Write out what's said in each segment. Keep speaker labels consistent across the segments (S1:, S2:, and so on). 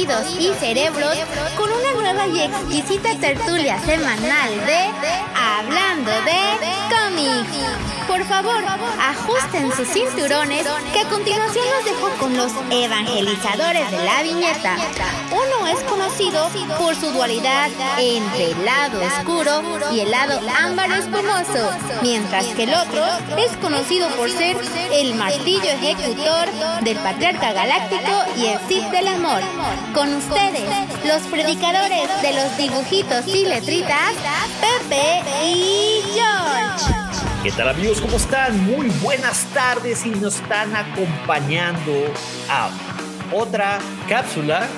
S1: y cerebros con una nueva y exquisita tertulia semanal de Hablando de cómics. Por favor, ajusten sus cinturones que a continuación los dejo con los evangelizadores de la viñeta. Es conocido por su dualidad entre el lado oscuro y el lado ámbar espumoso, mientras que el otro es conocido por ser el martillo ejecutor del patriarca galáctico y el Cid del amor. Con ustedes, los predicadores de los dibujitos y letritas, Pepe y George.
S2: ¿Qué tal amigos? ¿Cómo están? Muy buenas tardes y nos están acompañando a otra cápsula.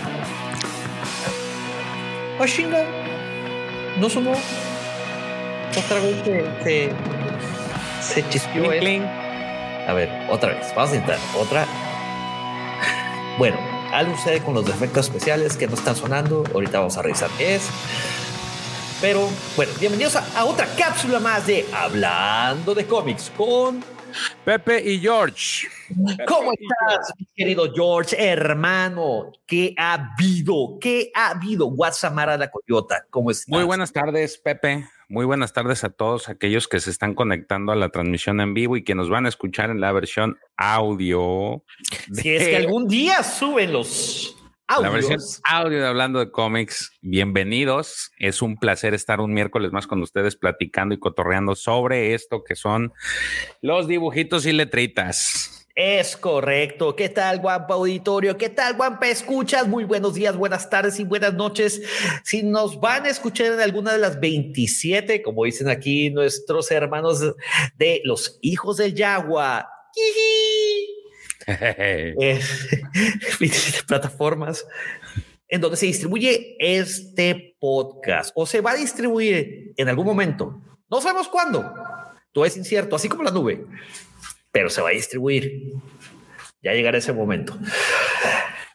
S2: ¡Oh, chinga! ¿No sonó? Otra vez se, se, chispeó. A ver, otra vez. Vamos a intentar. Otra. Bueno, algo sucede con los defectos especiales que no están sonando. Ahorita vamos a revisar qué es. Pero bueno, bienvenidos a, a otra cápsula más de Hablando de cómics con
S3: Pepe y George.
S2: ¿Cómo estás, mi querido George, hermano? ¿Qué ha habido? ¿Qué ha habido? Guasamara la Coyota, ¿cómo estás?
S3: Muy buenas tardes, Pepe. Muy buenas tardes a todos aquellos que se están conectando a la transmisión en vivo y que nos van a escuchar en la versión audio.
S2: Si es que algún día suben los
S3: La versión audio de Hablando de Cómics. Bienvenidos. Es un placer estar un miércoles más con ustedes platicando y cotorreando sobre esto que son los dibujitos y letritas.
S2: Es correcto. ¿Qué tal, guampa auditorio? ¿Qué tal, guampa escuchas? Muy buenos días, buenas tardes y buenas noches. Si nos van a escuchar en alguna de las 27, como dicen aquí nuestros hermanos de los hijos del Yagua. eh, 27 plataformas en donde se distribuye este podcast o se va a distribuir en algún momento. No sabemos cuándo. Todo es incierto, así como la nube, pero se va a distribuir. Ya llegará ese momento.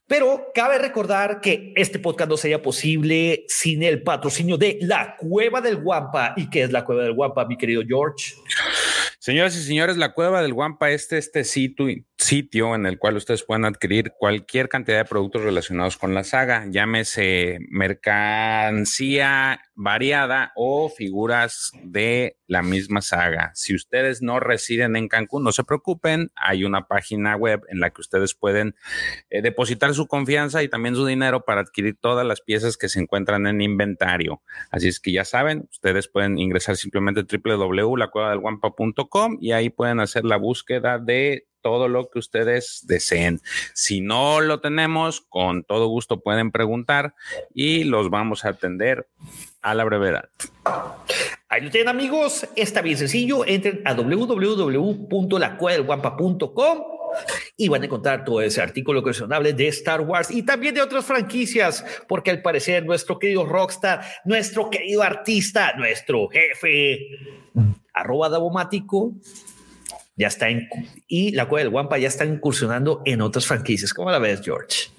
S2: Pero cabe recordar que este podcast no sería posible sin el patrocinio de la Cueva del Guampa. ¿Y qué es la Cueva del Guampa, mi querido George?
S3: Señoras y señores, la Cueva del Guampa es este sitio, sitio en el cual ustedes pueden adquirir cualquier cantidad de productos relacionados con la saga, llámese mercancía variada o figuras de la misma saga. Si ustedes no residen en Cancún, no se preocupen, hay una página web en la que ustedes pueden eh, depositar su confianza y también su dinero para adquirir todas las piezas que se encuentran en inventario. Así es que ya saben, ustedes pueden ingresar simplemente www.lacuevadelguampa.com y ahí pueden hacer la búsqueda de todo lo que ustedes deseen. Si no lo tenemos, con todo gusto pueden preguntar y los vamos a atender a la brevedad.
S2: Ahí lo tienen, amigos. Está bien sencillo. Entren a www.lacuevadelguampa.com y van a encontrar todo ese artículo coleccionable de Star Wars y también de otras franquicias, porque al parecer nuestro querido Rockstar, nuestro querido artista, nuestro jefe, arroba Davomático, ya está en, y la Cueva del Guampa ya está incursionando en otras franquicias. ¿Cómo la ves, George?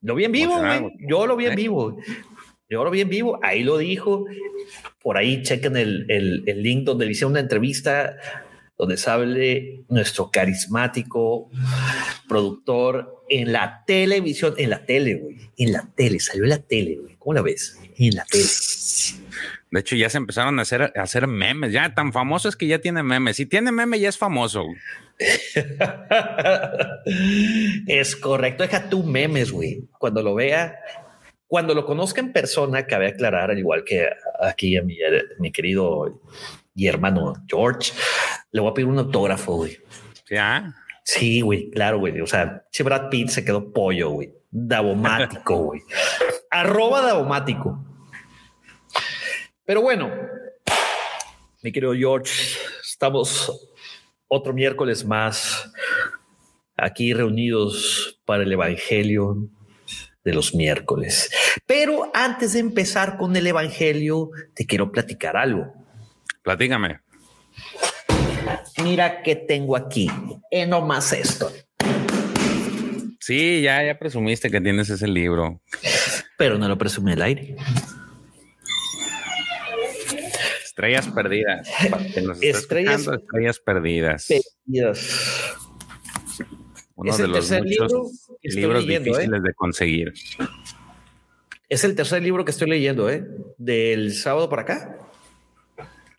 S2: Lo vi en vivo, güey. Yo lo vi en
S3: ¿Eh?
S2: vivo. Yo lo vi en vivo. Ahí lo dijo. Por ahí chequen el, el, el link donde le hicieron una entrevista donde sale nuestro carismático productor en la televisión, en la tele, güey. En la tele, salió en la tele, güey. ¿Cómo la ves? En la tele.
S3: De hecho, ya se empezaron a hacer, a hacer memes. Ya tan famoso es que ya tiene memes. Si tiene meme, ya es famoso.
S2: es correcto. Deja tú memes, güey. Cuando lo vea, cuando lo conozca en persona, cabe aclarar, al igual que aquí a mi, mi querido y hermano George, le voy a pedir un autógrafo, güey.
S3: Ya.
S2: Sí, güey, claro, güey. O sea, che Brad Pitt se quedó pollo, güey. Davomático, güey. Arroba Davomático. Pero bueno, mi querido George, estamos otro miércoles más aquí reunidos para el Evangelio de los miércoles. Pero antes de empezar con el Evangelio, te quiero platicar algo.
S3: Platícame.
S2: Mira qué tengo aquí. Eh, nomás esto.
S3: Sí, ya, ya presumiste que tienes ese libro.
S2: Pero no lo presumí al aire.
S3: Estrellas perdidas. Nos
S2: Estrellas-
S3: estrellas perdidas.
S2: Perdidas.
S3: Uno
S2: Es
S3: de
S2: el
S3: los
S2: tercer libro que estoy
S3: libros
S2: leyendo, ¿eh?
S3: difíciles de conseguir.
S2: Es el tercer libro que estoy leyendo, ¿eh? Del sábado para acá.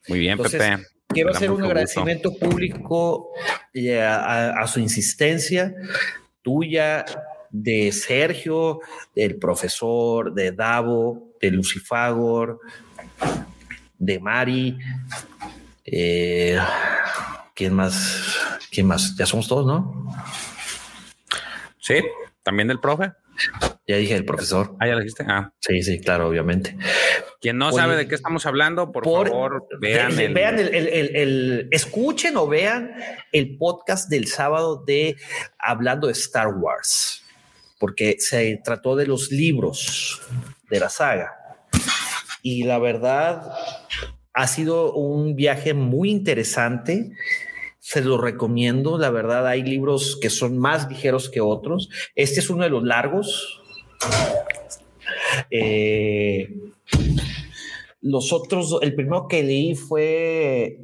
S3: Muy bien,
S2: Entonces,
S3: Pepe.
S2: Quiero hacer un
S3: gusto.
S2: agradecimiento público eh, a, a- a su insistencia, tuya, de Sergio, del profesor, de Davo, de Lucifagor, de Mari. eh, ¿Quién más? ¿Quién más? Ya somos todos, ¿no?
S3: Sí, también del profe.
S2: Ya dije el profesor.
S3: Ah, ya lo dijiste. Ah,
S2: Sí, sí, claro, obviamente.
S3: quien no
S2: Oye,
S3: sabe de qué estamos hablando, por,
S2: Por-
S3: favor, vean
S2: Ve-
S3: el,
S2: vean el, el- el- el- escuchen o vean el podcast del sábado de hablando de Star Wars, porque se trató de los libros de la saga. Y la verdad ha sido un viaje muy interesante. Se lo recomiendo. La verdad, hay libros que son más ligeros que otros. Este es uno de los largos. Eh, los otros, el primero que leí fue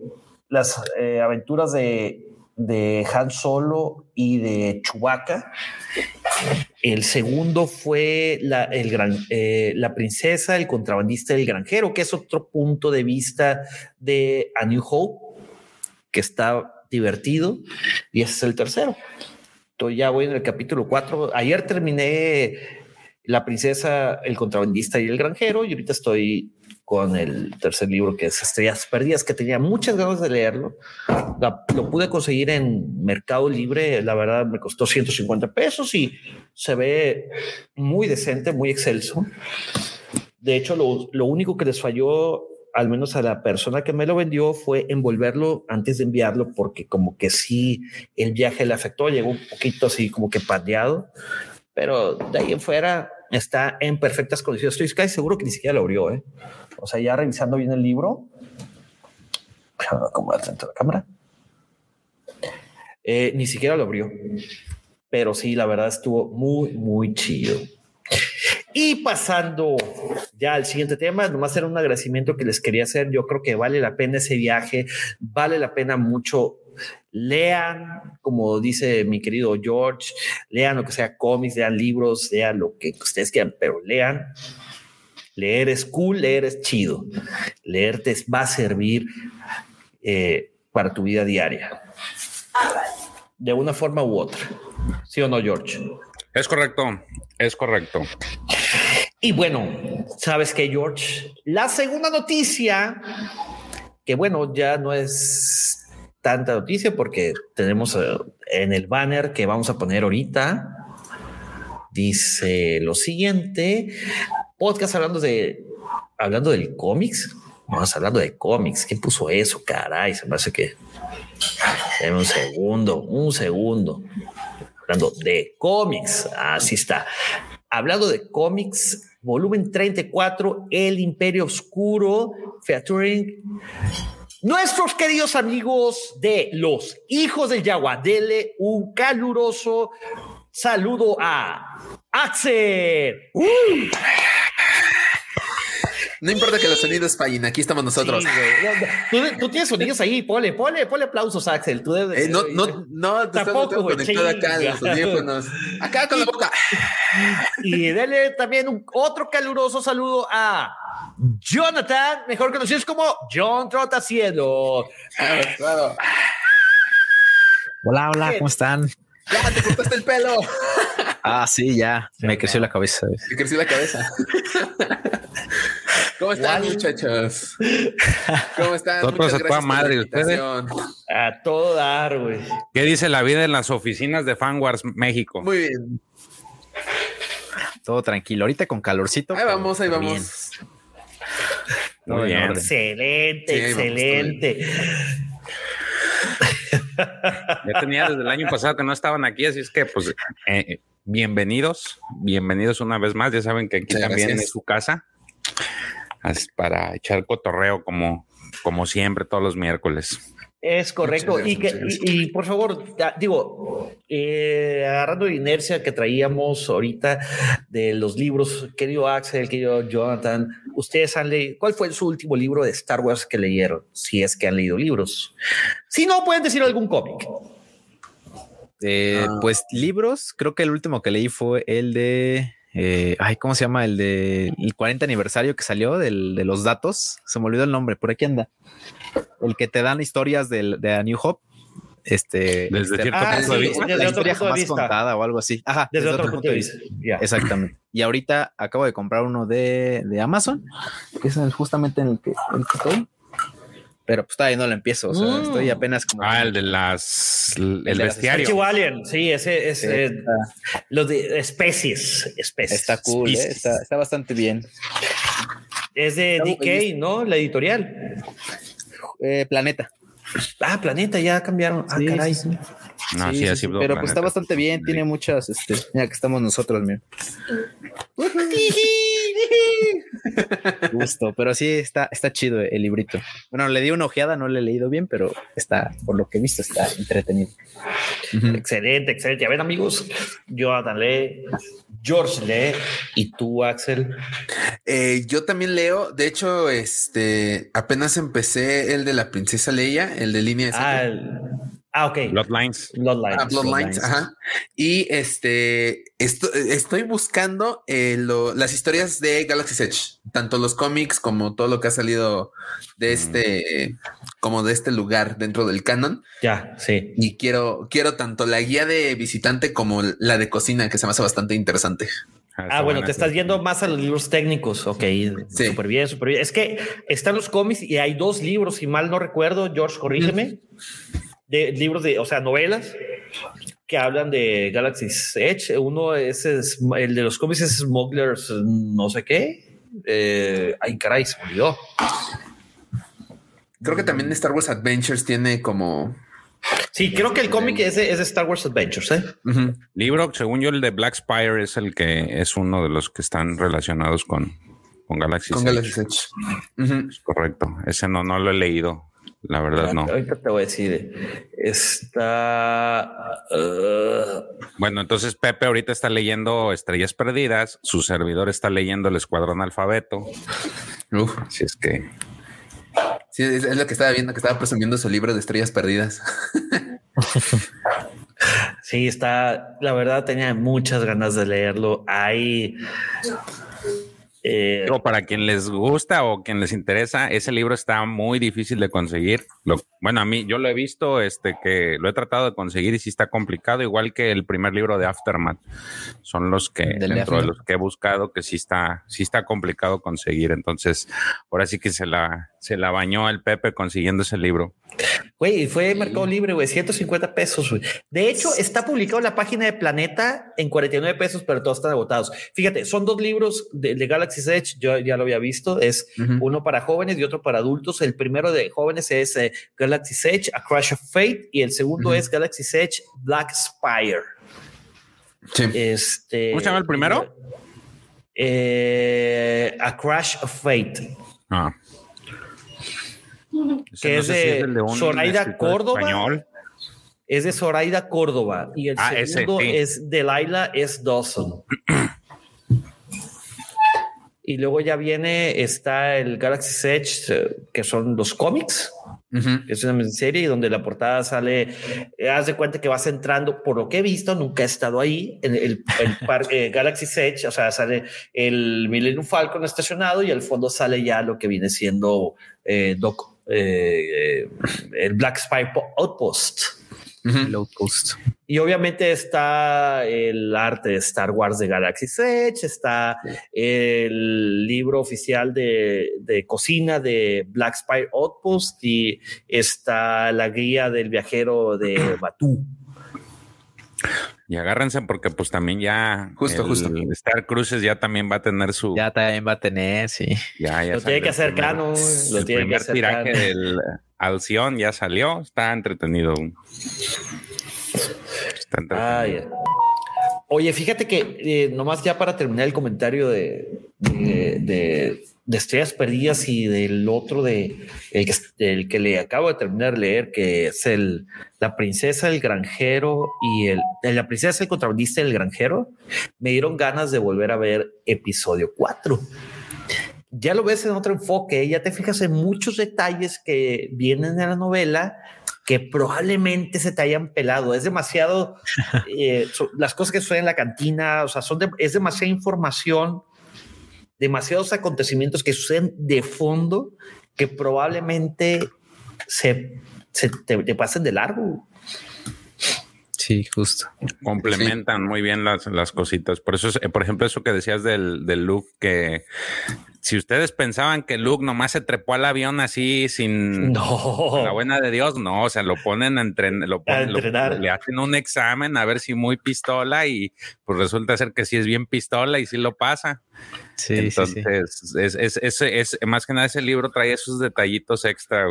S2: las eh, aventuras de, de Han Solo y de Chewbacca. El segundo fue la, el gran, eh, la princesa, el contrabandista del granjero, que es otro punto de vista de A New Hope, que está divertido. Y ese es el tercero. Entonces ya voy en el capítulo 4. Ayer terminé La princesa, el contrabandista y el granjero y ahorita estoy con el tercer libro que es Estrellas Perdidas, que tenía muchas ganas de leerlo. La- lo pude conseguir en Mercado Libre, la verdad me costó 150 pesos y se ve muy decente, muy excelso. De hecho, lo, lo único que les falló, al menos a la persona que me lo vendió, fue envolverlo antes de enviarlo, porque como que sí, el viaje le afectó, llegó un poquito así como que pandeado, pero de ahí en fuera está en perfectas condiciones. Estoy casi seguro que ni siquiera lo abrió, ¿eh? O sea, ya revisando bien el libro, acomodar dentro de la cámara. Eh, ni siquiera lo abrió, pero sí, la verdad estuvo muy, muy chido. Y pasando ya al siguiente tema, nomás era un agradecimiento que les quería hacer. Yo creo que vale la pena ese viaje, vale la pena mucho. Lean, como dice mi querido George, lean lo que sea cómics, lean libros, lean lo que ustedes quieran, pero lean. Leer es cool, leer es chido. Leer te va a servir eh, para tu vida diaria, de una forma u otra. ¿Sí o no, George?
S3: Es correcto, es correcto.
S2: Y bueno, ¿sabes qué, George? La segunda noticia, que bueno, ya no es tanta noticia porque tenemos eh, en el banner que vamos a poner ahorita, dice lo siguiente, podcast hablando de, hablando del cómics, vamos hablando de cómics, ¿quién puso eso? Caray, se me hace que... Un segundo, un segundo. Hablando de cómics, así está. Hablando de cómics, volumen 34, El Imperio Oscuro, featuring nuestros queridos amigos de los Hijos del Yagua. Dele un caluroso saludo a Axel.
S4: No importa que los sonidos fallen, aquí estamos nosotros.
S2: Sí, tú, tú tienes sonidos ahí, ponle, ponle, ponle aplausos, Axel. Tú debes de-
S4: Eh, no, no, no, te
S2: Tampoco,
S4: estamos
S2: güey,
S4: conectado acá en los audífonos. Acá con la boca.
S2: Y dele también un, otro caluroso saludo a Jonathan, mejor conocido como John Trotacielos.
S4: Ah, claro.
S5: Hola, hola. ¿cómo están?
S4: Ya te cortaste el pelo.
S5: Ah, sí, ya, me creció la cabeza.
S4: Me creció la cabeza. ¿Cómo están, muchachos? ¿Cómo están?
S3: Nosotros a toda madre, ¿y ustedes?
S2: A todo dar, güey.
S3: ¿Qué dice la vida en las oficinas de Fanwars México?
S4: Muy bien.
S5: Todo tranquilo. Ahorita con calorcito.
S4: Ahí vamos, ahí vamos.
S5: bien.
S3: Muy.
S2: Excelente,
S4: Sí,
S2: excelente.
S3: Ya tenía desde el año pasado que no estaban aquí, así es que pues eh, bienvenidos, bienvenidos una vez más. Ya saben que aquí también
S4: gracias.
S3: es su casa para echar cotorreo como, como siempre todos los miércoles.
S2: Es correcto. Y, que,
S4: gracias,
S2: y, y por favor, digo, eh, agarrando la inercia que traíamos ahorita de los libros, querido Axel, querido Jonathan, ustedes han leído, ¿cuál fue su último libro de Star Wars que leyeron? Si es que han leído libros. Si no, pueden decir algún cómic.
S5: Eh,
S4: Ah.
S5: Pues libros, creo que el último que leí fue el de. Eh, ay, ¿cómo se llama? El de el 40 aniversario que salió del, de los datos. Se me olvidó el nombre, por aquí anda. El que te dan historias del, de A New Hope. Este,
S3: Desde
S5: este-
S3: cierto
S2: Ah,
S3: punto de vista.
S2: desde
S5: la historia
S2: de
S5: jamás
S2: vista.
S5: contada o algo así. Ajá,
S2: Desde otro punto de vista.
S5: Exactamente. Y ahorita acabo de comprar uno de, de Amazon, que es el- justamente en el que, el que estoy. Pero pues todavía no lo empiezo. O sea,
S2: Mm.
S5: estoy apenas como.
S3: Ah, el de las. El,
S5: de las
S3: bestiario.
S2: Sí, ese es eh, los de especies, especies.
S5: está cool, ¿eh? Está, está bastante bien.
S2: Es de
S5: Está
S2: DK, ¿no? La editorial.
S5: Eh, Planeta.
S2: Ah, Planeta, ya cambiaron. Ah,
S5: Sí,
S2: caray.
S5: sí, sí.
S3: No,
S5: Sí,
S3: sí,
S5: sí,
S3: así
S5: pero pues está bastante bien, tiene muchas, este, mira que estamos nosotros, mira. Gusto, pero sí está, está chido el librito. Bueno, le di una ojeada, no le he leído bien, pero está, por lo que he visto, está entretenido.
S2: Excelente, excelente. A ver, amigos, Jonathan lee, George lee y tú, Axel.
S4: Eh, yo también leo. De hecho, este apenas empecé el de la princesa Leia, el de línea de
S2: Ah, el- ah ok.
S3: Bloodlines.
S2: Bloodlines.
S4: Ah, Bloodlines, ajá. Y este esto- estoy buscando eh, lo- las historias de Galaxy Edge, tanto los cómics como todo lo que ha salido de este, como de este lugar dentro del canon.
S2: Ya, sí.
S4: Y quiero, quiero tanto la guía de visitante como la de cocina, que se me hace bastante interesante.
S2: Ah, bueno, te estás yendo más a los libros técnicos. Ok,
S4: Sí.
S2: súper bien, súper bien. Es que están los cómics y hay dos libros, si mal no recuerdo, George, corrígeme, de libros de, o sea, novelas que hablan de Galaxy's Edge. Uno es, es- el de los cómics es Smugglers, no sé qué. Eh, ay, caray, se olvidó.
S4: Creo que también Star Wars Adventures tiene como
S2: Sí, creo que el cómic es de, es de Star Wars Adventures, ¿eh?
S3: Libro, según yo, el de Black Spire es el que es uno de los que están relacionados con, con Galaxy.
S4: con
S3: Edge.
S4: Galaxy Edge. Ujú.
S3: Correcto. Ese no, no lo he leído. La verdad, no.
S2: Ahorita te voy a decir. Está. uh,
S3: Bueno, entonces Pepe ahorita está leyendo Estrellas Perdidas. Su servidor está leyendo El Escuadrón Alfabeto.
S4: Uf.
S3: Así es que
S4: Sí, es, es lo que estaba viendo, que estaba presumiendo su libro de estrellas perdidas.
S2: Sí, está, la verdad tenía muchas ganas de leerlo. Hay eh,
S3: Digo, para quien les gusta o quien les interesa, ese libro está muy difícil de conseguir. Lo- bueno, a mí yo lo he visto, este que lo he tratado de conseguir y sí está complicado, igual que el primer libro de Aftermath. Son los que dentro de los que he buscado que sí está, sí está complicado conseguir. Entonces, ahora sí que se la, se la bañó el Pepe consiguiendo ese libro.
S2: güey, y fue Mercado Libre, güey, 150 pesos. güey. De hecho, está publicado en la página de Planeta en 49 pesos, pero todos están agotados. Fíjate, son dos libros de, de Galaxy's Edge. Yo ya lo había visto. Es uno para jóvenes y otro para adultos. El primero de jóvenes es eh, Galaxy's Edge, A Crash of Fate, y el segundo es Galaxy's Edge, Black Spire.
S4: Sí.
S2: Este,
S3: ¿Cómo se llama el primero?
S2: Eh, A Crash of Fate.
S3: Ah.
S2: Que
S3: no
S2: es
S3: sé si
S2: de
S3: un
S2: Zoraida Córdoba.
S3: español.
S2: Es de Zoraida Córdoba y el
S3: Ah, ese,
S2: segundo
S3: sí.
S2: es de Laila S. Dawson. y luego ya viene, está el Galaxy's Edge, eh, que son los cómics.
S4: Ujú.
S2: Es una serie donde la portada sale, eh, haz de cuenta que vas entrando, por lo que he visto, nunca he estado ahí, en el, el par- eh, Galaxy's Edge, o sea, sale el Millennium Falcon estacionado y al fondo sale ya lo que viene siendo eh, Doc, eh, el Black Spy Po- Y obviamente está el arte de Star Wars de Galaxy's Edge, está el libro oficial de, de cocina de Black Spire Outpost y está la guía del viajero de Batú.
S3: Y agárrense porque pues también ya
S4: Justo,
S3: el
S4: justo.
S3: Star Cruises ya también va a tener su
S5: Ya también va a tener, sí.
S3: ya, ya
S2: Lo tiene que hacer canon, lo tiene que hacer
S3: tiraje del Alción ya salió, está entretenido. Está entretenido.
S2: Ya. Oye, fíjate que eh, nomás ya para terminar el comentario de, de, Estrellas Perdidas y del otro de el que, le acabo de terminar de leer, que es el La Princesa, el Granjero y el, el La Princesa, el Contrabandista y el Granjero, me dieron ganas de volver a ver episodio 4. Ya lo ves en otro enfoque, ya te fijas en muchos detalles que vienen de la novela que probablemente se te hayan pelado. Es demasiado, eh, las cosas que suceden en la cantina, o sea, son es demasiada información, demasiados acontecimientos que suceden de fondo que probablemente se, te pasen de largo.
S5: Sí, justo.
S3: Complementan muy bien las, las, cositas. Por eso, por ejemplo, eso que decías del, del look que si ustedes pensaban que Luke nomás se trepó al avión así sin la buena de Dios, no, o sea, lo ponen a, lo entrenar. le hacen un examen a ver si muy pistola y pues resulta ser que sí es bien pistola y sí lo pasa. Sí, Entonces, Es, es, es, es, más que nada ese libro trae esos detallitos extra,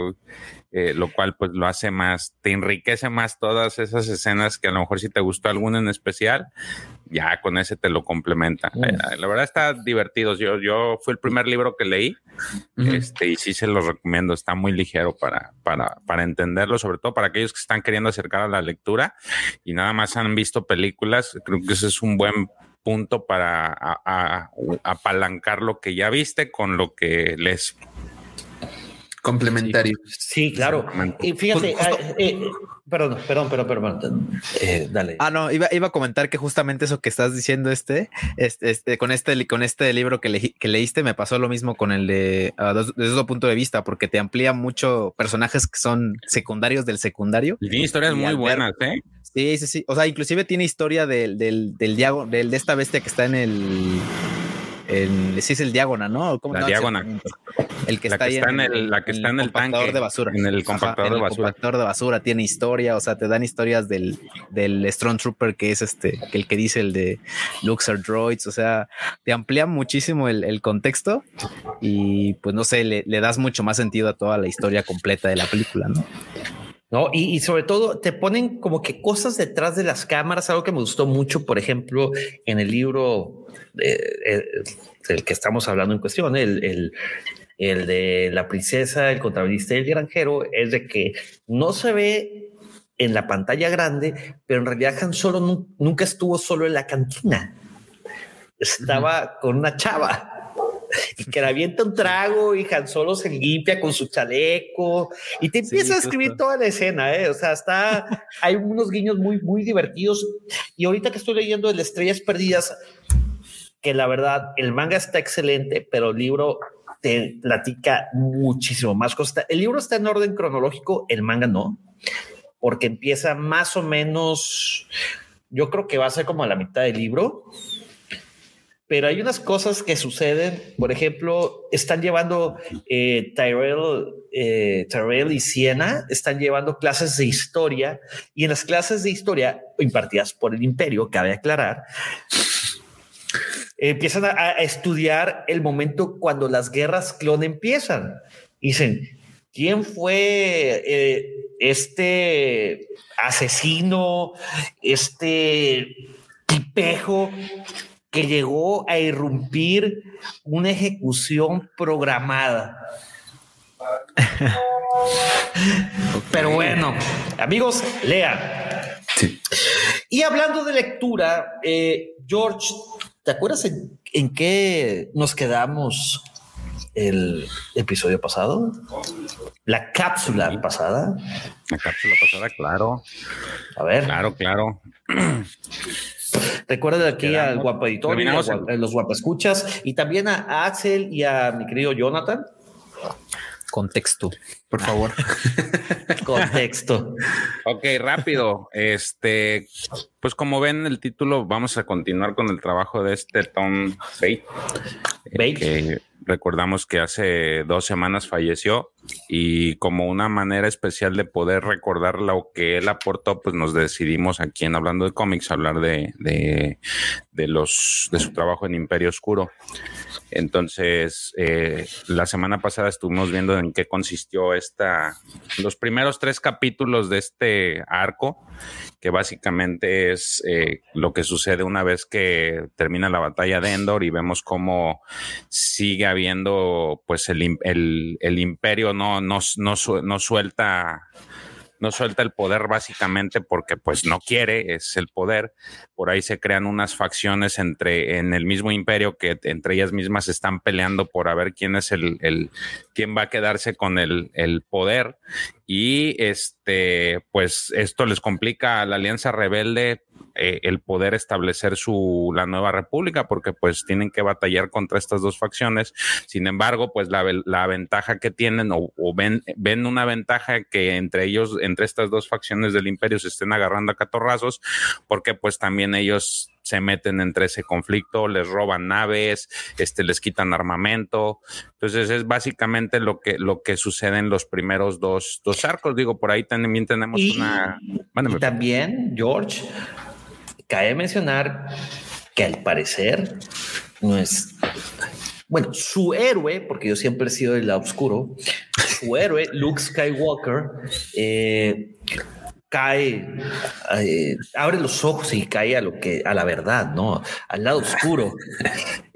S3: eh, lo cual pues lo hace más, te enriquece más todas esas escenas que a lo mejor si te gustó alguna en especial, ya con ese te lo complementa. Mm. Eh, la verdad está divertido. Yo, yo fue el primer libro que leí este, y sí se lo recomiendo. Está muy ligero para, para, para entenderlo, sobre todo para aquellos que están queriendo acercar a la lectura y nada más han visto películas. Creo que ese es un buen punto para apalancar lo que ya viste con lo que lees.
S4: Complementario.
S2: Sí, claro. Y fíjate, ah, eh, perdón, perdón, perdón, perdón. Eh, dale.
S5: Ah, no, iba, iba, a comentar que justamente eso que estás diciendo, este, este, este con este, con este libro que, que leíste, me pasó lo mismo con el de uh, desde otro punto de vista, porque te amplía mucho personajes que son secundarios del secundario.
S3: Y tiene historias muy buenas, ¿eh?
S5: Sí, sí, sí. O sea, inclusive tiene historia del, del, del, del, de esta bestia que está en el. En, sí, es el diágona, ¿no?
S3: la diágona.
S5: El que está ahí
S3: en, el, la que está en el tanque.
S5: de basura.
S3: En el compactador de basura.
S5: El compactador de basura tiene historia, o sea, te dan historias del, del Strong Trooper que es este, el que dice el de Luxor Droids, o sea, te amplía muchísimo el, el contexto y pues no sé, le, le das mucho más sentido a toda la historia completa de la película, ¿no?
S2: ¿no? Y, sobre todo te ponen como que cosas detrás de las cámaras, algo que me gustó mucho, por ejemplo, en el libro eh, del que estamos hablando en cuestión, el, el, el, de la princesa, el contrabandista y el granjero, es de que no se ve en la pantalla grande, pero en realidad Han Solo nunca estuvo solo en la cantina. Estaba con una chava y que le avienta un trago y Han Solo se limpia con su chaleco y te empieza a escribir toda la escena, ¿eh? O sea, está, hay unos guiños muy, muy divertidos. Y ahorita que estoy leyendo el Estrellas Perdidas, que la verdad, el manga está excelente, pero el libro te platica muchísimo más cosas. El libro está en orden cronológico, el manga no, porque empieza más o menos, yo creo que va a ser como a la mitad del libro pero hay unas cosas que suceden. Por ejemplo, están llevando eh, Tyrell, eh, Tyrell y Siena, están llevando clases de historia y en las clases de historia impartidas por el imperio, cabe aclarar, empiezan a, estudiar el momento cuando las guerras clon empiezan. Dicen, ¿quién fue eh, este asesino, este tipejo que llegó a irrumpir una ejecución programada. Pero bueno, amigos, lean. Y hablando de lectura, eh, George, ¿te acuerdas en, qué nos quedamos el episodio pasado? La cápsula pasada.
S3: La cápsula pasada, claro.
S2: A ver.
S3: Claro, claro.
S2: Recuerda aquí al guapo editor, y a, los guapescuchas y también a Axel y a mi querido Jonathan.
S5: Contexto, por favor.
S2: Contexto.
S3: ok, rápido. Este, pues como ven el título, vamos a continuar con el trabajo de este Tom Bate. Bate. recordamos que hace dos semanas falleció y como una manera especial de poder recordar lo que él aportó, pues nos decidimos aquí en Hablando de Cómics hablar de, de, de los, de su trabajo en Imperio Oscuro. Entonces, eh, la semana pasada estuvimos viendo en qué consistió esta, los primeros tres capítulos de este arco, que básicamente es eh, lo que sucede una vez que termina la batalla de Endor y vemos cómo sigue habiendo, pues el, el, imperio no, no, no, no suelta no suelta el poder básicamente porque pues no quiere, es el poder. Por ahí se crean unas facciones entre en el mismo imperio que entre ellas mismas están peleando por a ver quién es el, el quién va a quedarse con el, el poder. Y este, pues esto les complica a la Alianza Rebelde eh, el poder establecer su la nueva república porque pues tienen que batallar contra estas dos facciones sin embargo pues la, la ventaja que tienen o, ven ven una ventaja que entre ellos entre estas dos facciones del imperio se estén agarrando a catorrazos porque pues también ellos se meten entre ese conflicto, les roban naves, este, les quitan armamento. Entonces es básicamente lo que, lo que sucede en los primeros dos, dos arcos. Digo, por ahí también tenemos una...
S2: y también, George, cabe mencionar que al parecer no es bueno, su héroe, porque yo siempre he sido del lado oscuro, su héroe, Luke Skywalker, eh, cae, eh, abre los ojos y cae a lo que, a la verdad, ¿no? Al lado oscuro.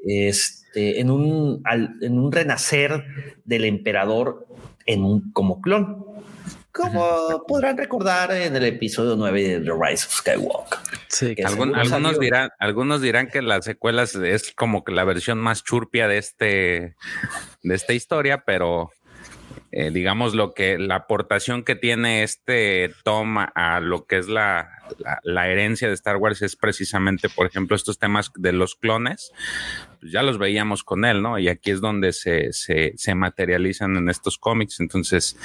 S2: Este, en un, en un renacer del emperador en un, como clon. Como podrán recordar en el episodio 9 de The Rise of Skywalker.
S3: Sí, algunos, dirán, algunos dirán que las secuelas es como que la versión más churpia de este de esta historia, pero eh, digamos lo que la aportación que tiene este Tom a, lo que es la, la, herencia de Star Wars es precisamente, por ejemplo, estos temas de los clones, pues ya los veíamos con él, ¿no? Y aquí es donde se, se, se materializan en estos cómics. Entonces,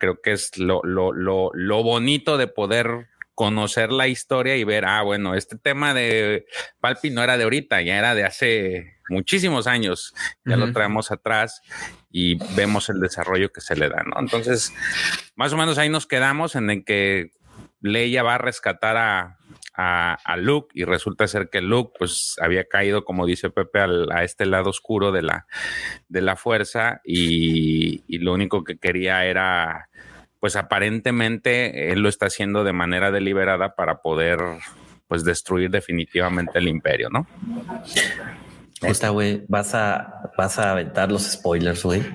S3: creo que es lo, lo, lo, lo bonito de poder conocer la historia y ver, ah, bueno, este tema de Palpi no era de ahorita, ya era de hace muchísimos años, ya lo traemos atrás y vemos el desarrollo que se le da, ¿no? Entonces, más o menos ahí nos quedamos en el que Leia va a rescatar a, a, Luke y resulta ser que Luke pues había caído, como dice Pepe, a este lado oscuro de la, de la fuerza y, y lo único que quería era pues aparentemente él lo está haciendo de manera deliberada para poder pues destruir definitivamente el imperio, ¿no?
S2: Esta, güey, vas a, vas a aventar los spoilers, güey.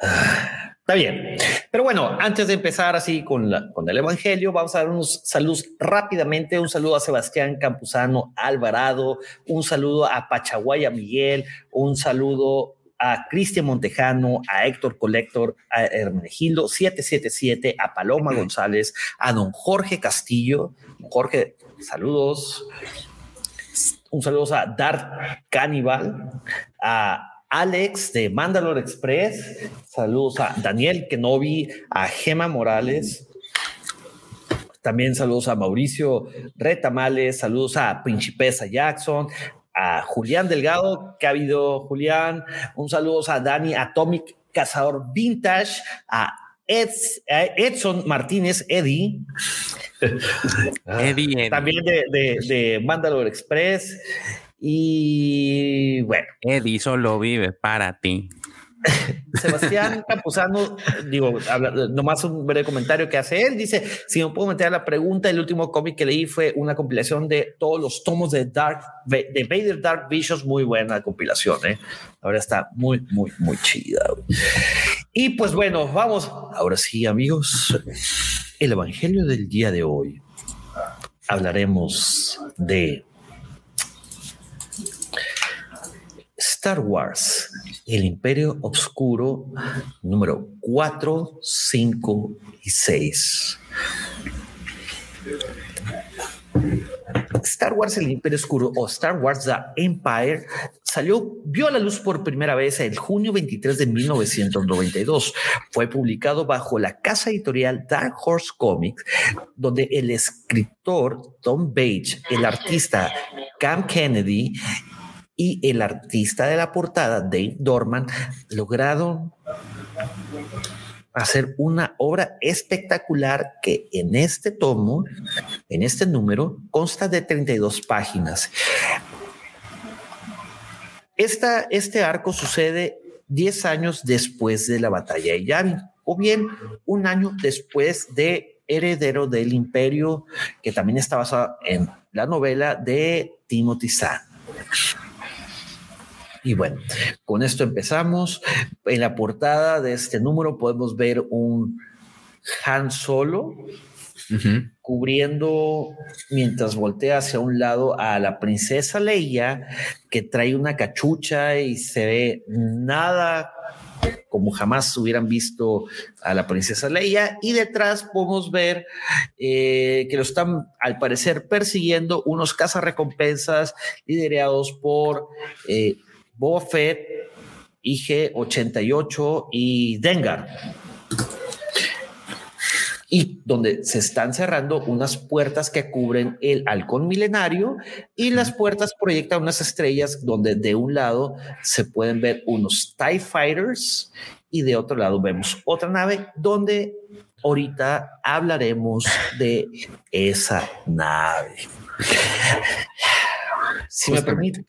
S2: Está bien. Pero bueno, antes de empezar así con, la, con el Evangelio, vamos a dar unos saludos rápidamente. Un saludo a Sebastián Campuzano Alvarado, un saludo a Pachaguaya Miguel, un saludo a Cristian Montejano, a Héctor Colector, a Hermenegildo 777, a Paloma González, a don Jorge Castillo. Jorge, saludos. Un saludo a Dark Cannibal, a Alex de Mandalore Express. Saludos a Daniel Kenobi, a Gema Morales. También saludos a Mauricio Retamales, saludos a Principesa Jackson, a Julián Delgado, que ha habido Julián, un saludo a Dani Atomic Cazador Vintage, a Edson Martínez, Eddie. Eddie, También de, de, de Mandalore Express. Y bueno.
S3: Eddie solo vive para ti.
S2: Sebastián Campuzano, digo, nomás un breve comentario que hace él. Dice: Si me puedo meter a la pregunta, el último cómic que leí fue una compilación de todos los tomos de Dark, de Vader Dark Visions. Muy buena compilación, ¿eh? Ahora está muy, muy, muy chida. Y pues bueno, vamos. Ahora sí, amigos, el evangelio del día de hoy. Hablaremos de Star Wars, el Imperio Obscuro número 4, 5 y 6. Star Wars El Imperio Oscuro o Star Wars The Empire salió, vio a la luz por primera vez el junio 23 de 1992. Fue publicado bajo la casa editorial Dark Horse Comics, donde el escritor Tom Page, el artista Cam Kennedy y el artista de la portada, Dave Dorman, lograron hacer una obra espectacular que en este tomo, en este número, consta de 32 páginas. Esta, este arco sucede 10 años después de la batalla de Yavin, o bien un año después de Heredero del Imperio, que también está basado en la novela de Timothy Zahn. Y bueno, con esto empezamos. En la portada de este número podemos ver un Han Solo cubriendo mientras voltea hacia un lado a la princesa Leia que trae una cachucha y se ve nada como jamás hubieran visto a la princesa Leia y detrás podemos ver eh, que lo están al parecer persiguiendo unos cazarrecompensas liderados por eh, Boba Fett, IG-88 y Dengar y donde se están cerrando unas puertas que cubren el halcón milenario y las puertas proyectan unas estrellas donde de un lado se pueden ver unos TIE Fighters y de otro lado vemos otra nave donde ahorita hablaremos de esa nave. Si me permiten,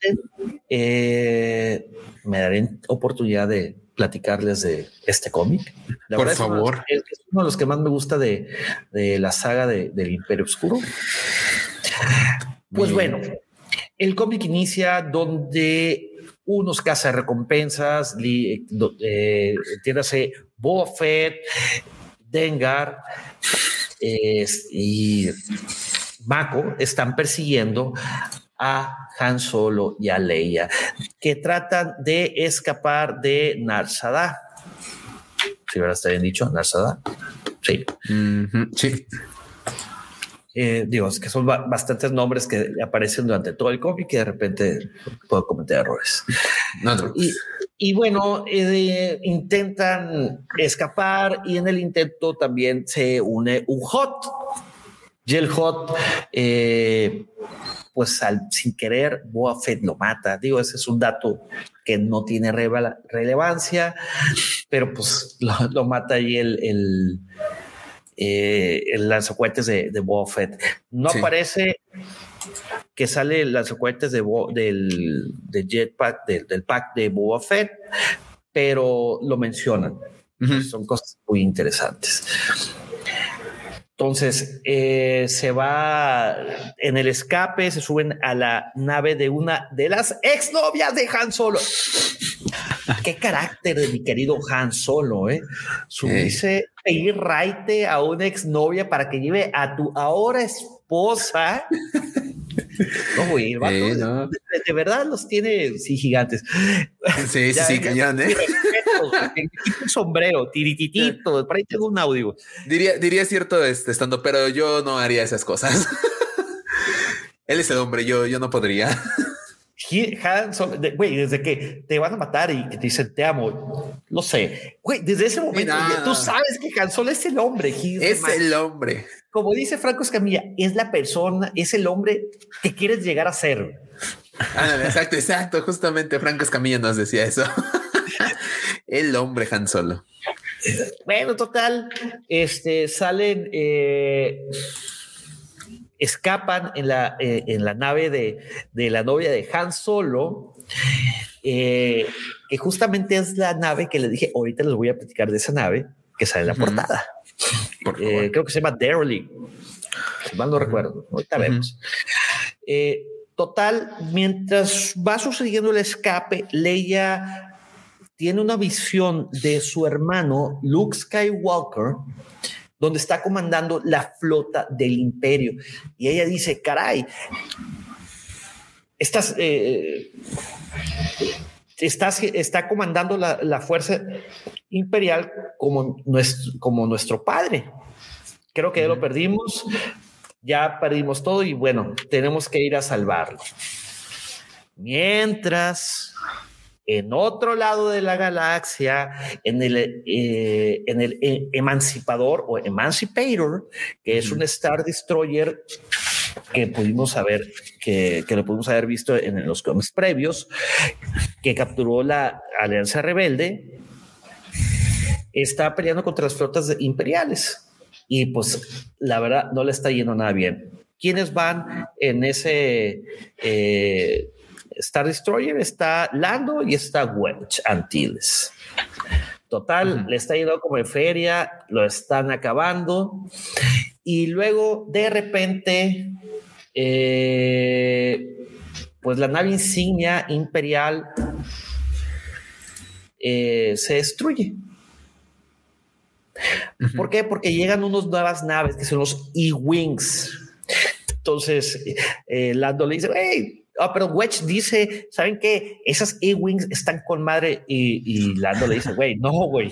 S2: eh, me daré oportunidad de platicarles de este cómic.
S4: Por favor.
S2: Es, uno de los que más me gusta de, la saga del Imperio Oscuro. Pues bueno, el cómic inicia donde unos cazarrecompensas, eh, entiéndase, Boba Dengar y Mako están persiguiendo a Han Solo y a Leia, que tratan de escapar de Narsada. Si ¿verdad? está bien dicho, Narsada. Sí.
S4: Sí.
S2: Eh, digo, es que son bastantes nombres que aparecen durante todo el cómic y de repente puedo cometer errores. y, bueno, eh, intentan escapar y en el intento también se une un hot. Y el hot eh, pues sin querer, Boa Fett lo mata. Digo, ese es un dato que no tiene relevancia, pero pues lo, mata ahí el, el, eh, el de, de Boa Fett. No aparece que sale el lanzacohetes de del, de jetpack, del pack de Boa Fett, pero lo mencionan. Son cosas muy interesantes. Entonces eh, se va en el escape, se suben a la nave de una de las exnovias de Han Solo. Qué carácter de mi querido Han Solo, ¿eh? Subirse ir raite a una exnovia para que lleve a tu ahora esposa. No, güey, de, verdad los tiene, sí, gigantes.
S4: Sí, sí, sí, cañón, ¿eh?
S2: un sombrero, tirititito, por ahí tengo un audio.
S4: Diría, diría cierto este, estando, pero yo no haría esas cosas. Él es el hombre, yo, yo no podría.
S2: Güey, desde que te van a matar y que te dicen te amo, no sé, güey, desde ese momento tú sabes que Han Solo es el hombre.
S4: Es el hombre.
S2: Como dice Franco Escamilla, es la persona, es el hombre que quieres llegar a ser.
S4: exacto, exacto. Justamente Franco Escamilla nos decía eso. el hombre Han Solo.
S2: Bueno, total, este salen. Eh, escapan en la, eh, en la nave de, la novia de Han Solo, eh, que justamente es la nave que les dije, ahorita les voy a platicar de esa nave que sale en la portada. Eh, creo que se llama Darely, si mal no recuerdo, ahorita vemos. total, mientras va sucediendo el escape, Leia tiene una visión de su hermano Luke Skywalker donde está comandando la flota del imperio. Y ella dice, caray, estás, eh, estás, está comandando la, fuerza imperial como nuestro, como nuestro padre. Creo que ya lo perdimos, ya perdimos todo y bueno, tenemos que ir a salvarlo. Mientras en otro lado de la galaxia, en el, eh, en el eh, Emancipador o Emancipator, que es un Star Destroyer que pudimos haber, que, que, lo pudimos haber visto en los cómics previos, que capturó la Alianza Rebelde, está peleando contra las flotas imperiales. Y pues la verdad no le está yendo nada bien. ¿Quiénes van en ese eh, Star Destroyer está Lando y está Wedge Antilles. Total, le está yendo como en feria, lo están acabando. Y luego, de repente, eh, pues la nave insignia imperial eh, se destruye. ¿Por qué? Porque llegan unas nuevas naves que son los E-Wings. Entonces, eh, Lando le dice, hey, ah, pero Wedge dice, ¿saben qué? Esas E-Wings están con madre. Y, y Lando le dice, güey, no, güey.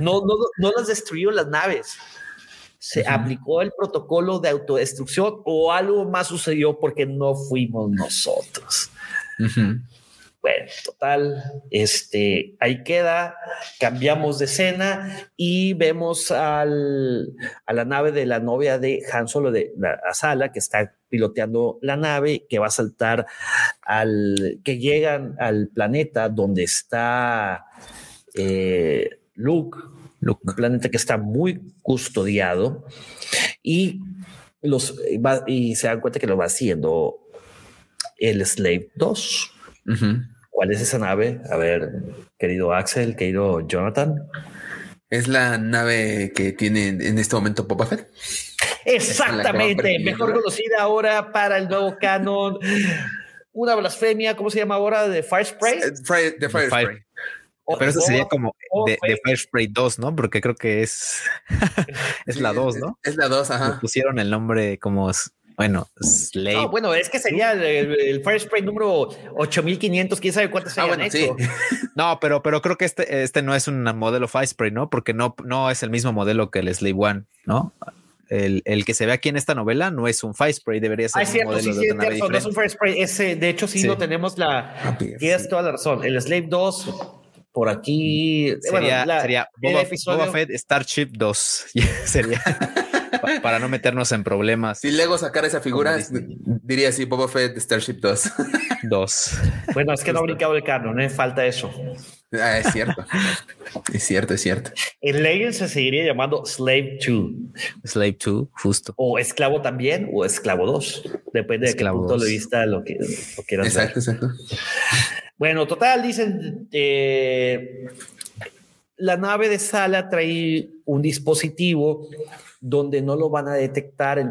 S2: No, no, no las destruyó las naves. Se aplicó el protocolo de autodestrucción o algo más sucedió porque no fuimos nosotros. Bueno, total, este, ahí queda, cambiamos de escena y vemos al, a la nave de la novia de Han Solo, de la Sala, que está piloteando la nave, que va a saltar al, que llegan al planeta donde está eh, Luke, Luke, un planeta que está muy custodiado y los va, y se dan cuenta que lo va haciendo el Slave 2. ¿Cuál es esa nave? A ver, querido Axel, querido Jonathan.
S4: Es la nave que tiene en este momento Boba Fett.
S2: Exactamente, mejor conocida ahora para el nuevo canon. Una blasfemia, ¿cómo se llama ahora? De Fire Spray.
S4: Eh, Fire, de Fire Spray.
S5: Pero eso sería como de, de, Fire Spray 2, ¿no? Porque creo que es, es la 2, ¿no?
S4: Es la 2, ajá.
S5: Le pusieron el nombre como bueno, Slave.
S2: No, bueno, es que sería el, el Fire Spray número 8500, quién sabe cuántos se ah, bueno, hecho. Sí.
S5: No, pero, pero creo que este, este no es un modelo Fire Spray, ¿no? Porque no, no es el mismo modelo que el Slave One, ¿no? El, el, que se ve aquí en esta novela no es un Fire Spray, debería ser
S2: ah, un cierto, modelo sí, de sí, cierto, no es un Fire Spray. Ese, de hecho, sí, sí. lo tenemos la. Ah, tienes toda la razón. El Slave 2 por aquí
S5: sería, bueno, la, sería Boba. Boba Fett Starship 2 sería para no meternos en problemas.
S4: Si Lego sacara esa figura, diría así, Boba Fett Starship 2.
S5: 2.
S2: Bueno, es que no ha brincado el canon, ¿eh? falta eso.
S4: Ah, es cierto. es cierto, es cierto.
S2: En Legends se seguiría llamando Slave 2.
S5: Slave 2, justo.
S2: O esclavo también, o esclavo 2. Depende esclavo de qué punto de vista lo, que, lo quieras
S4: Exacto, ver. exacto.
S2: Bueno, total, dicen, eh, la nave de Sala trae un dispositivo donde no lo van a detectar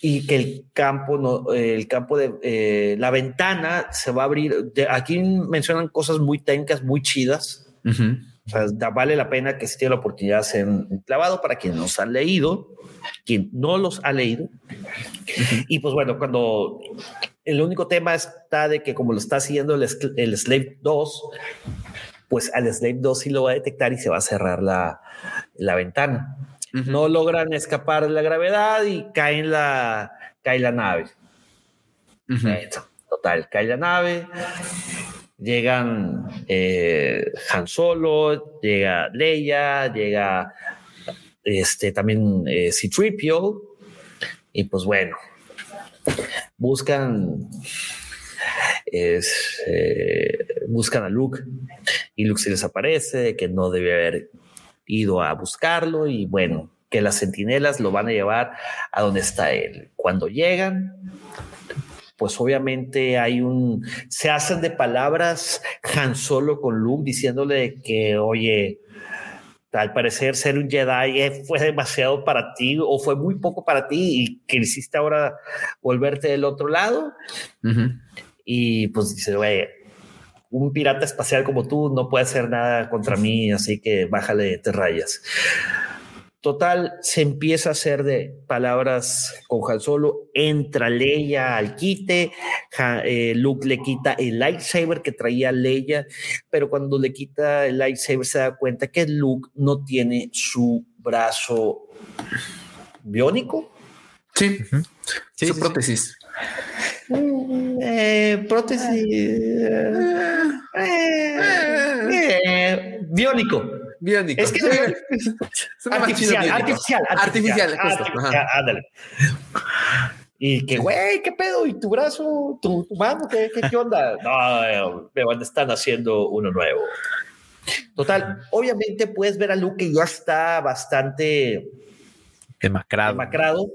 S2: y que el campo, no, el campo de eh, la ventana se va a abrir. De, aquí mencionan cosas muy técnicas, muy chidas. Uh -huh. O sea, da, vale la pena que se tiene la oportunidad de hacer un clavado para quien nos han leído, quien no los ha leído. Y pues bueno, cuando el único tema está de que como lo está haciendo el, el Slave 2, pues al Slave 2 sí lo va a detectar y se va a cerrar la, la ventana. Uh -huh. No logran escapar de la gravedad y caen la, cae la nave. Uh -huh. Total, cae la nave. Llegan eh, Han Solo, llega Leia, llega este también eh, C-Tripio. Y pues bueno, buscan es, eh, buscan a Luke y Luke se les aparece que no debe haber ido a buscarlo y bueno, que las centinelas lo van a llevar a donde está él. Cuando llegan, pues obviamente hay un, se hacen de palabras Han Solo con Luke diciéndole que, oye, al parecer ser un Jedi fue demasiado para ti o fue muy poco para ti y que hiciste ahora volverte del otro lado. Uh -huh. Y pues dice, güey, un pirata espacial como tú no puede hacer nada contra mí, así que bájale te rayas. Total, se empieza a hacer de palabras con Han Solo, entra Leia al quite, eh, Luke le quita el lightsaber que traía Leia, pero cuando le quita el lightsaber se da cuenta que Luke no tiene su brazo biónico.
S4: Sí, uh -huh. sí su sí, prótesis.
S2: Sí. Eh, prótesis eh, eh, biónico.
S4: Biónico.
S2: Es que artificial, artificial,
S4: artificial,
S2: artificial, ándale. Y que, güey, ¿qué pedo? ¿Y tu brazo? ¿Tu, tu mano? ¿Qué, qué, qué onda? No, me van a estar haciendo uno nuevo. Total, obviamente puedes ver a Luke que ya está bastante
S5: demacrado.
S2: demacrado.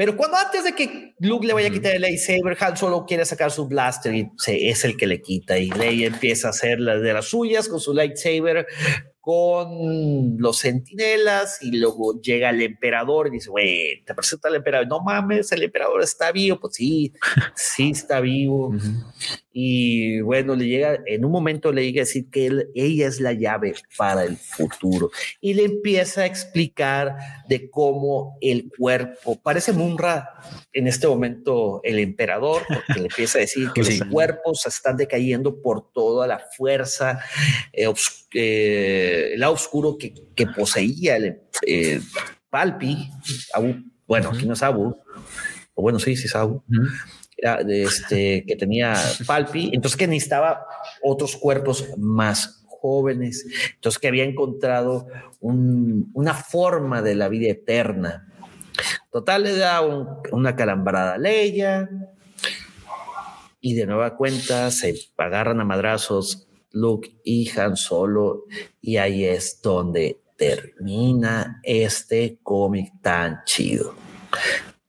S2: Pero cuando antes de que Luke le vaya a quitar el lightsaber, Han solo quiere sacar su blaster y es el que le quita. Y Leia empieza a hacer las de las suyas con su lightsaber, con los centinelas y luego llega el emperador y dice, güey, te presenta el emperador. No mames, el emperador está vivo. Pues sí, sí está vivo. Uh -huh. Y bueno, le llega, en un momento le llega a decir que él, ella es la llave para el futuro. Y le empieza a explicar de cómo el cuerpo, parece Munra en este momento el emperador, porque le empieza a decir que los cuerpos están decayendo por toda la fuerza, eh, eh, el oscuro que, que poseía el eh, Palpi, bueno, aquí no es Abu, o bueno, sí, sí es Abu este, que tenía Palpi, entonces que necesitaba otros cuerpos más jóvenes, entonces que había encontrado una forma de la vida eterna. Total, le da una calambrada a Leia y de nueva cuenta se agarran a madrazos Luke y Han Solo y ahí es donde termina este cómic tan chido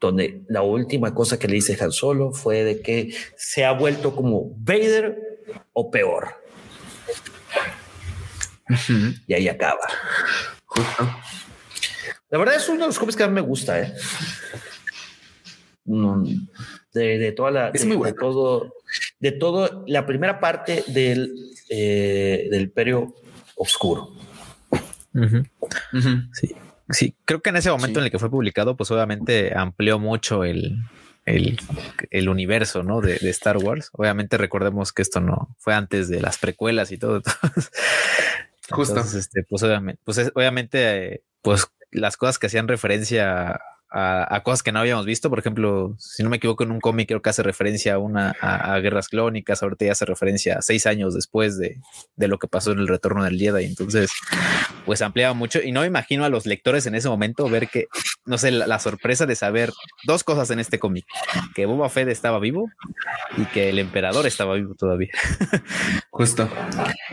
S2: donde la última cosa que le dice Han Solo fue de que se ha vuelto como Vader o peor. Y ahí acaba. La verdad es uno de los cómics que más me gusta, ¿eh? de, toda la
S4: es muy bueno.
S2: de todo de todo la primera parte del eh, del Imperio Oscuro.
S5: Sí. Sí, creo que en ese momento en el que fue publicado, pues obviamente amplió mucho el, el, universo ¿no? de, Star Wars. Obviamente recordemos que esto no fue antes de las precuelas y todo.
S4: Justo.
S5: este, pues obviamente, pues obviamente, pues las cosas que hacían referencia a, cosas que no habíamos visto. Por ejemplo, si no me equivoco, en un cómic creo que hace referencia a una a, guerras clónicas. Ahorita ya hace referencia a seis años después de, de, lo que pasó en el retorno del Jedi. Entonces, pues ampliaba mucho. Y no me imagino a los lectores en ese momento ver que, no sé, la, sorpresa de saber dos cosas en este cómic: que Boba Fett estaba vivo y que el emperador estaba vivo todavía.
S4: Justo.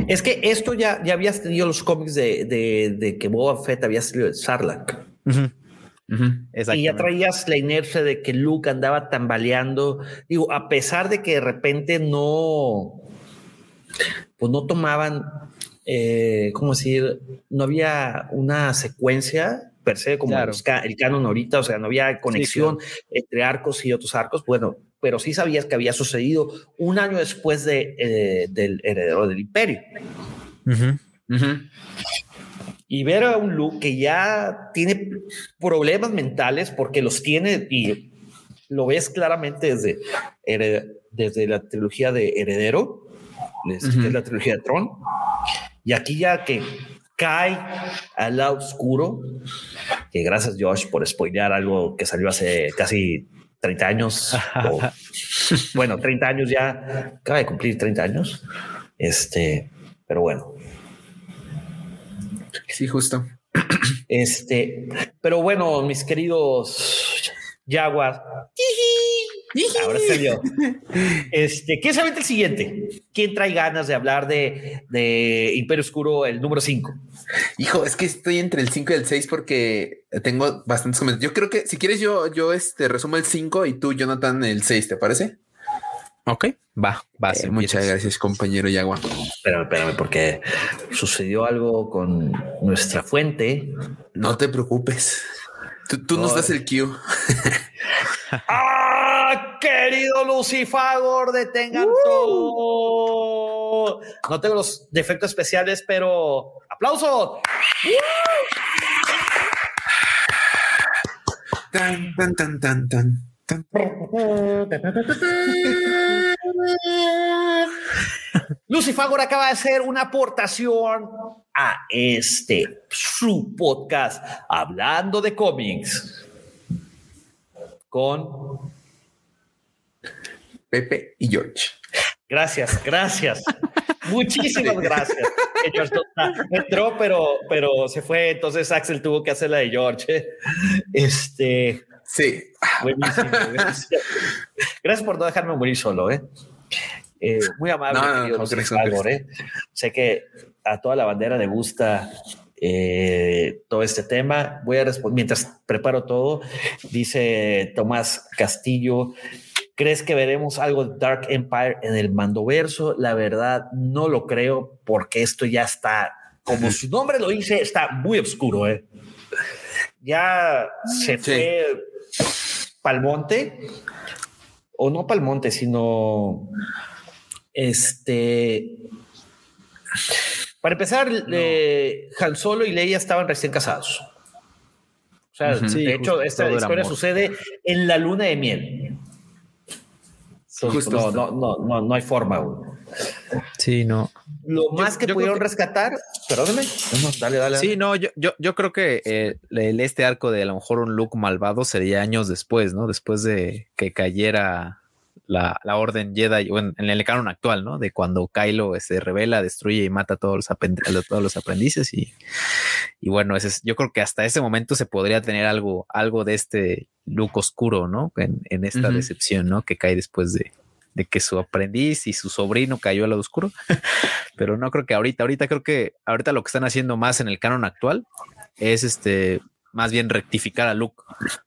S2: Es que esto ya, ya habías tenido los cómics de, de, de que Boba Fett había salido de Sarlacc. Y ya traías la inercia de que Luke andaba tambaleando. Digo, a pesar de que de repente no, pues no tomaban, eh, ¿cómo decir? No había una secuencia per se como el canon ahorita, o sea, no había conexión entre arcos y otros arcos. Bueno, pero sí sabías que había sucedido un año después de, eh, del heredero del imperio y ver a un Luke que ya tiene problemas mentales porque los tiene y lo ves claramente desde, desde la trilogía de Heredero, desde la trilogía de Tron, y aquí ya que cae al lado oscuro, que gracias Josh por spoilear algo que salió hace casi 30 años, bueno, 30 años ya, acaba de cumplir 30 años, este, pero bueno,
S4: Sí, justo.
S2: Este, pero bueno, mis queridos Jaguars. Ahora se yo. Este, ¿qué sabe el siguiente? ¿Quién trae ganas de hablar de, de Imperio Oscuro, el número 5?
S4: Hijo, es que estoy entre el 5 y el 6 porque tengo bastantes comentarios. Yo creo que si quieres, yo, yo este, resumo el 5 y tú, Jonathan, el 6, ¿te parece?
S5: Ok, va, va.
S4: Eh, muchas gracias, compañero Yagua.
S2: Espérame, espérame, porque sucedió algo con nuestra fuente.
S4: No te preocupes. Tú, nos das el cue.
S2: ¡Ah, querido Lucifagor! Detengan uh. todo. No tengo los defectos especiales, pero ¡aplauso!
S4: Tan, tan, tan, tan, tan.
S2: Lucifagor acaba de hacer una aportación a este su podcast hablando de cómics con
S4: Pepe y George.
S2: Gracias, gracias. Muchísimas gracias. Entró, pero, pero se fue. Entonces Axel tuvo que hacer la de George. Este,
S4: Sí.
S2: Buenísimo. Gracias por no dejarme morir solo, ¿eh? eh muy amable, no, no, ¿eh? Sé que a toda la bandera le gusta eh, todo este tema. Voy a responder mientras preparo todo. Dice Tomás Castillo. ¿Crees que veremos algo de Dark Empire en el Mandoverso? La verdad, no lo creo, porque esto ya está, como su nombre lo dice, está muy oscuro. ¿eh? Ya se fue Palmonte, o no Palmonte, sino Este. Para empezar, eh, Han Solo y Leia estaban recién casados. O sea, de hecho, esta historia sucede en la luna de miel. Entonces,
S4: Justo.
S2: no, no, no, no, no hay forma. güey.
S5: Sí, no.
S2: Lo más que
S5: yo creo
S2: pudieron
S5: que-
S2: rescatar, no, dale, dale.
S5: Sí, no, yo, yo, yo creo que eh, el- este arco de a lo mejor un look malvado sería años después, ¿no? Después de que cayera la, la orden Jedi, o en, en el canon actual, ¿no? De cuando Kylo se revela, destruye y mata a todos los, apend- a todos los aprendices. Y, y bueno, ese es- yo creo que hasta ese momento se podría tener algo, algo de este look oscuro, ¿no? En, en esta decepción, ¿no? Que cae después de, de que su aprendiz y su sobrino cayó al lado oscuro. Pero no creo que ahorita, ahorita creo que ahorita lo que están haciendo más en el canon actual es este más bien rectificar a Luke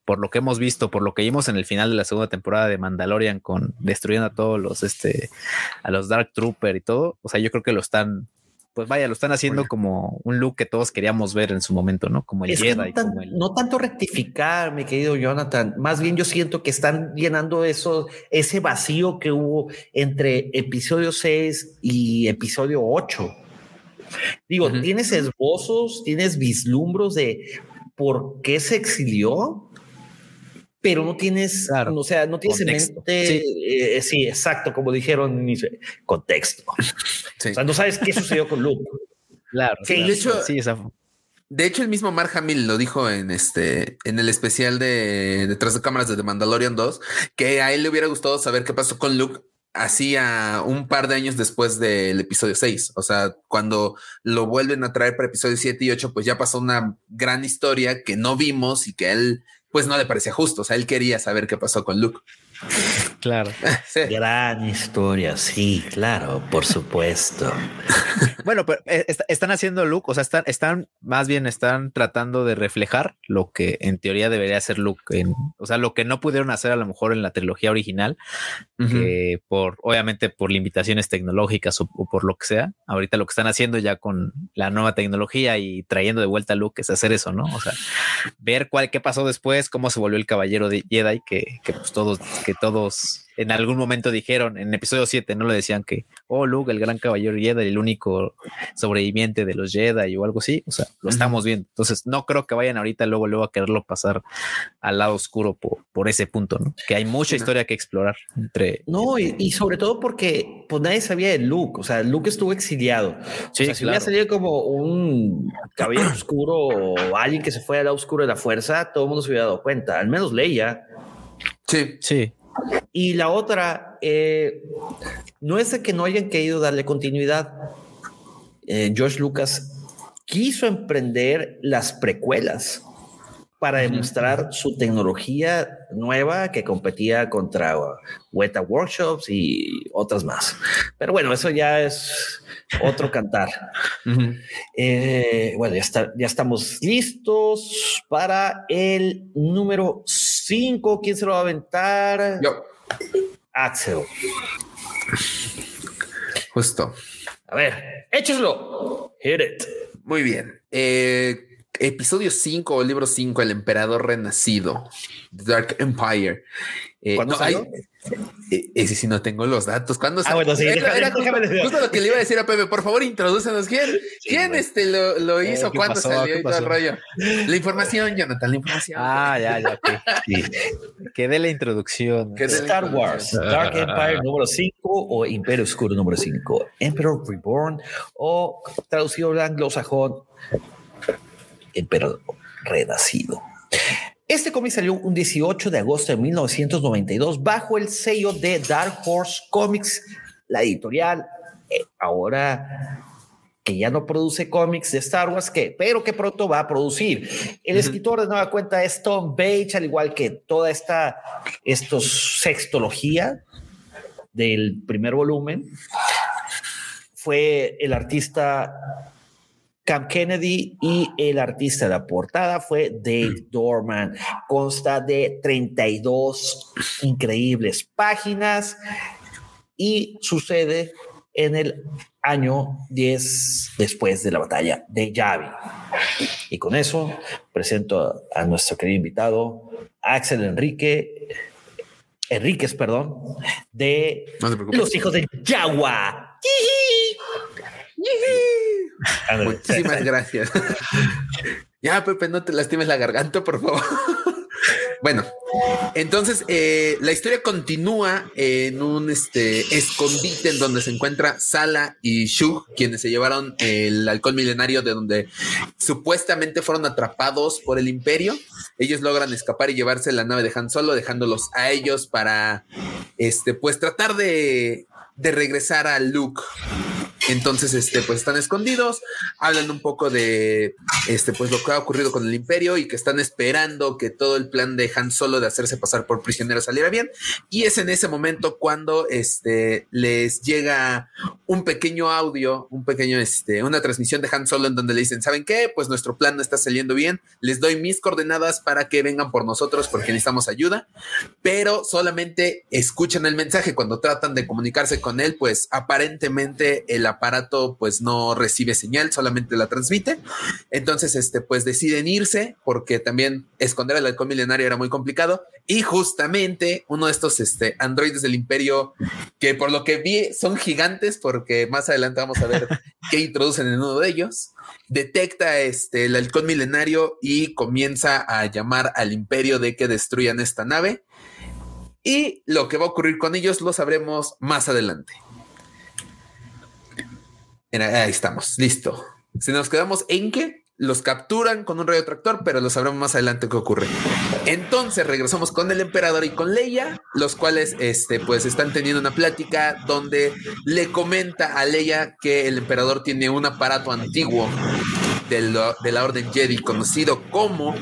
S5: por lo que hemos visto, por lo que vimos en el final de la segunda temporada de Mandalorian con destruyendo a todos los este a los Dark Trooper y todo. O sea, yo creo que lo están pues vaya, lo están haciendo como un look que todos queríamos ver en su momento, ¿no? Como el
S2: Es
S5: Jedi,
S2: no, tan-
S5: como el
S2: no tanto rectificar, mi querido Jonathan. Más bien yo siento que están llenando eso, ese vacío que hubo entre episodio 6 y episodio 8. Digo, tienes esbozos, tienes vislumbros de por qué se exilió, pero no tienes,
S5: Claro.
S2: o sea, no tienes en
S5: Contexto.
S2: mente,
S5: Sí.
S2: eh, sí, exacto, como dijeron, en inicio, contexto.
S4: Sí.
S2: O sea, no sabes qué sucedió con Luke.
S5: claro,
S4: Sí,
S5: claro.
S4: de hecho-
S5: sí, esa
S4: De hecho, el mismo Mark Hamill lo dijo en este, en el especial de detrás de cámaras de The Mandalorian 2, que a él le hubiera gustado saber qué pasó con Luke hacía un par de años después del episodio 6. O sea, cuando lo vuelven a traer para episodio 7 y 8, pues ya pasó una gran historia que no vimos y que él pues no le parecía justo. O sea, él quería saber qué pasó con Luke.
S5: Claro.
S4: Sí.
S2: Gran historia, sí, claro, por supuesto.
S5: Bueno, pero eh, est- están haciendo Luke, o sea, están, están más bien están tratando de reflejar lo que en teoría debería ser Luke, en, o sea, lo que no pudieron hacer a lo mejor en la trilogía original, que por obviamente por limitaciones tecnológicas o, o por lo que sea, ahorita lo que están haciendo ya con la nueva tecnología y trayendo de vuelta a Luke es hacer eso, ¿no? O sea, ver cuál qué pasó después, cómo se volvió el caballero de Jedi, que, que pues todos, que todos en algún momento dijeron, en episodio 7, no le decían que, oh, Luke, el gran caballero Jedi, el único sobreviviente de los Jedi o algo así. O sea, lo estamos viendo. Entonces, no creo que vayan ahorita luego, luego a quererlo pasar al lado oscuro por, por ese punto, ¿no? Que hay mucha historia que explorar entre.
S2: No, y, y sobre todo porque pues nadie sabía de Luke, o sea, Luke estuvo exiliado.
S5: Sí,
S2: o sea, si
S5: claro.
S2: hubiera salido como un caballero oscuro o alguien que se fue al lado oscuro de la fuerza, todo el mundo se hubiera dado cuenta, al menos Leia.
S4: Sí.
S5: Sí,
S2: Y la otra, eh, no es de que no hayan querido darle continuidad. Eh, George Lucas quiso emprender las precuelas para demostrar su tecnología nueva que competía contra Weta Workshops y otras más. Pero bueno, eso ya es otro cantar. Eh, bueno, ya, está, ya estamos listos para el número 5. ¿Quién se lo va a aventar?
S4: Yo,
S2: Axel.
S4: justo.
S2: A ver, écheslo. Hit it.
S4: Muy bien. Eh, episodio 5 o libro 5, El Emperador Renacido, The Dark Empire. Eh,
S2: ¿Cuándo
S4: no,
S2: salió?
S4: hay- eh, ese sí no tengo los datos. ¿Cuándo
S2: Ah,
S4: salió?
S2: bueno, sí,
S4: Era,
S2: déjame-
S4: era justo,
S2: déjame decir.
S4: justo lo que le iba a decir a Pepe. Por favor, introdúcenos. ¿Quién, quién este lo, lo
S5: Eh,
S4: hizo?
S5: ¿qué
S4: ¿Cuándo
S5: pasó?
S4: salió?
S5: ¿Qué
S4: Y todo el rollo. La información, Jonathan, la información.
S5: Ah, ya, ya, ok.
S2: Sí.
S5: Que dé la introducción.
S4: ¿Qué de la
S2: Star? Wars, Dark Empire número 5 o Imperio Oscuro número 5, Emperor Reborn o traducido al anglosajón, Emperador Renacido. Este cómic salió un 18 de agosto de 1992 bajo el sello de Dark Horse Comics, la editorial eh, ahora que ya no produce cómics de Star Wars, que, pero que pronto va a producir. El escritor de nueva cuenta es Tom Bates, al igual que toda esta estos sextología del primer volumen. Fue el artista Cam Kennedy y el artista de la portada fue Dave Dorman. Consta de 32 increíbles páginas y sucede en el año 10 después de la batalla de Yavin. Y con eso presento a, a nuestro querido invitado, Axel Enrique, Enríquez, perdón, de
S4: No
S2: los hijos de Yagua.
S4: Muchísimas gracias. ya, Pepe, no te lastimes la garganta, por favor. bueno, entonces eh, la historia continúa en un este, escondite en donde se encuentra Sala y Shug, quienes se llevaron el halcón milenario de donde supuestamente fueron atrapados por el imperio. Ellos logran escapar y llevarse la nave de Han Solo, dejándolos a ellos para, este, pues tratar de, de regresar a Luke. Entonces, este, pues están escondidos, hablan un poco de, este, pues lo que ha ocurrido con el imperio y que están esperando que todo el plan de Han Solo de hacerse pasar por prisionero saliera bien. Y es en ese momento cuando, este, les llega un pequeño audio, un pequeño, este, una transmisión de Han Solo en donde le dicen, ¿saben qué? Pues nuestro plan no está saliendo bien. Les doy mis coordenadas para que vengan por nosotros porque necesitamos ayuda, pero solamente escuchan el mensaje cuando tratan de comunicarse con él, pues aparentemente el aparato pues no recibe señal, solamente la transmite. Entonces, este, pues deciden irse porque también esconder el halcón milenario era muy complicado. Y justamente uno de estos este, androides del imperio, que por lo que vi son gigantes, porque más adelante vamos a ver qué introducen en uno de ellos, detecta este, el halcón milenario y comienza a llamar al imperio de que destruyan esta nave. Y lo que va a ocurrir con ellos lo sabremos más adelante. Ahí estamos, listo. Si nos quedamos en que los capturan con un rayo tractor, pero lo sabremos más adelante qué ocurre. Entonces regresamos con el emperador y con Leia, los cuales este, pues están teniendo una plática donde le comenta a Leia que el emperador tiene un aparato antiguo de la, de la Orden Jedi conocido como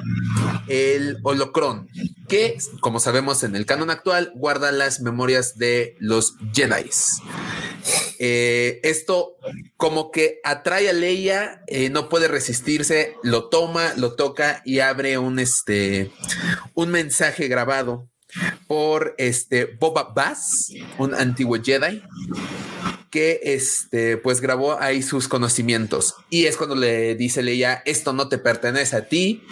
S4: el Holocron, que como sabemos en el canon actual guarda las memorias de los Jedi. Eh, esto como que atrae a Leia, eh, no puede resistirse, lo toma, lo toca y abre un este un mensaje grabado por este Boba Bass, un antiguo Jedi que este pues grabó ahí sus conocimientos. Y es cuando le dice Leia esto no te pertenece a ti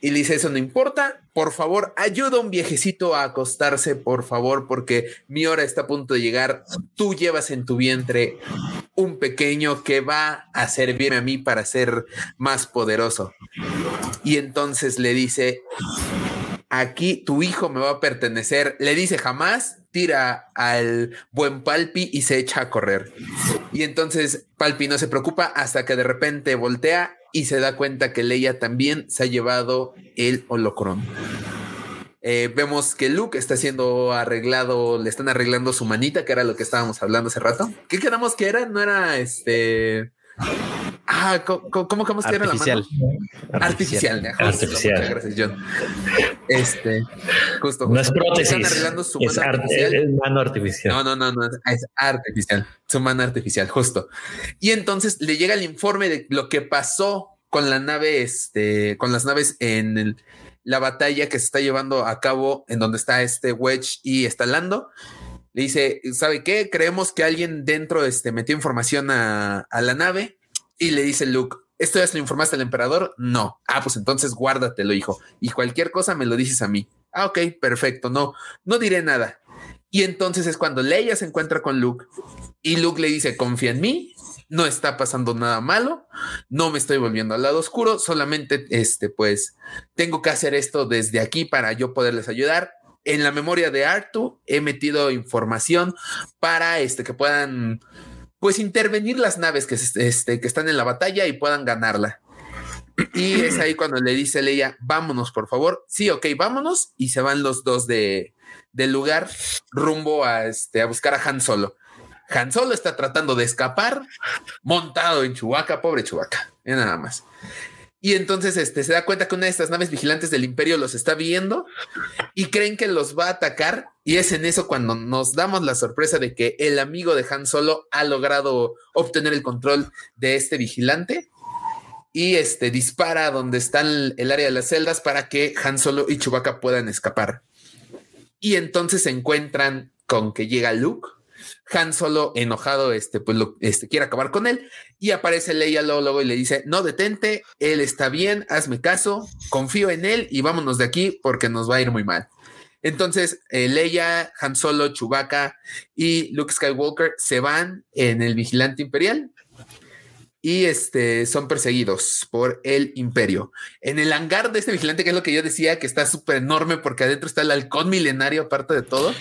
S4: y le dice eso no importa. Por favor ayuda a un viejecito a acostarse por favor porque mi hora está a punto de llegar. Tú llevas en tu vientre un pequeño que va a servirme a mí para ser más poderoso y entonces le dice aquí tu hijo me va a pertenecer. Le dice jamás, tira al buen Palpi y se echa a correr. Y entonces Palpi no se preocupa hasta que de repente voltea y se da cuenta que Leia también se ha llevado el holocron. Eh, vemos que Luke está siendo arreglado, le están arreglando su manita, que era lo que estábamos hablando hace rato. ¿Qué quedamos que era? No era este. Ah, ¿cómo, cómo quedamos que era la mano?
S5: Artificial.
S4: Artificial, justo,
S2: Artificial.
S4: muchas gracias, John. Este, justo.
S2: No es
S4: justo.
S2: prótesis.
S4: Están arreglando su
S2: Es,
S4: mano
S2: ar-
S4: artificial.
S2: es mano artificial.
S4: No, no, no, no, es artificial, su mano artificial, justo. Y entonces le llega el informe de lo que pasó con la nave, este, con las naves en el- la batalla que se está llevando a cabo en donde está este Wedge y está Lando. Le dice, ¿sabe qué? Creemos que alguien dentro este, metió información a, a la nave y le dice Luke, ¿esto ya se lo informaste al emperador? No. Ah, pues entonces guárdatelo, hijo. Y cualquier cosa me lo dices a mí. Ah, ok, perfecto. No, no diré nada. Y entonces es cuando Leia se encuentra con Luke y Luke le dice, confía en mí, no está pasando nada malo, no me estoy volviendo al lado oscuro, solamente este, pues tengo que hacer esto desde aquí para yo poderles ayudar. En la memoria de Artu he metido información para este, que puedan pues intervenir las naves que, se- este, que están en la batalla y puedan ganarla. Y es ahí cuando le dice Leia, vámonos, por favor. Sí, ok, vámonos. Y se van los dos de, del lugar rumbo a, este, a buscar a Han Solo. Han Solo está tratando de escapar montado en Chewbacca, pobre Mira nada más. Y entonces este, se da cuenta que una de estas naves vigilantes del imperio los está viendo y creen que los va a atacar. Y es en eso cuando nos damos la sorpresa de que el amigo de Han Solo ha logrado obtener el control de este vigilante y este dispara donde está el, el área de las celdas para que Han Solo y Chewbacca puedan escapar. Y entonces se encuentran con que llega Luke. Han Solo enojado, este, pues lo, este, quiere acabar con él y aparece Leia luego, y le dice, no detente, él está bien, hazme caso, confío en él y vámonos de aquí porque nos va a ir muy mal. Entonces, eh, Leia, Han Solo, Chewbacca y Luke Skywalker se van en el Vigilante Imperial y este, son perseguidos por el imperio. En el hangar de este vigilante, que es lo que yo decía, que está súper enorme porque adentro está el halcón milenario, aparte de todo.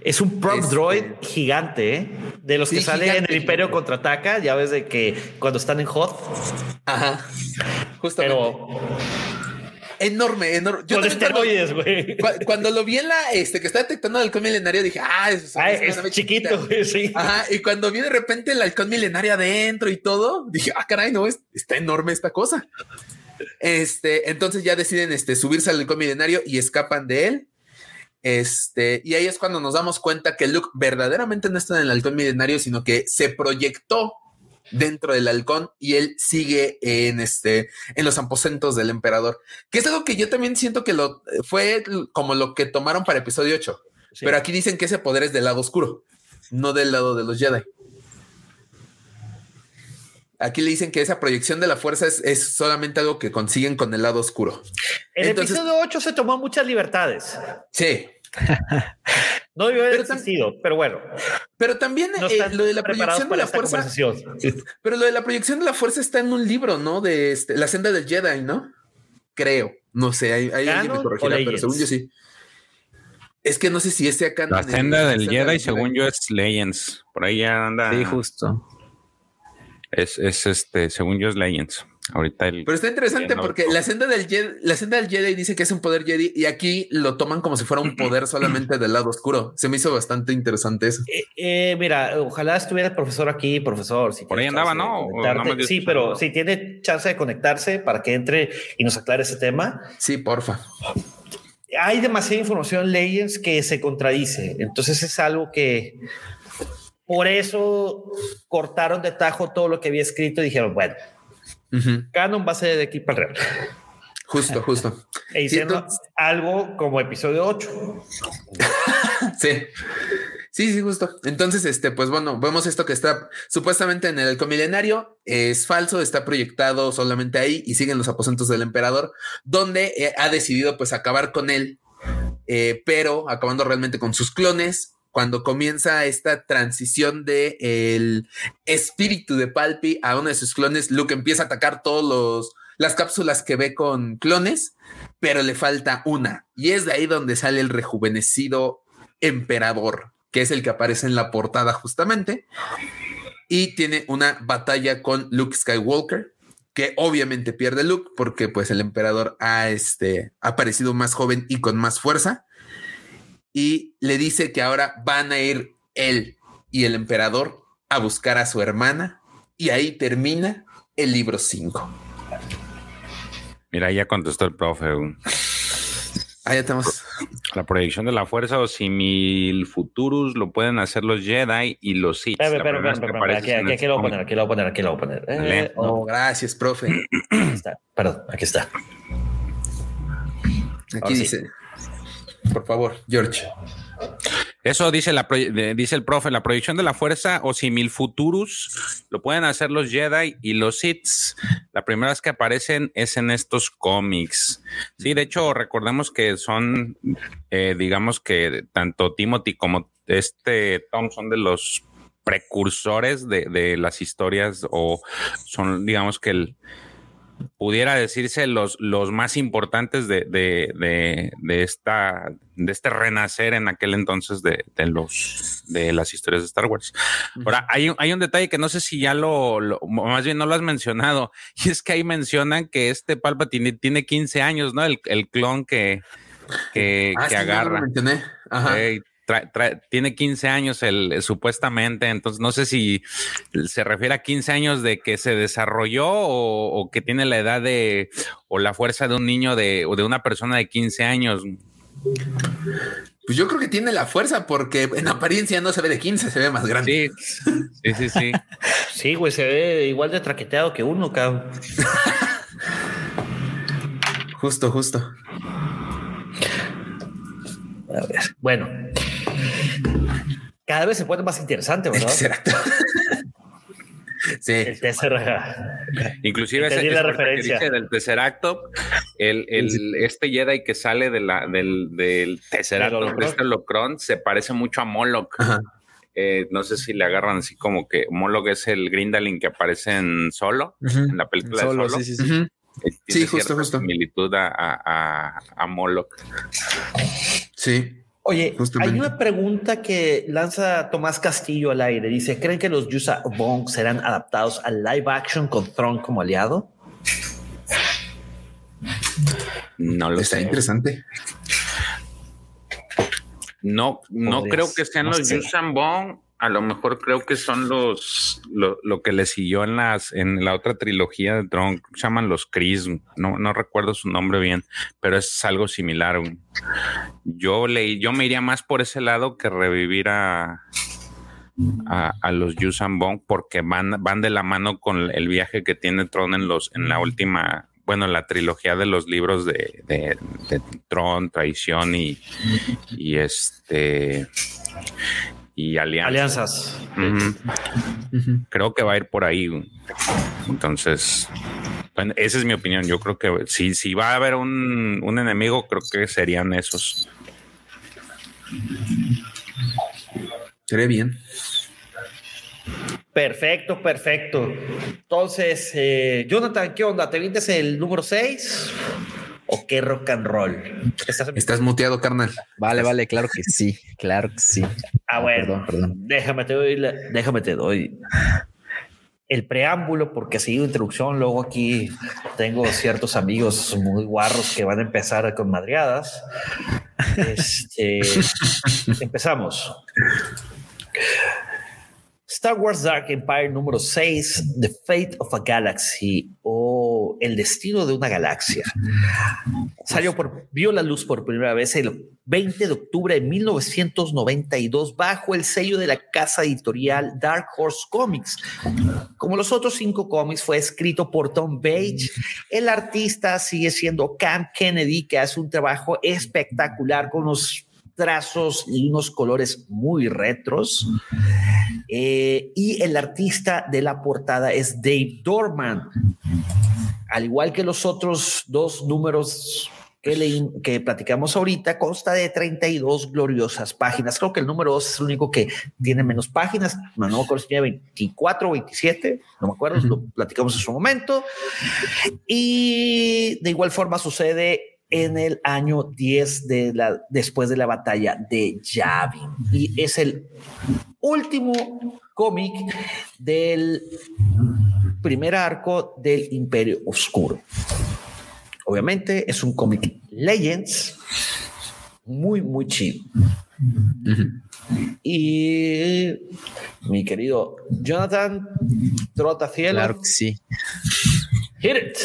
S2: Es un prop
S4: Este-
S2: droid gigante, ¿eh? de los
S4: Sí,
S2: que sale en el Imperio contraataca. Ya ves de que cuando están en Hoth,
S4: Ajá. Justamente.
S2: pero
S4: enorme, enorme. Yo
S2: con
S4: también cuando-
S2: esteroides, güey.
S4: Cu- Cuando lo vi en la, este, que está detectando el halcón milenario, dije, ah, es,
S2: Ah,
S4: es
S2: chiquito,
S4: chiquita".
S2: güey, sí.
S4: Ajá, y cuando vi de repente el halcón milenario adentro y todo, dije, ah, caray, no, es- está enorme esta cosa. Este, entonces ya deciden este, subirse al halcón milenario y escapan de él. Este, y ahí es cuando nos damos cuenta que Luke verdaderamente no está en el halcón milenario, sino que se proyectó dentro del halcón y él sigue en este en los aposentos del emperador, que es algo que yo también siento que lo fue como lo que tomaron para episodio 8.
S2: Sí.
S4: Pero aquí dicen que ese poder es del lado oscuro, no del lado de los Jedi. Aquí le dicen que esa proyección de la fuerza es, es solamente algo que consiguen con el lado oscuro.
S2: El
S4: Entonces-
S2: episodio 8 se tomó muchas libertades.
S4: Sí,
S2: No debió haber
S4: Pero
S2: existido, pero bueno,
S4: pero también
S2: no
S4: eh, lo de la proyección de la fuerza, pero lo de la proyección de la fuerza está en un libro, ¿no? De este, la senda del Jedi, ¿no? Creo, no sé, hay, hay alguien me
S2: ¿Canon
S4: corregirá, pero
S2: Legends?
S4: según yo sí. Es que no sé si ese acá.
S3: La senda del Jedi, según yo, es Legends. Por ahí ya anda.
S5: Sí, justo.
S3: Es, es este, según yo, es Legends. Ahorita el.
S4: Pero está interesante
S3: Sí, no,
S4: porque
S3: no.
S4: la senda del Jedi, la senda del Jedi dice que es un poder Jedi y aquí lo toman como si fuera un poder solamente del lado oscuro. Se me hizo bastante interesante eso.
S2: Eh, eh, mira, ojalá estuviera el profesor aquí, profesor. si
S3: Por ahí andaba, ¿no? O
S2: conectarte.
S3: nada más dio
S2: Sí, pero si tiene chance de conectarse para que entre y nos aclare ese tema.
S4: Sí, porfa.
S2: Hay demasiada información en Legends que se contradice. Entonces es algo que por eso cortaron de tajo todo lo que había escrito y dijeron, bueno,
S4: Ujú.
S2: Canon va a ser de aquí para el real.
S4: Justo, justo.
S2: E hicieron algo como episodio 8.
S4: Sí. Sí, sí, justo. Entonces, este, pues bueno, vemos esto que está supuestamente en el halcón milenario. Es falso, está proyectado solamente ahí y siguen los aposentos del emperador, donde eh, ha decidido pues acabar con él, eh, pero acabando realmente con sus clones. Cuando comienza esta transición de el espíritu de Palpi a uno de sus clones, Luke empieza a atacar todos los las cápsulas que ve con clones, pero le falta una. Y es de ahí donde sale el rejuvenecido emperador, que es el que aparece en la portada justamente. Y tiene una batalla con Luke Skywalker, que obviamente pierde Luke porque pues el emperador ha este, aparecido más joven y con más fuerza. Y le dice que ahora van a ir él y el emperador a buscar a su hermana. Y ahí termina el libro 5.
S3: Mira, ya contestó el profe.
S4: Ah, ya estamos.
S3: La proyección de la fuerza o simil futurus lo pueden hacer los Jedi y los Sith.
S2: Espera,
S3: La
S2: espera,
S3: primera
S2: espera,
S3: vez que
S2: espera,
S3: apareces
S2: Aquí, aquí, lo voy a poner, aquí lo voy a poner, aquí lo voy a poner. Eh,
S3: Dale.
S2: no,
S4: Oh, gracias, profe.
S2: aquí está. Perdón, aquí está.
S4: Aquí
S2: Ahora sí.
S4: Por favor, George.
S3: Eso dice, el profe, la proyección de la fuerza o simil futurus lo pueden hacer los Jedi y los Sith. La primera vez que aparecen es en estos cómics. Sí, de hecho, recordemos que son, eh, digamos que tanto Timothy como este Tom son de los precursores de las historias o son, digamos que el, pudiera decirse los, los más importantes de, de, de, de esta, de este renacer en aquel entonces de, de los de las historias de Star Wars. Ahora, hay, un- hay un detalle que no sé si ya lo, lo- más bien no lo has mencionado, y es que ahí mencionan que este Palpatine tiene 15 años, ¿no? El, el clon que, que,
S4: Ah,
S3: que
S4: sí, no lo
S3: agarra.
S4: mencioné. Ajá.
S3: Trae- trae- tiene 15 años el, el- supuestamente, entonces no sé si se refiere a 15 años de que se desarrolló o, o que tiene la edad de o la fuerza de un niño de o de una persona de 15 años.
S4: Pues yo creo que tiene la fuerza porque en apariencia no se ve de 15, se ve más grande.
S3: Sí, sí, sí, sí.
S2: Sí, güey, se ve igual de traqueteado que uno, cabrón.
S4: Justo, justo.
S2: A ver, bueno. Cada vez se pone más interesante, ¿verdad?
S4: Exacto. Sí.
S2: El Tesseract.
S3: Inclusive ese,
S2: la
S3: que
S2: referencia.
S3: dice del Tesseracto, el, el, este Jedi que sale de la, del, del Tesseracto, este Holocron, se parece mucho a Moloch.
S4: Ajá.
S3: Eh, no sé si le agarran así como que Moloch es el Grindaling que aparece en Solo, en la película
S5: Solo,
S3: de Solo.
S5: sí, sí, sí.
S3: Eh, tiene
S4: Sí, justo, justo.
S3: similitud a, a, a Moloch.
S4: Sí.
S2: Oye,
S4: Justamente.
S2: hay una pregunta que lanza Tomás Castillo al aire. Dice, ¿creen que los Yusa Bong serán adaptados al live action con Tron como aliado?
S3: No lo
S4: Está
S3: sé.
S4: interesante.
S3: No, no
S5: Podrías,
S3: creo que sean
S5: no
S3: los. Yuuzhan Vong. A lo mejor creo que son los lo, lo que le siguió en las en la otra trilogía de Tron, se llaman los Chris, no, no recuerdo su nombre bien, pero es algo similar. Yo leí, yo me iría más por ese lado que revivir a a, los Yuuzhan Vong porque van, van de la mano con el viaje que tiene Tron en los en la última bueno, la trilogía de los libros de, de, de Tron, Traición y, y este y Alianza.
S2: Alianzas.
S3: Creo que va a ir por ahí. Entonces, bueno, esa es mi opinión. Yo creo que si, si va a haber un, un enemigo, creo que serían esos.
S4: Sería bien.
S2: Perfecto, perfecto. Entonces, eh, Jonathan, ¿qué onda? ¿Te vintes el número 6? ¿O qué rock and roll? Estás
S4: muteado, carnal.
S5: Vale, vale, claro que sí, claro que sí.
S2: Ah, bueno.
S5: Perdón, perdón.
S2: Déjame te doy, la- déjame te doy el preámbulo porque sigo introducción. Luego aquí tengo ciertos amigos muy guarros que van a empezar con madriadas. Este, empezamos. Star Wars Dark Empire número 6, The Fate of a Galaxy o El destino de una galaxia. Salió por, vio la luz por primera vez el 20 de octubre de 1992 bajo el sello de la casa editorial Dark Horse Comics. Como los otros cinco cómics, fue escrito por Tom Page. El artista sigue siendo Cam Kennedy, que hace un trabajo espectacular con unos trazos y unos colores muy retros. Eh, y el artista de la portada es Dave Dorman. Al igual que los otros dos números que, leí, que platicamos ahorita, consta de 32 gloriosas páginas. Creo que el número 2 es el único que tiene menos páginas. No, no me acuerdo si tiene 24 o 27, no me acuerdo, lo platicamos en su momento. Y de igual forma sucede en el año 10 de la, después de la batalla de Yavin. Y es el último cómic del primer arco del Imperio Oscuro. Obviamente es un cómic Legends muy, muy chido. Y mi querido Jonathan Trotacielo,
S5: Claro que sí,
S2: hit it.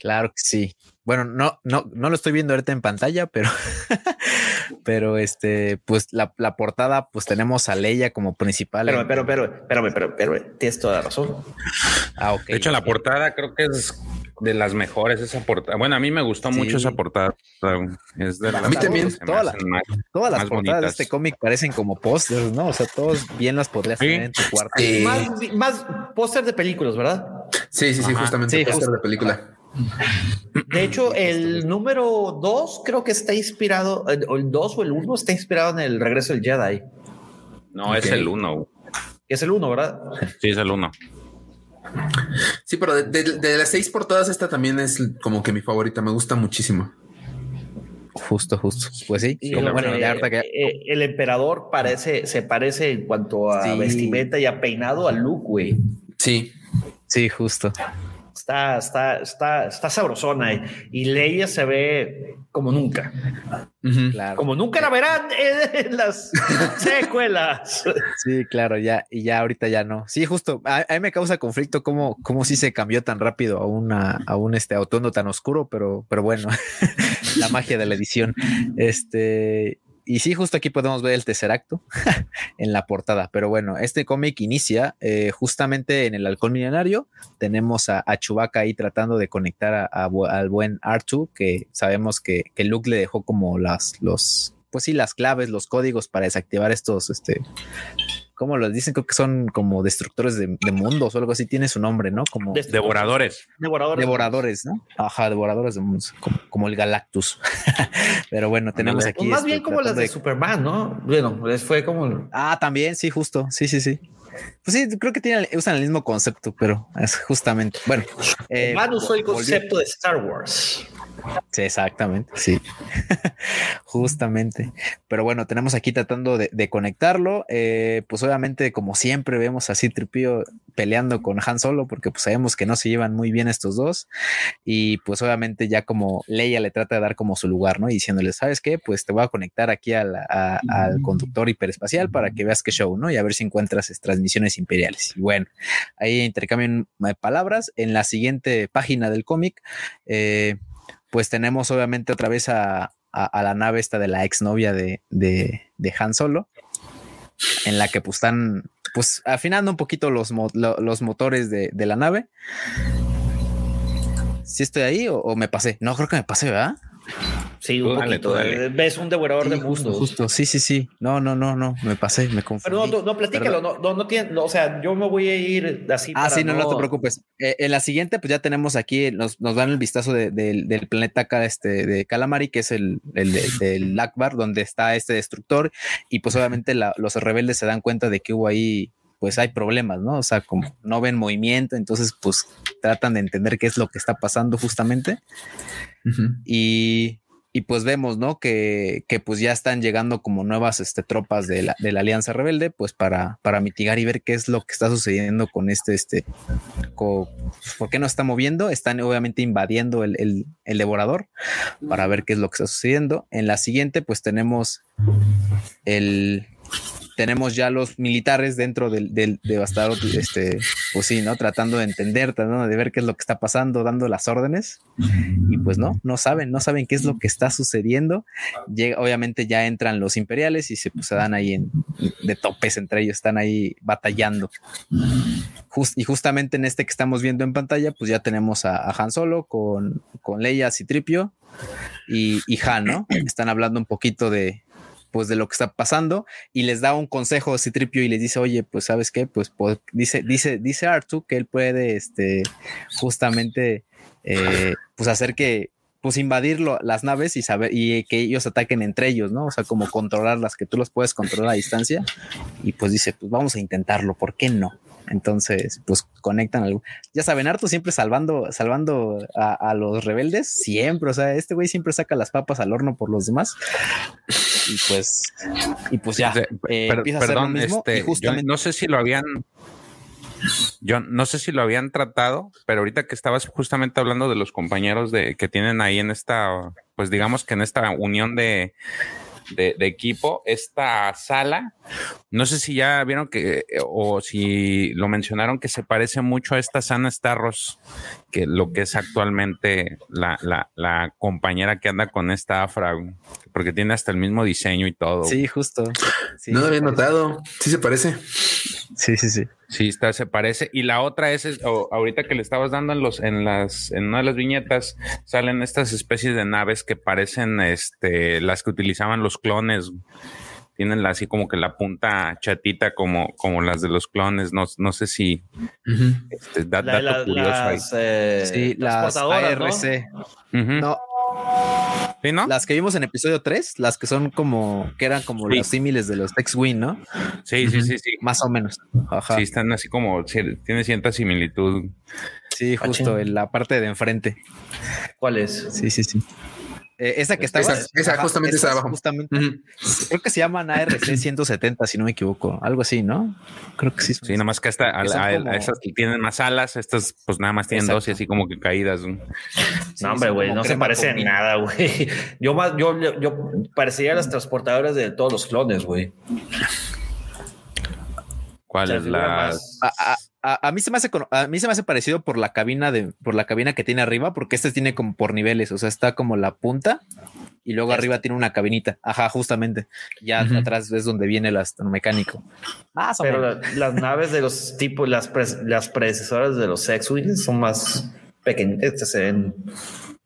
S5: claro que sí. Bueno, no, no, no lo estoy viendo ahorita en pantalla, pero, pero este, pues la, la portada, pues tenemos a Leia como principal.
S2: Pero, pero, pero, espérame, pero, pero, tienes toda la razón.
S5: ah, ok.
S3: De hecho, la portada creo que es de las mejores esa portada. Bueno, a mí me gustó
S5: Sí.
S3: mucho esa portada. Es de
S4: A
S3: las
S4: mí también.
S5: Toda la-
S3: más-
S5: Todas las portadas de este cómic parecen como pósters, ¿no? O sea, todos bien las podrías
S3: Sí.
S5: tener en tu cuarto.
S4: Sí.
S2: Más, más póster de películas, ¿verdad?
S4: Sí, sí, sí,
S3: Ajá.
S4: justamente.
S5: Sí,
S4: póster de película.
S2: De hecho, el número 2 creo que está inspirado, eh, o el 2 o el 1 está inspirado en el regreso del Jedi.
S3: No, es el uno.
S2: que Es el 1, ¿verdad?
S3: Sí, es el uno.
S4: Sí, pero de, de- de las seis portadas, esta también es como que mi favorita. Me gusta muchísimo.
S5: Justo, justo. Pues sí. Como,
S2: eh, eh, el emperador parece, se parece en cuanto a
S5: Sí.
S2: vestimenta y a peinado a Luke, güey.
S4: Sí.
S5: sí, justo.
S2: Está, está, está, está sabrosona y, y Leia se ve como nunca.
S5: Claro.
S2: como nunca la verán en, en las secuelas.
S5: Sí, claro, ya, y ya ahorita ya no. Sí, justo. A, a mí me causa conflicto cómo, cómo sí se cambió tan rápido a una, a un este autónomo tan oscuro, pero, pero bueno, la magia de la edición. Este, y sí, justo aquí podemos ver el tercer acto en la portada. Pero bueno, este cómic inicia eh, justamente en el Halcón Milenario. Tenemos a, a Chewbacca ahí tratando de conectar a- al buen R2, que sabemos que, que Luke le dejó como las, los, pues sí, las claves, los códigos para desactivar estos, este, ¿cómo lo dicen? Creo que son como destructores de, de mundos o algo así. Tiene su nombre, ¿no? Como
S3: Devoradores.
S2: Devoradores.
S5: devoradores, ¿no? Ajá, devoradores de mundos, como, como el Galactus. Pero bueno, tenemos aquí.
S2: Pues más
S5: este,
S2: bien como las de Superman, ¿no? Bueno, les fue como.
S5: Ah, también, sí, justo. Sí, sí, sí. Pues sí, creo que tienen, usan el mismo concepto, pero es justamente. Bueno, eh,
S2: Man usó el concepto de Star Wars.
S5: Sí, exactamente, sí. Justamente. Pero bueno, tenemos aquí tratando de, de conectarlo. eh, pues obviamente, como siempre, vemos así Tripio peleando con Han Solo, porque pues sabemos que no se llevan muy bien estos dos. Y pues obviamente ya como Leia le trata de dar como su lugar, ¿no? Y diciéndole, ¿sabes qué? Pues te voy a conectar aquí a la- a- al conductor hiperespacial para que veas qué show, ¿no? Y a ver si encuentras es, transmisiones imperiales. Y bueno, ahí intercambian eh, palabras. En la siguiente página del cómic, eh, pues tenemos obviamente otra vez a, a- la nave esta de la exnovia de, de, Han Solo, en la que pues están pues afinando un poquito los, mo- lo- los motores de, de la nave. ¿Sí estoy ahí o, o me pasé? No, creo que me pasé, ¿verdad?
S2: Sí, un
S3: dale,
S2: poquito.
S3: dale.
S2: Ves un devorador
S5: Sí,
S2: de
S5: justo,
S2: mundos.
S5: justo. Sí, sí, sí. No, no, no, no. Me pasé, me confundí.
S2: Pero no, no, no, platícalo. No, no, no tiene. no, o sea, yo me voy a ir así.
S5: Ah,
S2: para
S5: sí, no, no te preocupes. Eh, en la siguiente, pues ya tenemos aquí, nos, nos dan el vistazo de- del- del planeta acá, este, de Calamari, que es el, el de- del Akbar, donde está este destructor, y pues obviamente la- los rebeldes se dan cuenta de que hubo ahí, pues hay problemas, ¿no? O sea, como no ven movimiento, entonces pues tratan de entender qué es lo que está pasando justamente, y, y pues vemos, ¿no? Que, que pues ya están llegando como nuevas este, tropas de la, de Alianza Rebelde, pues para, para mitigar y ver qué es lo que está sucediendo con este, este, co- ¿por qué no está moviendo? Están obviamente invadiendo el, el- el devorador para ver qué es lo que está sucediendo. En la siguiente, pues tenemos el... Tenemos ya los militares dentro del, del este, pues sí, ¿no? Tratando de entender, tratando de ver qué es lo que está pasando, dando las órdenes. Y pues no, no saben, no saben qué es lo que está sucediendo. Llega, obviamente ya entran los imperiales y se, pues, dan ahí en, de topes entre ellos, están ahí batallando. Y justamente en este que estamos viendo en pantalla, pues ya tenemos a, a Han Solo con, con Leia, Citripio y, y Han, ¿no? Están hablando un poquito de pues de lo que está pasando y les da un consejo a Citripio y les dice, oye, pues sabes qué, pues, dice, dice, dice Artu que él puede, este, justamente, eh, pues hacer que, pues invadir las naves y saber, y que ellos ataquen entre ellos, ¿no? O sea, como controlarlas, que tú los puedes controlar a distancia y pues dice, pues vamos a intentarlo, ¿por qué no? Entonces, pues conectan algo. Ya saben, Artu siempre salvando, salvando a, a los rebeldes, siempre. O sea, este güey siempre saca las papas al horno por los demás. Y pues, y pues ya. Eh,
S3: per-
S5: empieza a hacer lo mismo y
S3: este, yo no sé si lo habían. Yo no sé si lo habían tratado, pero ahorita que estabas justamente hablando de los compañeros de que tienen ahí en esta, pues digamos que en esta unión de, de, de equipo, esta sala, no sé si ya vieron que, o si lo mencionaron, que se parece mucho a esta Sana Starros, que lo que es actualmente la, la, la compañera que anda con esta Afra, porque tiene hasta el mismo diseño y todo.
S5: Sí, justo. Sí,
S4: no lo había
S5: parece.
S4: notado. Sí se parece.
S5: Sí, sí, sí.
S3: Sí, está, se parece. Y la otra es, es- o- ahorita que le estabas dando en los, en las, en una de las viñetas, salen estas especies de naves que parecen, este, las que utilizaban los clones. Tienen la- así como que la punta chatita como, como las de los clones. No, no sé si este, da-
S2: La-
S3: dato
S2: la-
S3: curioso ahí.
S2: las, eh,
S5: Sí, las
S2: ¿no?
S5: ARC.
S3: Ujú.
S5: No,
S3: ¿Sí, no?
S5: las que vimos en episodio 3, las que son como, que eran como
S3: Sí.
S5: los símiles de los X-Wing, ¿no?
S3: Sí, sí, sí, sí.
S5: Más o menos. Ajá.
S3: Sí,
S5: Sí,
S3: están así como, sí, tiene cierta similitud.
S5: justo
S2: Machín.
S5: en la parte de enfrente.
S2: ¿Cuál es?
S5: Sí, sí, sí. Eh, esa que estaba.
S4: Esa- esa, justamente esa abajo.
S5: Justamente,
S4: Ujú.
S5: creo que se llaman ARC 170, si no me equivoco. Algo así, ¿no? Creo que sí.
S3: Sí, nada más que hasta a, a- a esas que tienen más alas, estas pues nada más tienen dos y
S5: Exacto.
S3: así como que caídas. ¿no?
S5: Sí,
S2: no, hombre, güey, no se
S5: crema
S2: parece
S5: con
S2: en
S5: piña.
S2: nada, güey. Yo más, yo, yo, yo parecería las transportadoras de todos los clones, güey.
S3: ¿Cuál
S2: O sea,
S3: es la...?
S2: más-
S5: A, a- mí se me hace a mí se me hace parecido por la cabina de por la cabina que tiene arriba, porque este tiene como por niveles, o sea, está como la punta y luego
S2: Este.
S5: arriba tiene una cabinita. Ajá, justamente. Ya atrás es donde viene el mecánico. Más o
S2: Pero
S5: menos.
S2: la- las naves de los tipos, las, pre- las predecesoras de los X-Wings son más pequeñitas, que se ven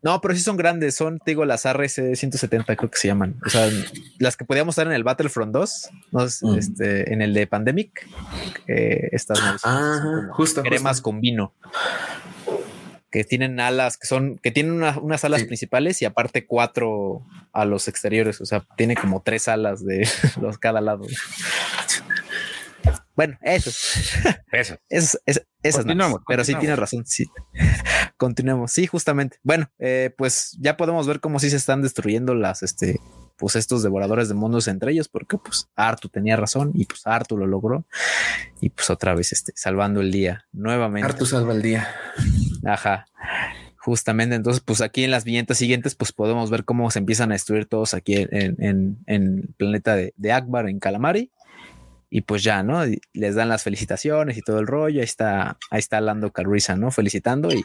S5: No, pero sí son grandes, son, te digo, las RS-170 creo que se llaman. O sea, las que podíamos usar en el Battlefront 2, ¿no?
S4: Mm.
S5: este, en el de Pandemic. eh, estas
S4: Ah,
S5: como
S4: justo,
S5: cremas
S4: justo.
S5: con vino. Que tienen alas, que son, que tienen una- unas alas
S4: Sí.
S5: principales y aparte cuatro a los exteriores. O sea, tiene como tres alas de los cada lado. Bueno, eso.
S3: Eso.
S5: Es, es, esas
S3: Continuamos,
S5: naves. Pero sí tienes razón. Sí. Continuemos. Sí, justamente. Bueno, eh, pues ya podemos ver cómo sí se están destruyendo las, este, pues estos devoradores de mundos entre ellos, porque pues Artu tenía razón y pues Artu lo logró y pues otra vez este, salvando el día nuevamente.
S4: Artu salva el día.
S5: Ajá. Justamente, entonces, pues aquí en las viñetas siguientes, pues podemos ver cómo se empiezan a destruir todos aquí en, en, en el planeta de, de Akbar, en Calamari. Y pues ya, ¿no? Les dan las felicitaciones y todo el rollo. Ahí está, ahí está Lando Calrissian, ¿no? Felicitando y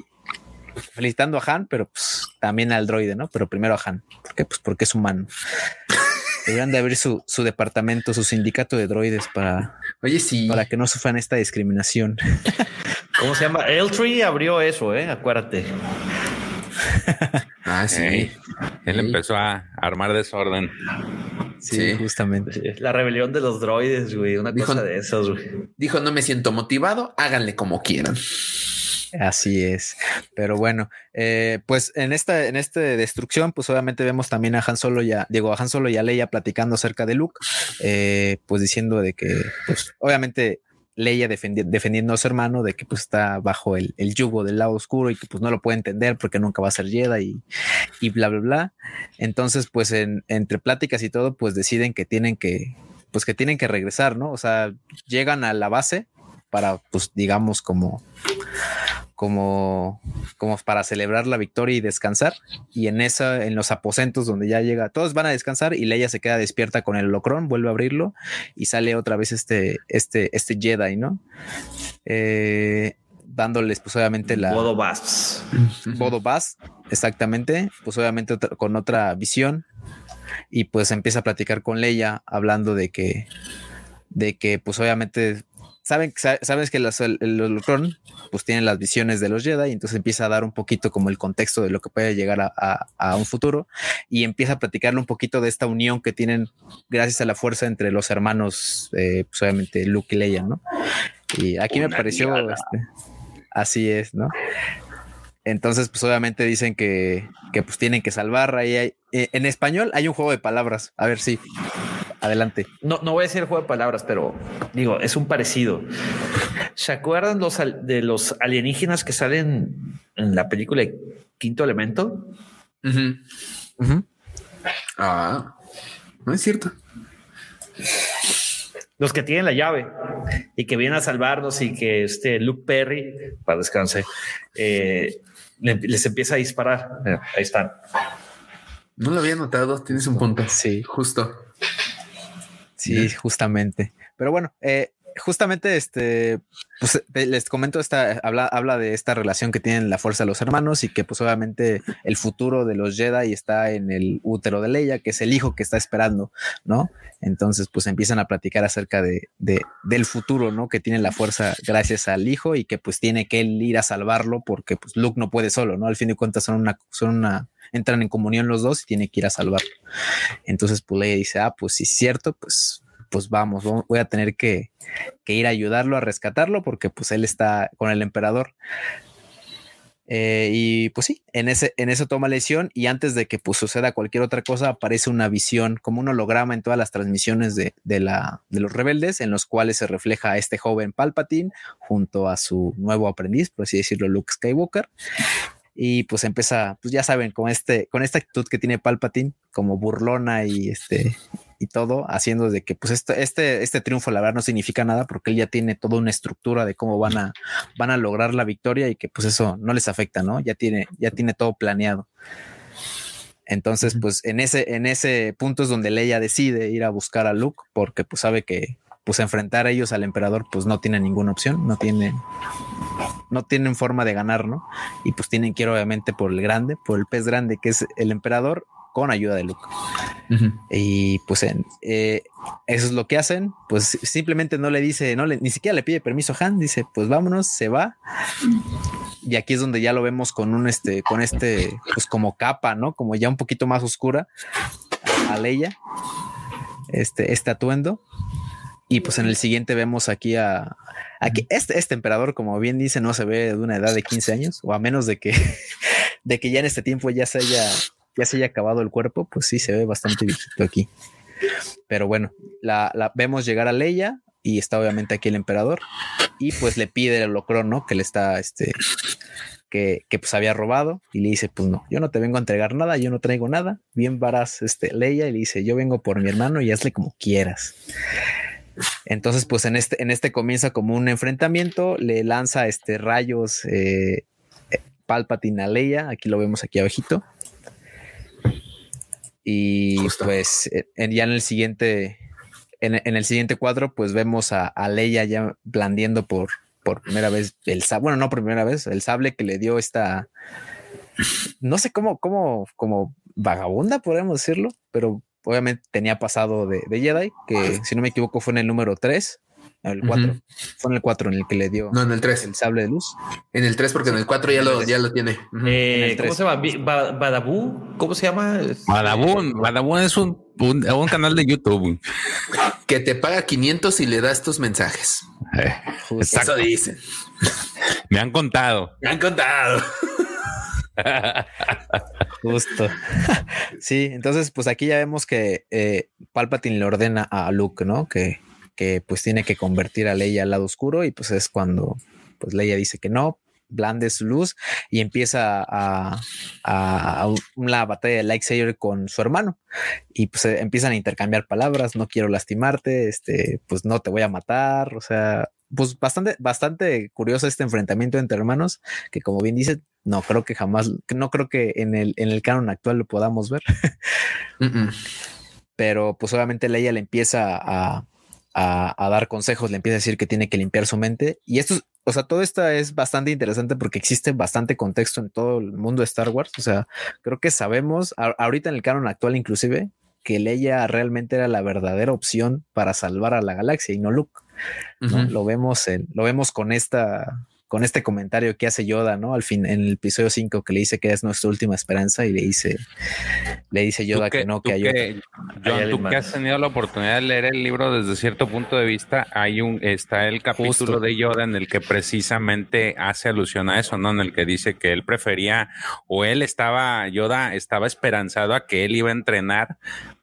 S5: felicitando a Han, pero pues también al droide, ¿no? Pero primero a Han, porque pues porque es humano. Deberían de abrir su, su departamento, su sindicato de droides para,
S4: Oye, sí.
S5: para que no sufran esta discriminación.
S2: ¿Cómo se llama? Eltree abrió eso, ¿eh? Acuérdate.
S4: Ah, sí.
S3: Ey, Él
S4: Sí.
S3: empezó a armar desorden.
S5: Sí,
S4: Sí.
S5: justamente.
S2: La rebelión de los droides, güey. Una
S4: Dijo-
S2: cosa de esos, güey.
S4: Dijo, no me siento motivado, háganle como quieran.
S5: Así es. Pero bueno, eh, pues en esta, en esta destrucción, pues obviamente vemos también a Han Solo y a, digo, a Han Solo y a Leia platicando acerca de Luke, eh, pues diciendo de que, pues obviamente Leia defendi- defendiendo a su hermano de que pues está bajo el, el yugo del lado oscuro y que pues no lo puede entender porque nunca va a ser Jedi y, y bla, bla, bla. Entonces, pues en, entre pláticas y todo, pues deciden que tienen que, pues que tienen que regresar, ¿no? O sea, llegan a la base para, pues digamos, como como, como para celebrar la victoria y descansar. Y en esa, en los aposentos donde ya llega, todos van a descansar y Leia se queda despierta con el holocrón, vuelve a abrirlo y sale otra vez este, este, este Jedi, ¿no? Eh, dándoles, pues obviamente la
S2: Modo Bass.
S5: Bodo Bass, exactamente, pues obviamente otra- con otra visión y pues empieza a platicar con Leia hablando de que, de que pues obviamente saben, sa- sabes que el holocrón pues tiene las visiones de los Jedi y entonces empieza a dar un poquito como el contexto de lo que puede llegar a, a- a un futuro y empieza a platicarle un poquito de esta unión que tienen gracias a la fuerza entre los hermanos, eh, pues obviamente Luke y Leia, ¿no? Y aquí me pareció, este, así es, ¿no? Entonces, pues obviamente dicen que, que pues tienen que salvar. Ahí hay- eh, en español hay un juego de palabras. A ver si. Adelante.
S2: No, no voy a decir el juego de palabras, pero digo, es un parecido. ¿Se acuerdan los de los alienígenas que salen en la película de Quinto Elemento?
S4: Ujú. Ah, no es cierto.
S2: Los que tienen la llave y que vienen a salvarnos y que este Luke Perry, para descanse, eh, le- les empieza a disparar. Mira, ahí están.
S4: No lo había notado. Tienes un punto.
S5: Sí.
S4: Justo.
S5: Sí, justamente. Pero bueno, eh, justamente este, pues te- les comento esta, habla, habla de esta relación que tienen la fuerza de los hermanos y que pues obviamente el futuro de los Jedi está en el útero de Leia, que es el hijo que está esperando, ¿no? Entonces pues empiezan a platicar acerca de, de- del futuro, ¿no? Que tiene la fuerza gracias al hijo y que pues tiene que él ir a salvarlo porque pues Luke no puede solo, ¿no? Al fin de cuentas son una, son una, entran en comunión los dos y tiene que ir a salvarlo. Entonces, pues Leia dice, ah, pues sí es cierto, pues, pues vamos, voy a tener que, que ir a ayudarlo a rescatarlo porque pues él está con el emperador. Eh, y pues sí, en ese, en eso toma lesión y antes de que pues suceda cualquier otra cosa aparece una visión como un holograma en todas las transmisiones de, de la, de los rebeldes en los cuales se refleja a este joven Palpatine junto a su nuevo aprendiz, por así decirlo, Luke Skywalker. Y pues empieza, pues ya saben, con este, con esta actitud que tiene Palpatine, como burlona y este, y todo, haciendo de que pues este, este, este triunfo la verdad no significa nada porque él ya tiene toda una estructura de cómo van a, van a lograr la victoria y que pues eso no les afecta, ¿no? Ya tiene, ya tiene todo planeado. Entonces, pues en ese, en ese punto es donde Leia decide ir a buscar a Luke porque pues sabe que pues enfrentar a ellos al emperador pues no tiene ninguna opción, no tienen, no tienen forma de ganar, ¿no? Y pues tienen que ir obviamente por el grande, por el pez grande que es el emperador con ayuda de Luke. Y pues eh, eso es lo que hacen. Pues simplemente no le dice, no le, ni siquiera le pide permiso a Han. Dice, pues vámonos, se va. y aquí es donde ya lo vemos con un este, con este, pues como capa, ¿no? Como ya un poquito más oscura a Leia, este, este atuendo. Y pues en el siguiente vemos aquí a, aquí este, este emperador, como bien dice, no se ve de una edad de 15 años, o a menos de que, de que ya en este tiempo ya se haya, ya se haya acabado el cuerpo, pues sí se ve bastante viejito aquí. Pero bueno, la, la vemos llegar a Leia y está obviamente aquí el emperador y pues le pide el holocrón, ¿no? Que le está, este, que, que, pues había robado y le dice, pues no, yo no te vengo a entregar nada, yo no traigo nada, bien varas, este, Leia y le dice, yo vengo por mi hermano y hazle como quieras. Entonces, pues en este, en este comienza como un enfrentamiento, le lanza este rayos eh, Palpatine a Leia, aquí lo vemos aquí abajito. Y Justo. pues en, ya en el siguiente, en, en, el siguiente cuadro, pues vemos a, a, Leia ya blandiendo por, por primera vez el sable, bueno, no por primera vez, el sable que le dio esta, no sé cómo, cómo, como vagabunda, podemos decirlo, pero obviamente tenía pasado de, de, Jedi, que si no me equivoco fue en el número 3, el 4, uh -huh. fue en el 4 en el que le dio
S4: no, en el, 3.
S5: el sable de luz.
S4: En el 3, porque sí. en el 4 ya, lo, ya lo tiene.
S2: Uh -huh. eh, ¿Cómo se llama? ¿Badabú? ¿Cómo se llama?
S3: Badabun. Badabun es un, un, un, canal de YouTube.
S4: Que te paga 500 y le das tus mensajes.
S3: Eh,
S4: Eso dicen.
S3: Me han contado.
S4: Me han contado.
S5: Justo. sí, entonces, pues aquí ya vemos que eh, Palpatine le ordena a Luke, ¿no? Que, que pues tiene que convertir a Leia al lado oscuro y pues es cuando pues Leia dice que no, blande su luz y empieza a, a, a, una batalla de lightsaber con su hermano y pues empiezan a intercambiar palabras, no quiero lastimarte, este, pues no te voy a matar, o sea, pues bastante, bastante curioso este enfrentamiento entre hermanos, que como bien dice, no creo que jamás, no creo que en el, en el canon actual lo podamos ver. Pero pues obviamente Leia le empieza a, a, a, dar consejos, le empieza a decir que tiene que limpiar su mente. Y esto, o sea, todo esto es bastante interesante porque existe bastante contexto en todo el mundo de Star Wars. O sea, creo que sabemos, a, ahorita en el canon actual inclusive, que Leia realmente era la verdadera opción para salvar a la galaxia y no Luke. ¿no? Uh -huh. Lo vemos en, lo vemos con esta con este comentario que hace Yoda, ¿no? Al fin, en el episodio 5 que le dice que es nuestra última esperanza y le dice, le dice Yoda que, que, no, que hay
S3: que, John, tú que has tenido la oportunidad de leer el libro desde cierto punto de vista, hay un, está el capítulo Justo. de Yoda en el que precisamente hace alusión a eso, ¿no? En el que dice que él prefería, o él estaba, Yoda estaba esperanzado a que él iba a entrenar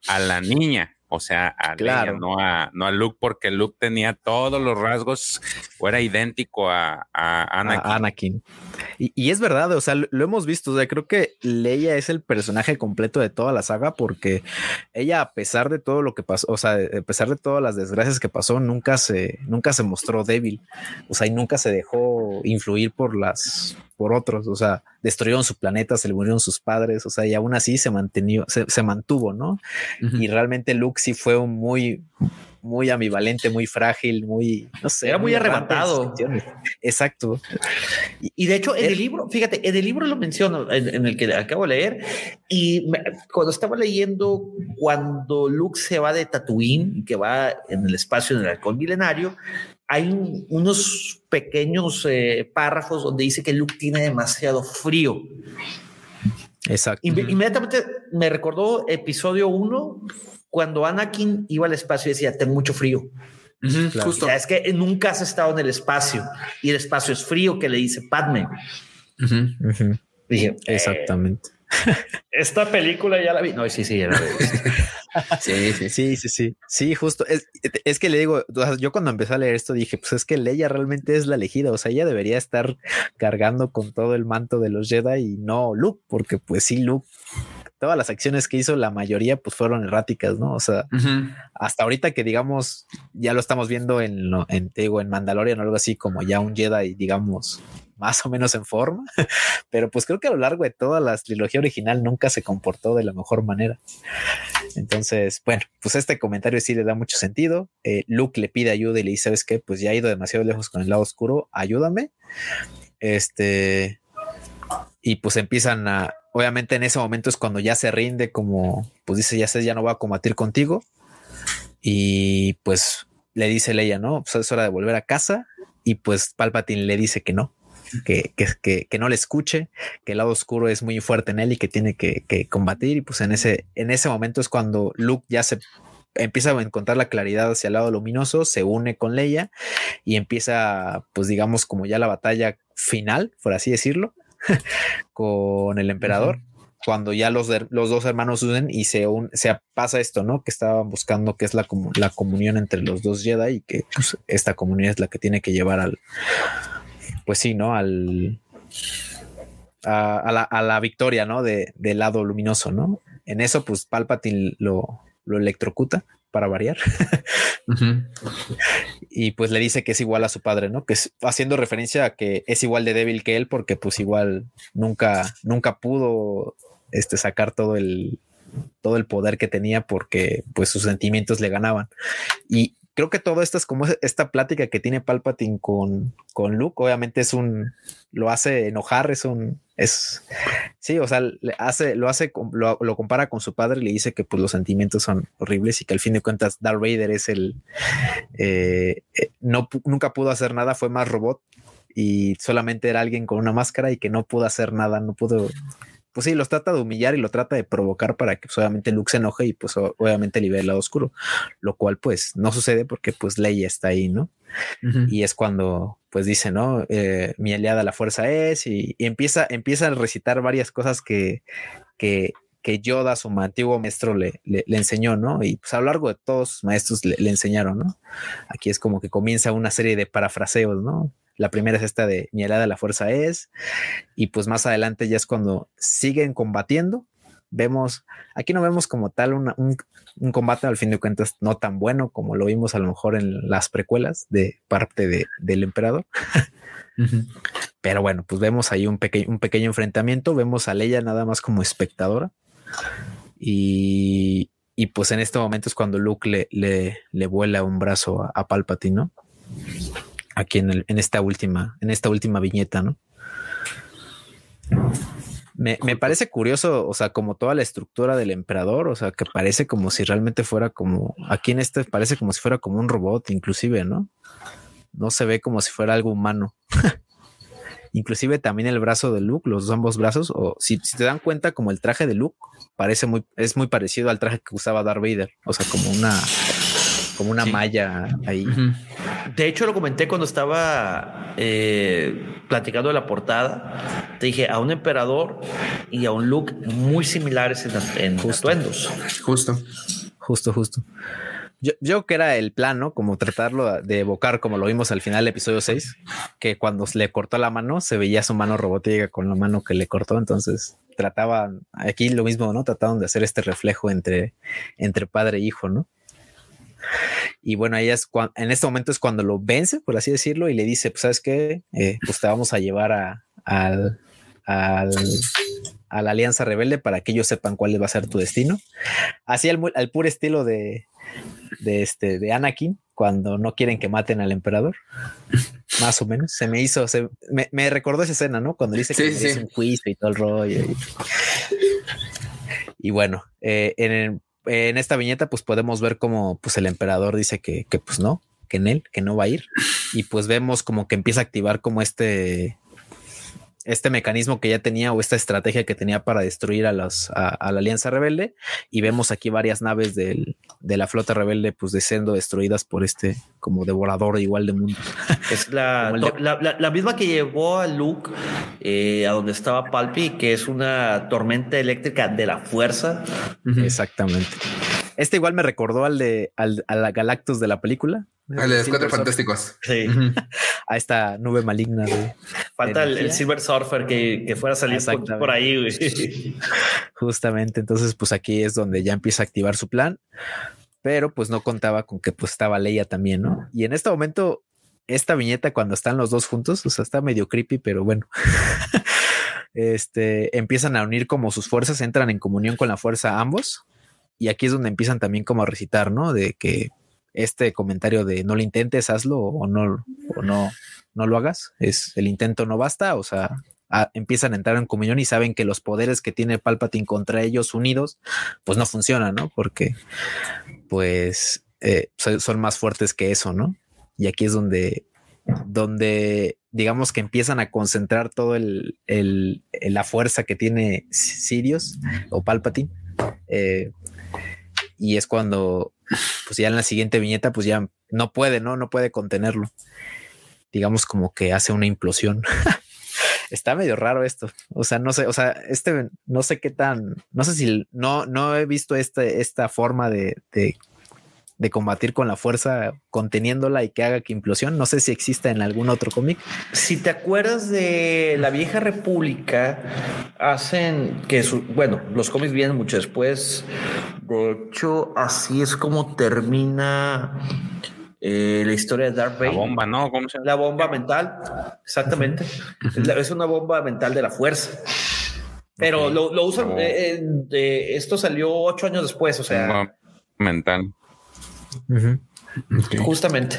S3: a la niña o sea, a
S5: claro.
S3: Leia, no a, no a Luke, porque Luke tenía todos los rasgos, o era idéntico a, a Anakin.
S5: A Anakin. Y, y, es verdad, o sea, lo, lo, hemos visto, o sea, creo que Leia es el personaje completo de toda la saga porque ella, a pesar de todo lo que pasó, o sea, a pesar de todas las desgracias que pasó, nunca se, nunca se mostró débil, o sea, y nunca se dejó influir por las, por otros, o sea, destruyeron su planeta, se le murieron sus padres, o sea, y aún así se mantenió, se, se mantuvo, ¿no? Uh -huh. Y realmente Luke sí fue un muy, muy ambivalente, muy frágil, muy, no sé.
S2: Era muy, muy arrebatado.
S5: Exacto.
S2: Y, y, de hecho, en el, el, libro, fíjate, en el libro lo menciono, en, en el que acabo de leer, y me, cuando estaba leyendo, cuando Luke se va de Tatooine, que va en el espacio en el halcón milenario, hay un, unos pequeños eh, párrafos donde dice que Luke tiene demasiado frío.
S5: Exacto.
S2: Inme inmediatamente me recordó episodio 1 cuando Anakin iba al espacio y decía, tengo mucho frío.
S4: Uh -huh, claro.
S2: Justo. O sea, es que nunca has estado en el espacio y el espacio es frío que le dice Padme.
S5: Uh -huh. Uh -huh. Dije, exactamente.
S2: Eh, esta película ya la vi. No, sí, sí, ya la vi.
S5: sí, sí, sí, sí, sí, sí, justo. Es, es, que le digo, yo cuando empecé a leer esto dije, pues es que Leia realmente es la elegida, o sea, ella debería estar cargando con todo el manto de los Jedi y no Luke, porque pues sí, Luke todas las acciones que hizo, la mayoría pues fueron erráticas, ¿no? O sea, uh -huh. hasta ahorita que digamos, ya lo estamos viendo en, en, digo, en Mandalorian o algo así, como ya un Jedi, digamos, más o menos en forma, pero pues creo que a lo largo de toda la trilogía original nunca se comportó de la mejor manera. Entonces, bueno, pues este comentario sí le da mucho sentido. Eh, Luke le pide ayuda y le dice, ¿sabes qué? Pues ya ha ido demasiado lejos con el lado oscuro, ayúdame. Este, y pues empiezan a, obviamente en ese momento es cuando ya se rinde como, pues dice, ya sé, ya no voy a combatir contigo. Y pues le dice Leia, no, pues es hora de volver a casa. Y pues Palpatine le dice que no. que, que, que, no le escuche, que el lado oscuro es muy fuerte en él y que tiene que, que combatir. Y pues en ese, en ese momento es cuando Luke ya se empieza a encontrar la claridad hacia el lado luminoso, se une con Leia y empieza, pues digamos, como ya la batalla final, por así decirlo, con el emperador. Cuando ya los, los dos hermanos unen y se, se pasa esto, ¿no? Que estaban buscando que es la, la comunión entre los dos Jedi y que pues, esta comunión es la que tiene que llevar al, pues sí, ¿no? Al, a, la, a la, victoria, ¿no? De, del lado luminoso, ¿no? En eso, pues Palpatine lo, lo electrocuta para variar. Y pues le dice que es igual a su padre, ¿no? Que es haciendo referencia a que es igual de débil que él porque pues igual nunca, nunca pudo este, sacar todo el, todo el poder que tenía porque pues sus sentimientos le ganaban. Y creo que todo esto es como esta plática que tiene Palpatine con, con Luke. Obviamente es un, lo hace enojar, es un, es, sí, o sea, le hace, lo hace, lo, lo, compara con su padre y le dice que pues los sentimientos son horribles y que al fin de cuentas Darth Vader es el, eh, eh, no, nunca pudo hacer nada, fue más robot y solamente era alguien con una máscara y que no pudo hacer nada, no pudo pues sí, los trata de humillar y lo trata de provocar para que pues, obviamente Luke se enoje y pues obviamente libere el lado oscuro, lo cual pues no sucede porque pues Leia está ahí, ¿no? Y es cuando pues dice, ¿no? Eh, mi aliada la fuerza es y, empieza, empieza a recitar varias cosas que, que, que Yoda, su antiguo maestro, le, le, enseñó, ¿no? Y pues a lo largo de todos sus maestros le, le enseñaron, ¿no? Aquí es como que comienza una serie de parafraseos, ¿no? La primera es esta de mi helada la fuerza es, y pues más adelante ya es cuando siguen combatiendo. Vemos, aquí no vemos como tal un, combate al fin de cuentas no tan bueno como lo vimos a lo mejor en las precuelas de parte de, del emperador. Pero bueno, pues vemos ahí un, pequeño un pequeño enfrentamiento, vemos a Leia nada más como espectadora y, y pues en este momento es cuando Luke le, le, le vuela un brazo a, a Palpatine, ¿no? aquí en, el, en esta última, en esta última viñeta, ¿no? Me, me, parece curioso, o sea, como toda la estructura del emperador, o sea, que parece como si realmente fuera como, aquí en este parece como si fuera como un robot, inclusive, ¿no? No se ve como si fuera algo humano. inclusive también el brazo de Luke, los ambos brazos, o si, si, te dan cuenta, como el traje de Luke parece muy, es muy parecido al traje que usaba Darth Vader, o sea, como una, como una malla ahí.
S2: De hecho, lo comenté cuando estaba eh, platicando de la portada. Te dije a un emperador y a un look muy similares en, en
S4: justo.
S2: atuendos.
S4: Justo,
S5: justo, justo. Yo, yo, que era el plan, ¿no? Como tratarlo de evocar, como lo vimos al final del episodio 6, que cuando le cortó la mano, se veía su mano robótica con la mano que le cortó. Entonces trataban aquí lo mismo, ¿no? Trataban de hacer este reflejo entre, entre padre e hijo, ¿no? Y bueno, ella es en este momento es cuando lo vence, por así decirlo, y le dice, pues sabes qué, eh, pues te vamos a llevar a, al, a la Alianza Rebelde para que ellos sepan cuál va a ser tu destino. Así al, al puro estilo de, de, este, de Anakin, cuando no quieren que maten al emperador. Más o menos. Se me hizo, se, me, me recordó esa escena, ¿no? Cuando dice que sí. es un juicio y todo el rollo. Y, y bueno, eh, en en esta viñeta pues podemos ver como pues el emperador dice que, que pues no, que en él, que no va a ir. Y pues vemos como que empieza a activar como este, este mecanismo que ya tenía o esta estrategia que tenía para destruir a, los, a, a la Alianza Rebelde. Y vemos aquí varias naves del, de la flota rebelde pues de siendo destruidas por este como devorador igual de mundo.
S2: Es la, de... la, la, la, misma que llevó a Luke eh, a donde estaba Palpi, que es una tormenta eléctrica de la fuerza.
S5: Exactamente. Este igual me recordó al de al, a la Galactus de la película.
S4: Al de los cuatro fantásticos.
S2: Sí.
S5: a esta nube maligna de.
S2: Falta el, el, Silver Surfer que, que fuera a salir por, por, ahí. Güey.
S5: Justamente. Entonces, pues aquí es donde ya empieza a activar su plan, pero pues no contaba con que pues estaba Leia también, ¿no? Y en este momento, esta viñeta cuando están los dos juntos, o sea, está medio creepy, pero bueno. este empiezan a unir como sus fuerzas, entran en comunión con la fuerza ambos y aquí es donde empiezan también como a recitar, ¿no? De que este comentario de no lo intentes, hazlo o no, o no, no lo hagas, es el intento no basta, o sea, empiezan a entrar en comunión y saben que los poderes que tiene Palpatine contra ellos unidos, pues no funcionan, ¿no? Porque pues eh, son más fuertes que eso, ¿no? Y aquí es donde donde digamos que empiezan a concentrar todo el, el- la fuerza que tiene Sirius o Palpatine. eh, y es cuando, pues ya en la siguiente viñeta, pues ya no puede, ¿no? No puede contenerlo. Digamos como que hace una implosión. Está medio raro esto. O sea, no sé, o sea, este, no sé qué tan, no sé si no, no he visto este, esta forma de, de, de combatir con la fuerza conteniéndola y que haga que implosión. No sé si exista en algún otro cómic.
S2: Si te acuerdas de la vieja república, hacen que su, bueno, los cómics vienen mucho después. De hecho, así es como termina eh, la historia de Darth
S3: La
S2: Vader.
S3: bomba, ¿no? ¿Cómo se llama?
S2: La bomba mental, exactamente. Es la- una bomba mental de la fuerza. Pero lo, lo usan.
S3: Oh.
S2: eh, eh, esto salió ocho años después, o sea,
S3: Bomba mental.
S2: Justamente.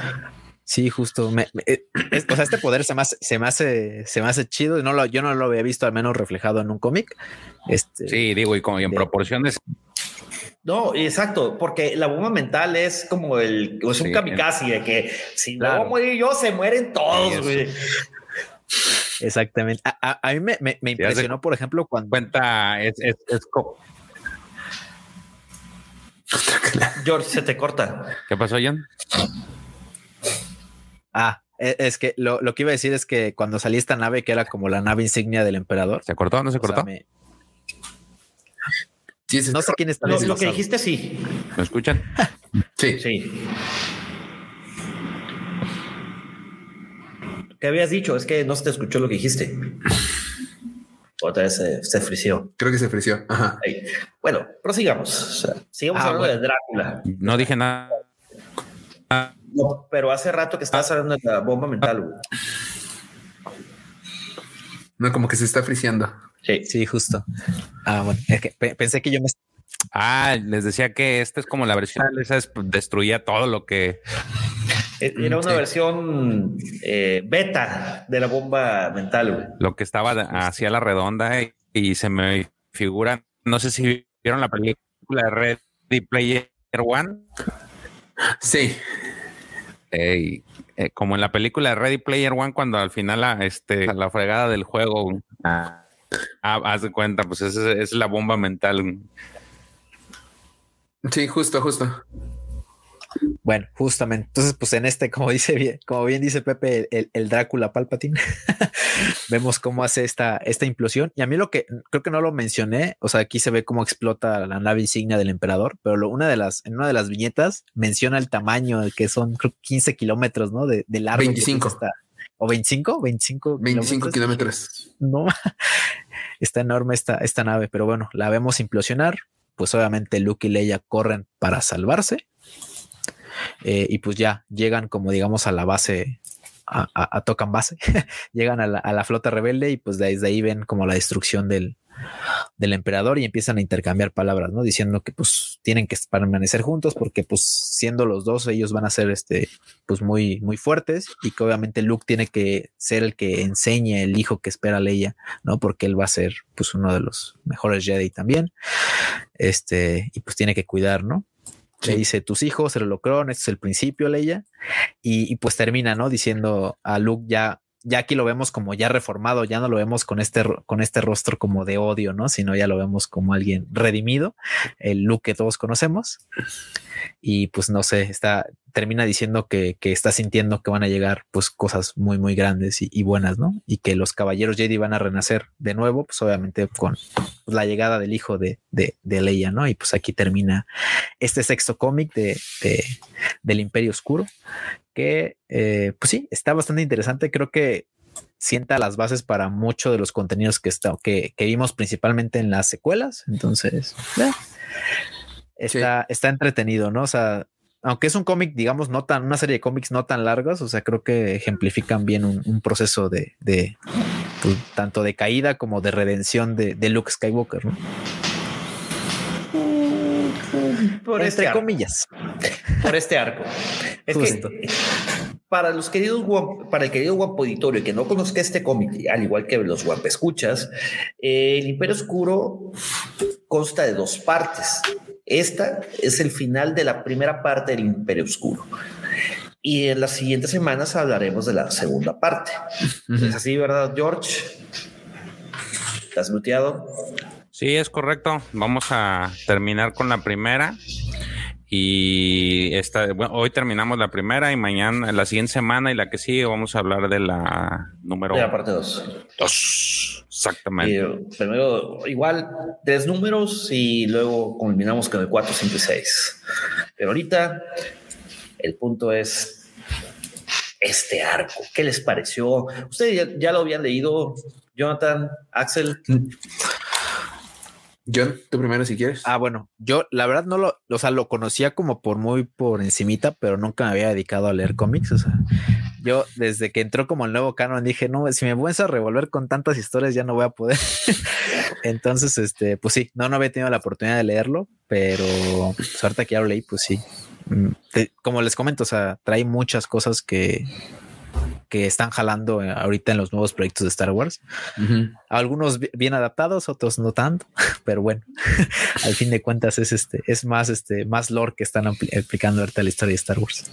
S5: Sí, justo. Me- me- eh, es- o sea, este poder se me hace, se me hace, se me hace chido. No lo, yo no lo había visto al menos reflejado en un cómic. Este,
S3: Sí, digo, y como y en
S5: De-
S3: proporciones,
S2: No, exacto, porque la bomba mental es como el, es un
S3: Sí.
S2: kamikaze de que si
S5: Claro.
S2: no voy a morir yo, se mueren todos, güey.
S5: Exactamente. A, a- a mí me, me- me
S3: hace
S5: impresionó, por ejemplo, cuando
S3: cuenta, es, es, es co-
S2: George, se te corta.
S3: ¿Qué pasó, John?
S5: Ah, e- es que lo, lo que iba a decir es que cuando salí esta nave, que era como la nave insignia del emperador.
S3: ¿Se cortó o no se
S5: o sea,
S3: cortó?
S5: me-
S4: Sí, sí,
S5: no sé quién está
S2: Lo, lo que dijiste, sí.
S3: ¿Me escuchan?
S4: sí.
S2: Sí. ¿Qué habías dicho? Es que no se te escuchó lo que dijiste. Otra vez se, se frició.
S4: Creo que se frició. Ajá.
S2: Ahí. Bueno, prosigamos. O sea, sigamos
S5: Ah,
S2: hablando
S5: bueno.
S2: de Drácula.
S3: No dije nada.
S2: No, pero hace rato que estabas hablando de la bomba mental. güey.
S4: No, como que se está friseando.
S2: Sí.
S5: Sí, justo. Ah, bueno, es que pe- pensé que yo me
S3: Ah, les decía que esta es como la versión, esa es- destruía todo lo que
S2: Era una
S4: Sí.
S2: versión eh, beta de la bomba mental. güey.
S3: lo que estaba hacia la redonda eh, y se me figura, no sé si vieron la película de Ready Player One,
S4: Sí.
S3: eh, eh, como en la película de Ready Player One cuando al final la, este, la fregada del juego, ah, ah, haz de cuenta, pues esa es, es la bomba mental.
S4: Sí, justo, justo.
S5: Bueno, justamente. Entonces, pues en este, como dice bien, como bien dice Pepe, el, el Drácula Palpatine, vemos cómo hace esta, esta implosión. Y a mí lo que creo que no lo mencioné, o sea, aquí se ve cómo explota la nave insignia del emperador, pero lo- una de las, en una de las viñetas menciona el tamaño que son creo, 15 kilómetros, ¿no? De, de largo. que
S4: 25.
S5: tiene esta- o 25, 25,
S4: 25 kilómetros.
S5: no, está enorme esta, esta nave, pero bueno, la vemos implosionar. Pues obviamente Luke y Leia corren para salvarse. Eh, y pues ya llegan como digamos a la base, a, tocan base, llegan a la, a la flota rebelde y pues desde ahí ven como la destrucción del, del emperador y empiezan a intercambiar palabras, ¿no? Diciendo que pues tienen que permanecer juntos porque pues siendo los dos ellos van a ser este pues muy muy fuertes y que obviamente Luke tiene que ser el que enseñe el hijo que espera Leia, ¿no? Porque él va a ser pues uno de los mejores Jedi también. Este, y pues tiene que cuidar, ¿no? Le dice tus hijos, el holocrón, este es el principio, Leia. Y, y pues termina, ¿no? Diciendo a Luke ya, ya aquí lo vemos como ya reformado, ya no lo vemos con este, con este rostro como de odio, ¿no? Sino ya lo vemos como alguien redimido, el Luke que todos conocemos. Y pues no sé, está, termina diciendo que, que está sintiendo que van a llegar pues cosas muy, muy grandes y, buenas, ¿no? Y que los caballeros Jedi van a renacer de nuevo, pues obviamente con la llegada del hijo de, de, de Leia, ¿no? Y pues aquí termina este sexto cómic de, de- del Imperio Oscuro, que eh, pues sí, está bastante interesante. Creo que sienta las bases para mucho de los contenidos que, está, que, que vimos principalmente en las secuelas. Entonces, eh, está, está entretenido, ¿no? O sea, aunque es un cómic, digamos, no tan, una serie de cómics no tan largos, o sea, creo que ejemplifican bien un, un proceso de, de pues, tanto de caída como de redención de, de Luke Skywalker, ¿no?
S2: Por este
S5: Entre
S2: arco.
S5: comillas.
S2: Por este arco. Es
S5: Justo.
S2: que para los queridos para el querido guapo auditorio que no conozca este cómic, al igual que los guampa escuchas, eh, el Imperio Oscuro consta de dos partes. Esta es el final de la primera parte del Imperio Oscuro. Y en las siguientes semanas hablaremos de la segunda parte. ¿Es así, verdad, George? ¿Estás muteado?
S3: Sí, es correcto. Vamos a terminar con la primera. Y esta, hoy terminamos la primera y mañana, la siguiente semana y la que sigue, vamos a hablar de la número.
S2: De la parte 2.
S3: Dos. Exactamente.
S2: Y primero, igual, tres números y luego culminamos con el 4, 5 y 6. Pero ahorita, el punto es este arco. ¿Qué les pareció? Ustedes ya, ya lo habían leído, Jonathan, Axel.
S4: John, tú primero si quieres.
S5: Ah, bueno, yo la verdad no lo, o sea, lo conocía como por muy por encimita, pero nunca me había dedicado a leer cómics. O sea, yo desde que entró como el nuevo canon dije, no, si me vuelves a revolver con tantas historias ya no voy a poder. Entonces, este, pues sí, no, no había tenido la oportunidad de leerlo, pero pues, ahorita que ya lo leí, pues sí. Mm, como les comento, o sea, trae muchas cosas que, que están jalando eh, ahorita en los nuevos proyectos de Star Wars. Algunos bi- bien adaptados, otros no tanto, pero bueno, al fin de cuentas es este, es más este, más lore que están aplicando ahorita la historia de Star Wars.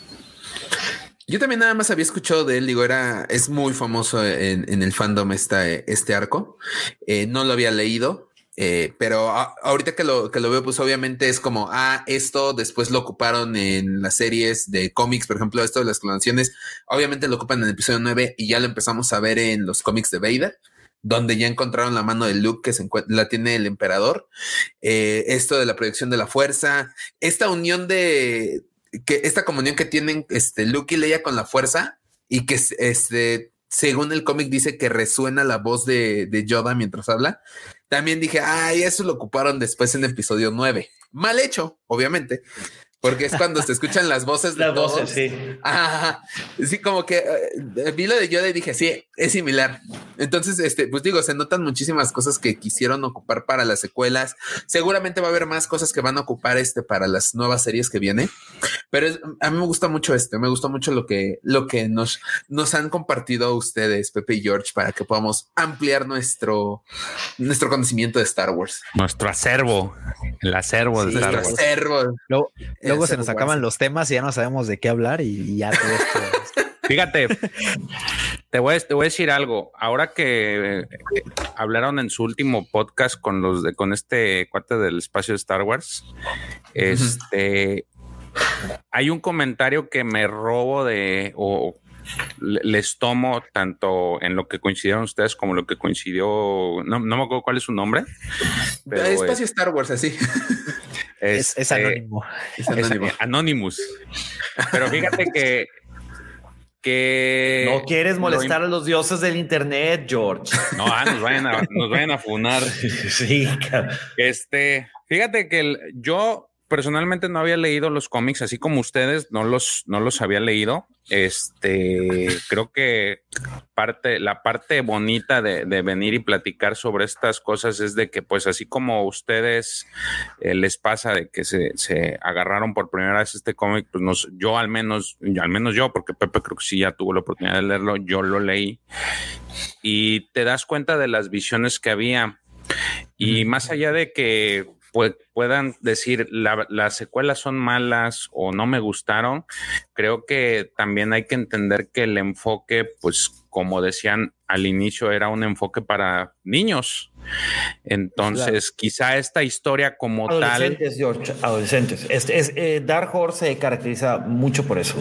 S4: Yo también nada más había escuchado de él, digo, era, es muy famoso en, en el fandom esta, este arco. Eh, no lo había leído, eh, pero ahorita que lo, que lo veo, pues obviamente es como, ah, esto después lo ocuparon en las series de cómics, por ejemplo, esto de las clonaciones, obviamente lo ocupan en el episodio 9 y ya lo empezamos a ver en los cómics de Vader donde ya encontraron la mano de Luke que la tiene el emperador. Eh, esto de la proyección de la fuerza, esta unión de que esta comunión que tienen este Luke y Leia con la fuerza y que este según el cómic dice que resuena la voz de Yoda mientras habla. También dije, ay, eso lo ocuparon después en episodio 9. Mal hecho, obviamente, porque es cuando se escuchan las voces de
S2: Las
S4: todos.
S2: voces, sí.
S4: Ajá. Sí, como que eh, vi lo de Yoda y dije, sí, es similar. Entonces, este, pues digo, se notan muchísimas cosas que quisieron ocupar para las secuelas. Seguramente va a haber más cosas que van a ocupar este para las nuevas series que vienen. Pero es- a mí me gusta mucho este, me gusta mucho lo que, lo que nos, nos han compartido ustedes, Pepe y George, para que podamos ampliar nuestro, nuestro conocimiento de Star Wars.
S3: Nuestro acervo, el acervo de
S5: Sí,
S3: Star
S4: Nuestro
S3: Wars.
S4: acervo.
S5: Luego, luego se nos acaban los temas y ya no sabemos de qué hablar y, y ya todo esto.
S3: Fíjate, te voy, a, te voy a decir algo. Ahora que eh, hablaron en su último podcast con los de, con este cuate del espacio de Star Wars, este hay un comentario que me robo de o le- les tomo tanto en lo que coincidieron ustedes como lo que coincidió. No, no me acuerdo cuál es su nombre. pero,
S4: Espacio Star Wars, así.
S5: es, es
S3: este,
S5: anónimo.
S4: Es
S3: es
S4: anónimo.
S3: Anonymous. Pero fíjate que que
S2: No quieres
S3: lo
S2: molestar a los dioses del internet, George.
S3: No, ah, nos vayan a, nos vayan a funar.
S2: sí, cabrón.
S3: Este, fíjate que el- yo personalmente no había leído los cómics, así como ustedes no los, no los había leído. Este, creo que parte, la parte bonita de, de venir y platicar sobre estas cosas es de que, pues, así como ustedes eh, les pasa de que se, se agarraron por primera vez este cómic, pues nos, yo al menos, al menos yo, porque Pepe creo que sí ya tuvo la oportunidad de leerlo, yo lo leí y te das cuenta de las visiones que había. Y más allá de que pue- puedan decir la- las secuelas son malas o no me gustaron, creo que también hay que entender que el enfoque, pues como decían al inicio, era un enfoque para niños. Entonces, quizá esta historia como tal...
S2: Adolescentes, George, adolescentes. Este es, eh, Dark Horse se caracteriza mucho por eso.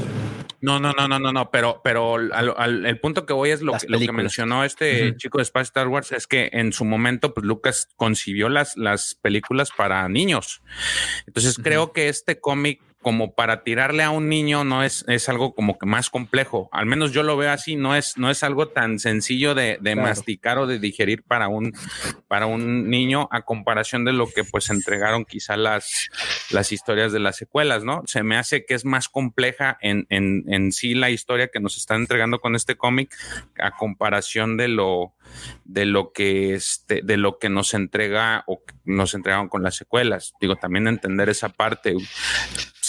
S3: No, no, no, no, no, no, pero, pero al- al- el punto que voy es lo, que, lo que
S5: películas.
S3: mencionó este chico de Space Star Wars, es que en su momento, pues Lucas concibió las, las películas para niños. Entonces creo que este cómic, como para tirarle a un niño, no es, es algo como que más complejo. Al menos yo lo veo así, no es, no es algo tan sencillo de, de
S2: Claro.
S3: masticar o de digerir para un, para un niño a comparación de lo que pues entregaron quizá las, las historias de las secuelas, ¿no? Se me hace que es más compleja en, en, en sí la historia que nos están entregando con este cómic a comparación de lo de lo que este de lo que nos entrega o nos entregaron con las secuelas. Digo, también entender esa parte.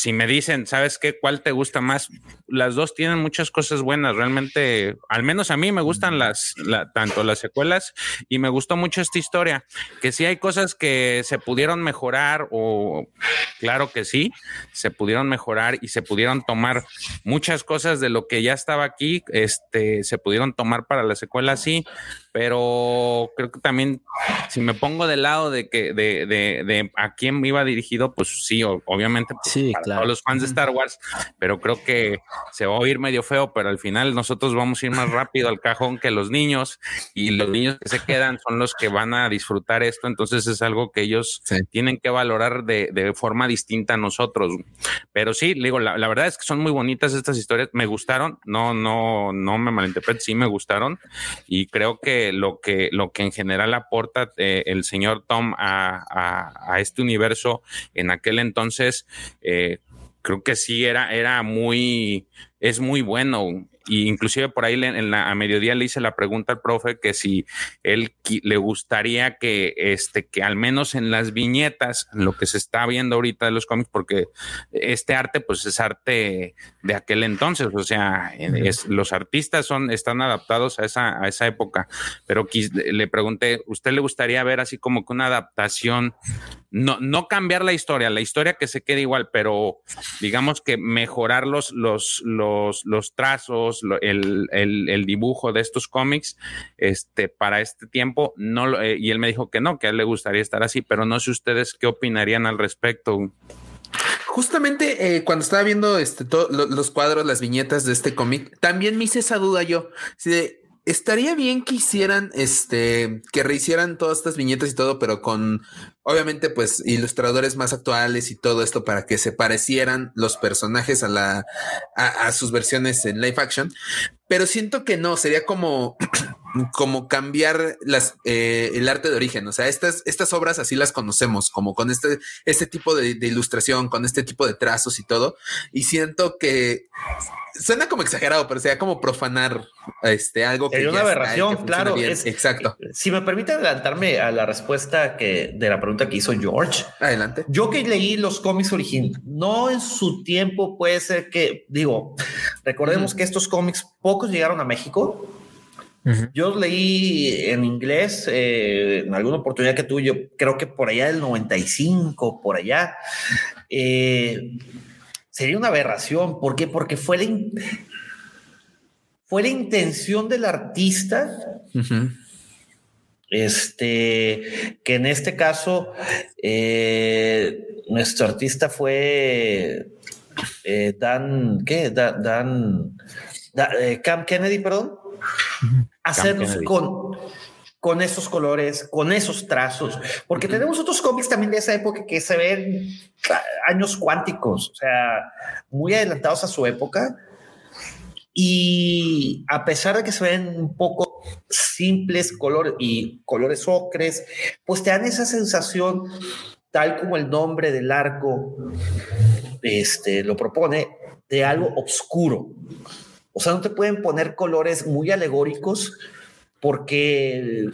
S3: Si me dicen, ¿sabes qué? ¿Cuál te gusta más? Las dos tienen muchas cosas buenas. Realmente, al menos a mí me gustan las, tanto las secuelas y me gustó mucho esta historia. Que sí hay cosas que se pudieron mejorar o claro que sí, se pudieron mejorar y se pudieron tomar muchas cosas de lo que ya estaba aquí, este, se pudieron tomar para la secuela, sí, pero creo que también si me pongo del lado de que de, de, de a quién iba dirigido, pues sí, obviamente pues,
S5: sí,
S3: para
S5: claro.
S3: todos los fans de Star Wars, pero creo que se va a oír medio feo, pero al final nosotros vamos a ir más rápido al cajón que los niños y los niños que se quedan son los que van a disfrutar esto, entonces es algo que ellos
S4: Sí.
S3: tienen que valorar de, de forma distinta a nosotros. Pero sí, digo, la, la verdad es que son muy bonitas estas historias, me gustaron, no, no, no me malinterpretes, sí me gustaron y creo que lo que, lo que en general aporta eh, el señor Tom a, a- este universo en aquel entonces, eh, creo que sí era, era muy, es muy bueno. Y inclusive por ahí en la, a mediodía le hice la pregunta al profe que si él le gustaría que, este, que al menos en las viñetas, lo que se está viendo ahorita de los cómics, porque este arte, pues es arte de aquel entonces, o sea, es, los artistas son, están adaptados a esa, a esa época, pero le pregunté, ¿usted le gustaría ver así como que una adaptación, no, no cambiar la historia, la historia que se quede igual, pero digamos que mejorar los, los, los, los trazos, el, el, dibujo de estos cómics, este, para este tiempo, no, eh, y él me dijo que no, que a él le gustaría estar así, pero no sé ustedes qué opinarían al respecto.
S4: Justamente eh, cuando estaba viendo este, los cuadros, las viñetas de este cómic, también me hice esa duda yo. Si estaría bien que hicieran, este, que rehicieran todas estas viñetas y todo, pero con, obviamente, pues ilustradores más actuales y todo esto para que se parecieran los personajes a la, a, a sus versiones en live action. Pero siento que no, sería como, como cambiar las, eh, el arte de origen. O sea, estas, estas obras así las conocemos, como con este, este tipo de, de ilustración, con este tipo de trazos y todo. Y siento que suena como exagerado, pero sería como profanar este algo que
S2: una
S4: ya está y
S2: aberración,
S4: que
S2: claro, es-
S4: Exacto.
S2: Si me permite adelantarme a la respuesta que, de la pregunta que hizo George,
S4: Adelante.
S2: Yo que leí los cómics originales, no en su tiempo puede ser que, digo, recordemos que estos cómics pocos llegaron a México. Yo los leí en inglés eh, en alguna oportunidad que tuve, yo creo que por allá del 95, por allá. Eh, sería una aberración. ¿Por qué? Porque fue la, fue la intención del artista. Este, que en este caso, eh, nuestro artista fue eh, Dan, ¿qué? Da- Dan, Da- eh, Cam Kennedy, perdón. Hacernos
S3: Kennedy.
S2: con, con esos colores, con esos trazos, porque tenemos otros cómics también de esa época que se ven años cuánticos, o sea, muy adelantados a su época. Y a pesar de que se ven un poco simples colores y colores ocres, pues te dan esa sensación, tal como el nombre del arco este, lo propone, de algo oscuro. O sea, no te pueden poner colores muy alegóricos porque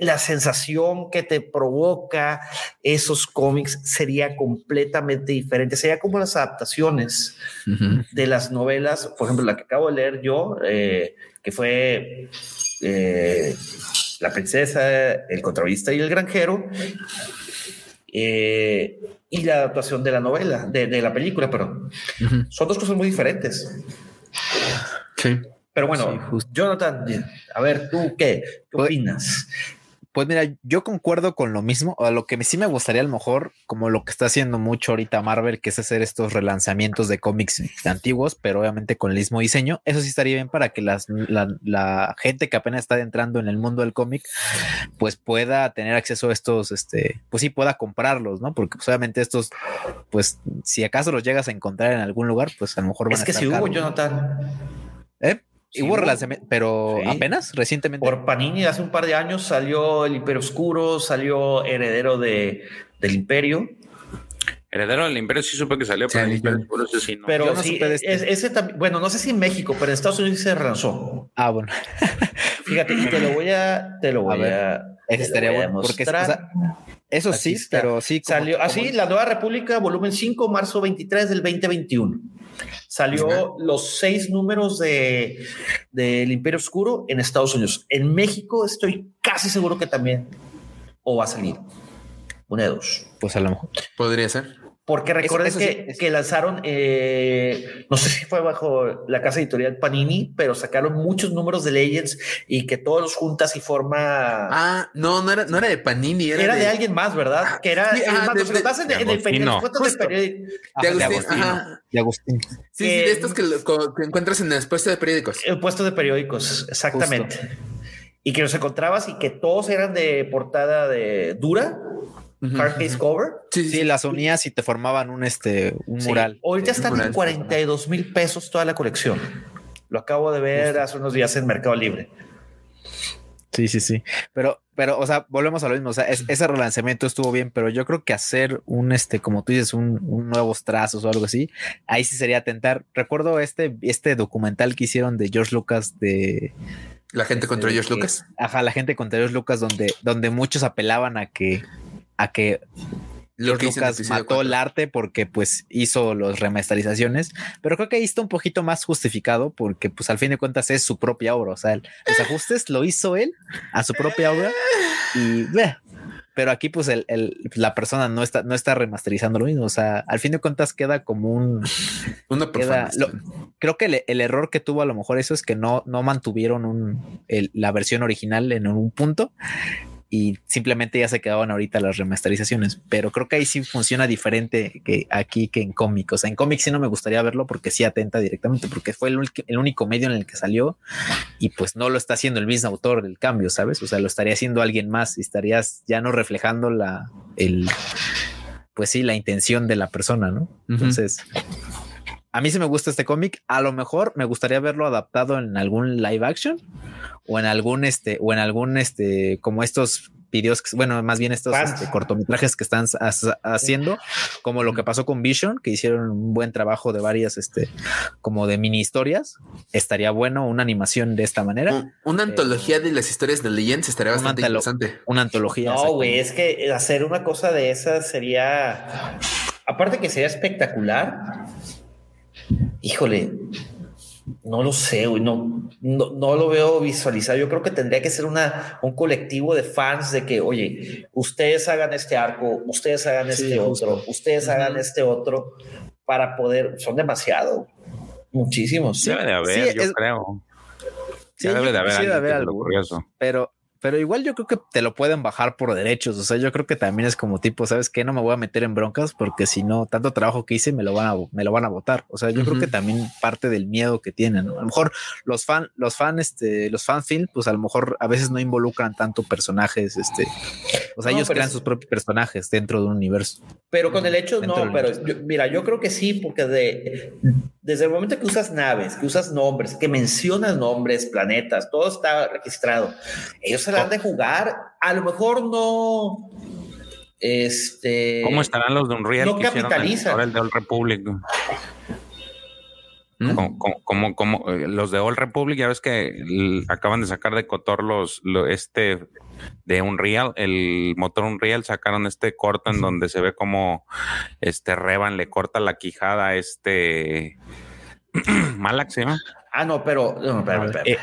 S2: la sensación que te provoca esos cómics sería completamente diferente. Sería como las adaptaciones de las novelas, por ejemplo, la que acabo de leer yo, eh, que fue eh, La princesa, el contrabandista y el granjero, eh, y la adaptación de la novela, de, de la película, pero
S4: Ujú.
S2: son dos cosas muy diferentes.
S4: Sí.
S2: Pero bueno,
S5: Sí.
S2: Jonathan, a ver, ¿tú qué? ¿Qué
S5: Pues-
S2: opinas?
S5: Pues mira, yo concuerdo con lo mismo. A lo que sí me gustaría a lo mejor, como lo que está haciendo mucho ahorita Marvel, que es hacer estos relanzamientos de cómics antiguos, pero obviamente con el mismo diseño. Eso sí estaría bien para que las, la, la gente que apenas está entrando en el mundo del cómic, pues pueda tener acceso a estos, este, pues sí pueda comprarlos, ¿no? Porque pues, obviamente estos, pues si acaso los llegas a encontrar en algún lugar, pues a lo mejor van
S2: Es
S5: a
S2: que
S5: estar
S2: si hubo. Jonathan.
S5: ¿Eh?
S2: Sí
S5: hubo
S2: hubo.
S5: relanzamiento, pero
S2: Sí.
S5: apenas recientemente.
S2: Por Panini hace un par de años salió El Imperio Oscuro, salió Heredero de, del Imperio.
S3: Heredero del Imperio sí supe que salió, pero
S4: Sí,
S3: el Oscuro ese sí no.
S2: Pero
S5: no
S2: sí,
S5: este.
S2: es- ese también, bueno, no sé si en México, pero en Estados Unidos sí se relanzó.
S5: Ah, bueno.
S2: Fíjate, y te lo voy a, te lo voy
S5: ver,
S2: a, lo
S5: estaría
S2: voy a
S5: bueno. Porque, o sea, Eso
S2: Aquí
S5: sí,
S2: está.
S5: pero sí. como-
S2: Salió
S5: como
S2: así, La Nueva República, volumen 5, marzo 23 del 2021. Salió los seis números de del Imperio Oscuro en Estados Unidos. En México estoy casi seguro que también o va a salir. Una de dos.
S5: Pues a lo mejor.
S4: Podría ser.
S2: Porque recuerden
S5: eso sí,
S2: que,
S5: es-
S2: que lanzaron, eh, no sé si fue bajo la casa editorial Panini, pero sacaron muchos números de Legends y que todos los juntas y forma.
S4: Ah, no, no era, no era de Panini, era,
S2: era de, alguien más, ¿verdad? Que era.
S4: sí, ah,
S2: más,
S4: de-
S2: que
S4: de-
S2: en,
S3: de
S2: en el periódico.
S4: Justo. De
S5: Ah, de
S4: Agustín. Ajá.
S5: De Agustín.
S4: Sí, sí,
S2: Eh,
S4: de estos que, que encuentras en el puesto de periódicos.
S2: El puesto de periódicos, exactamente. Y que los encontrabas y que todos eran de portada de dura,
S4: Ujú,
S2: hard case cover.
S4: Sí, sí,
S5: Sí, las unías y te formaban un este un
S2: Sí.
S5: mural.
S2: Ahorita están en
S5: mural.
S2: 42 mil pesos toda la colección. Lo acabo de ver hace unos días en Mercado Libre.
S5: Sí, sí, sí. Pero, pero, o sea, volvemos a lo mismo. O sea, es- ese relanzamiento estuvo bien, pero yo creo que hacer un, este, como tú dices, un, un nuevos trazos o algo así, ahí sí sería tentar. Recuerdo este, este documental que hicieron de George Lucas de.
S4: La gente contra
S5: de
S4: George
S5: que-
S4: Lucas.
S5: Ajá, la gente contra George Lucas, donde, donde muchos apelaban a que, a que
S4: Lo que
S5: George
S4: hizo en el
S5: Lucas mató el
S4: cuatro.
S5: arte porque pues hizo las remasterizaciones, pero creo que ahí está un poquito más justificado porque pues al fin de cuentas es su propia obra, o sea, el- los ajustes lo hizo él a su propia obra y bleh. pero aquí pues el, el- la persona no está, no está remasterizando lo mismo, o sea, al fin de cuentas queda como un,
S4: Una
S5: queda, lo- creo que el, el error que tuvo a lo mejor eso es que no, no mantuvieron un, el- la versión original en un punto y simplemente ya se quedaban ahorita las remasterizaciones. Pero creo que ahí sí funciona diferente que aquí que en cómics. O sea, en cómics sí no me gustaría verlo porque sí atenta directamente, porque fue el, el único medio en el que salió y pues no lo está haciendo el mismo autor del cambio, ¿sabes? O sea, lo estaría haciendo alguien más y estarías ya no reflejando la, el, pues sí, la intención de la persona, ¿no? Entonces, a mí sí me gusta este cómic. A lo mejor me gustaría verlo adaptado en algún live action o en algún este, o en algún este, como estos videos, bueno, más bien estos este, cortometrajes que están ha- haciendo, como lo que pasó con Vision, que hicieron un buen trabajo de varias, este, como de mini historias. Estaría bueno una animación de esta manera,
S4: Un- Una antología de las historias de Legends estaría bastante
S5: antolo-
S4: interesante.
S5: una antología.
S2: No, güey, es que hacer una cosa de esas sería, aparte que sería espectacular, híjole, no lo sé, güey, no, no, no lo veo visualizado. Yo creo que tendría que ser una, un colectivo de fans de que, oye, ustedes hagan este arco, ustedes hagan
S5: Sí,
S2: este
S5: justo.
S2: otro, ustedes hagan este otro, para poder, son demasiado, muchísimos.
S3: Debe de haber,
S5: Sí,
S3: yo
S5: es-
S3: creo.
S5: Sí,
S3: Ya debe de haber
S5: sí debe haber algo. pero, pero igual yo creo que te lo pueden bajar por derechos. O sea, yo creo que también es como tipo, ¿sabes qué? No me voy a meter en broncas porque si no, tanto trabajo que hice me lo van a, me lo van a votar. O sea, yo creo
S4: Ujú.
S5: que también parte del miedo que tienen. ¿no? A lo mejor los fan, los fan, este, los fan film, pues a lo mejor a veces no involucran tanto personajes, este, o sea,
S2: No,
S5: ellos crean
S2: es-
S5: sus propios personajes dentro de un universo.
S2: Pero con el hecho, no, pero yo- mira, yo creo que sí, porque de, desde el momento que usas naves, que usas nombres, que mencionas nombres, planetas, todo está registrado. Ellos de jugar, a lo mejor no. Este.
S3: ¿Cómo estarán los de Unreal
S2: no capitalizan.
S3: ahora el de Old Republic?
S4: ¿Mm?
S3: Como, como, eh, los de Old Republic, ya ves que acaban de sacar de Cotor los, lo- este de Unreal, el motor Unreal, sacaron este corto en donde se ve como este Revan le corta la quijada a este Malak, ¿se llama?
S2: Ah, no, pero. no.
S5: Eh,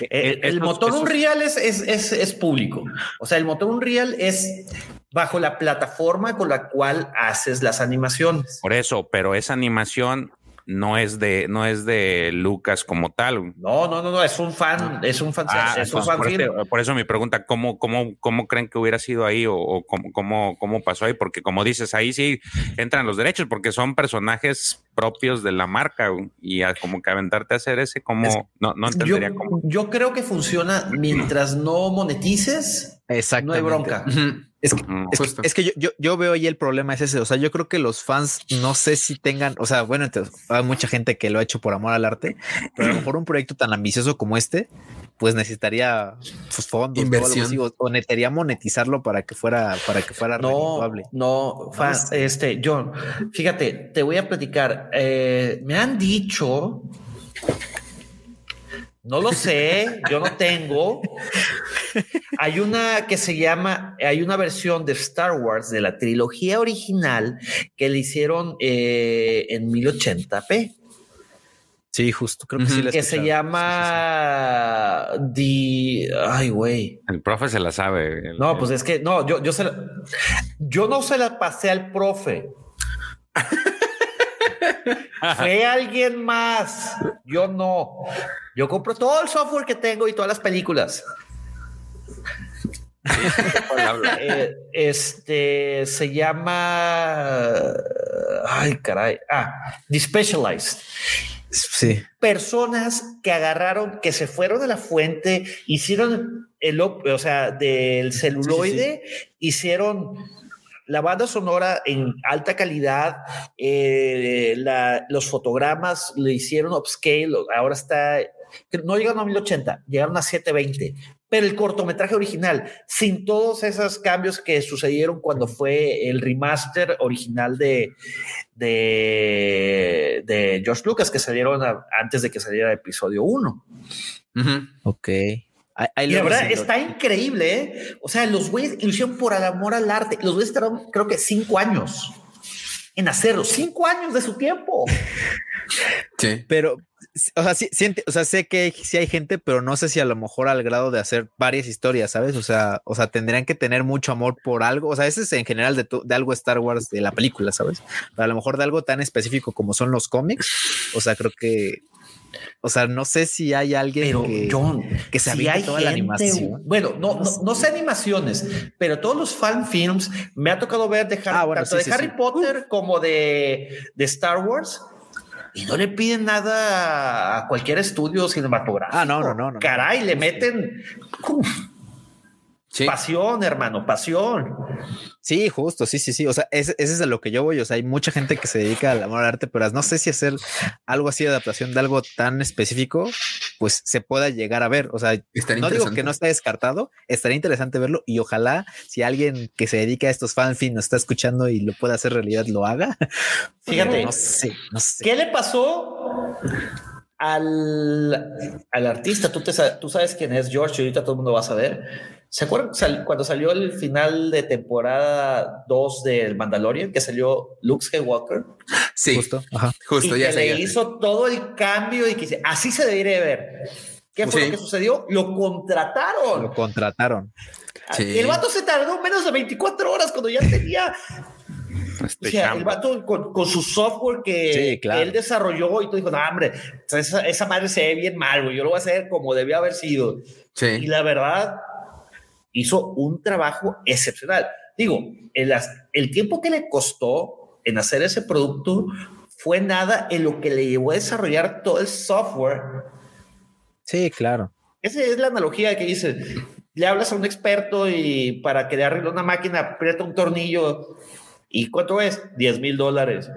S2: Eh, eh, el
S3: esos-
S2: motor
S3: esos-
S2: Unreal es, es, es, es público. O sea, el motor Unreal es bajo la plataforma con la cual haces las animaciones.
S3: Por eso, pero esa animación no es de, no es de Lucas como tal.
S2: No, no, no, no, es un fan, es un fan,
S3: Ah,
S2: es un fan
S3: por, este- eso mi pregunta, ¿cómo, cómo, ¿cómo creen que hubiera sido ahí o, o cómo, cómo, cómo pasó ahí? Porque como dices, ahí sí entran los derechos porque son personajes propios de la marca y a- como que aventarte a hacer ese, como
S5: Es-
S3: no, no
S2: Yo,
S3: entendería cómo.
S2: yo creo que funciona mientras no monetices, no hay bronca.
S5: Es que,
S3: Mm.
S5: es, que-
S4: Justo.
S5: es que yo, yo, yo veo ahí el problema es ese. O sea, yo creo que los fans no sé si tengan, o sea, bueno, entonces, hay mucha gente que lo ha hecho por amor al arte, pero a lo mejor un proyecto tan ambicioso como este, pues necesitaría pues, fondos
S4: Inversión.
S5: así, o, o necesitaría monetizarlo para que fuera, para que fuera
S2: No,
S5: redituable.
S2: no, fan-
S5: sé.
S2: este, John, fíjate, te voy a platicar. eh, me han dicho, no lo sé, yo no tengo, Hay una que se llama, hay una versión de Star Wars de la trilogía original que le hicieron eh, en 1080p.
S5: Sí, justo, creo que sí.
S2: La que se llama The... Ay, güey.
S3: El profe se la sabe.
S2: no, pues es que no, yo, yo, se la, yo no se la pasé al profe. Fue alguien más. Yo no. Yo compro todo el software que tengo y todas las películas. eh, este se llama. Ay, caray. Ah, The Specialized.
S5: Sí.
S2: Personas que agarraron, que se fueron de la fuente, hicieron el, o sea, del celuloide, sí, sí, sí. hicieron la banda sonora en alta calidad, eh, la, los fotogramas le hicieron upscale, ahora está, no llegaron a 1080, llegaron a 720, pero el cortometraje original, sin todos esos cambios que sucedieron cuando fue el remaster original de, de, de George Lucas, que salieron a, antes de que saliera el episodio 1.
S5: Uh -huh. Ok.
S2: Ahí y la verdad está increíble, ¿eh? O sea, los güeyes lo hicieron por amor al arte. Los güeyes tardaron, creo que cinco años en hacerlo, cinco años de su tiempo.
S5: Sí. Pero, o sea, sí, sí, o sea, sé que sí hay gente, pero no sé si a lo mejor al grado de hacer varias historias, ¿sabes? O sea, o sea, tendrían que tener mucho amor por algo. O sea, ese es en general de, de algo Star Wars de la película, ¿sabes? Pero a lo mejor de algo tan específico como son los cómics. O sea, creo que o sea, no sé si hay alguien
S2: pero
S5: que,
S2: John,
S5: que se
S2: si hay
S5: toda
S2: gente,
S5: la animación.
S2: Bueno, no, no, no, sé animaciones, pero todos los fan films me ha tocado ver de Harry,
S5: Ah, bueno,
S2: tanto
S5: sí,
S2: de
S5: sí,
S2: Harry
S5: sí.
S2: Potter como de, de Star Wars. Y no le piden nada a cualquier estudio cinematográfico.
S5: Ah, no, no, no, no.
S2: Caray, le meten uf,
S4: Sí.
S2: pasión, hermano, pasión.
S5: Sí, justo, sí, sí, sí. O sea, ese, ese es a lo que yo voy. O sea, hay mucha gente que se dedica al amor al arte, pero no sé si hacer algo así de adaptación de algo tan específico, pues se pueda llegar a ver. O sea,
S4: Estaría
S5: no digo que no está descartado, estaría interesante verlo y ojalá si alguien que se dedica a estos fanfins nos está escuchando y lo pueda hacer realidad, lo haga.
S2: Fíjate.
S5: No sé, no sé.
S2: ¿Qué le pasó al, al artista? ¿Tú, te, tú sabes quién es George, y ahorita todo el mundo va a saber. ¿Se acuerdan sal- cuando salió el final de temporada 2 del Mandalorian, que salió Luke Skywalker?
S4: Sí,
S5: Justo. Ajá.
S4: justo,
S2: y
S4: ya
S2: que le hizo todo el cambio y que dice, así se debería ver. ¿Qué fue
S4: Sí.
S2: lo que sucedió? Lo contrataron.
S5: Lo contrataron.
S4: Sí.
S2: Y el vato se tardó menos de 24 horas cuando ya tenía
S3: Este
S2: o sea, el vato con, con su software que,
S5: Sí, claro.
S2: que él desarrolló y tú dijo, no, hombre, esa, esa madre se ve bien mal, güey. Yo lo voy a hacer como debía haber sido. Y
S4: Sí.
S2: la verdad, hizo un trabajo excepcional. Digo, el, el tiempo que le costó en hacer ese producto fue nada en lo que le llevó a desarrollar todo el software.
S5: Sí, claro.
S2: Esa es la analogía que dice, le hablas a un experto y para que le arregle una máquina, aprieta un tornillo. ¿Y cuánto es? 10 mil dólares.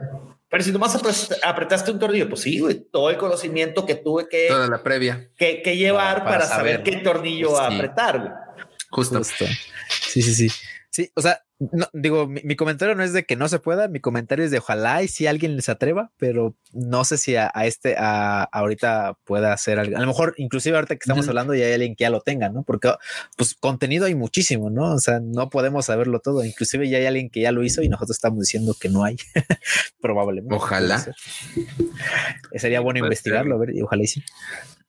S2: Pero si nomás apre- apretaste un tornillo, pues sí, güey, todo el conocimiento que tuve que,
S4: Toda la previa.
S2: que, que llevar
S5: Para-
S2: para,
S5: para
S2: saber
S5: saber.
S2: qué tornillo
S4: Sí.
S2: apretar, güey.
S4: Justo.
S5: Justo. Sí, sí, sí. Sí, o sea, no, digo, mi, mi comentario no es de que no se pueda, mi comentario es de ojalá y si alguien les atreva, pero no sé si a, a este, a, ahorita pueda hacer algo. A lo mejor, inclusive ahorita que estamos hablando, ya hay alguien que ya lo tenga, ¿no? Porque pues contenido hay muchísimo, ¿no? O sea, no podemos saberlo todo. Inclusive ya hay alguien que ya lo hizo y nosotros estamos diciendo que no hay. Probablemente.
S4: Ojalá.
S5: ser. Sería bueno investigarlo, a ver, y ojalá y sí.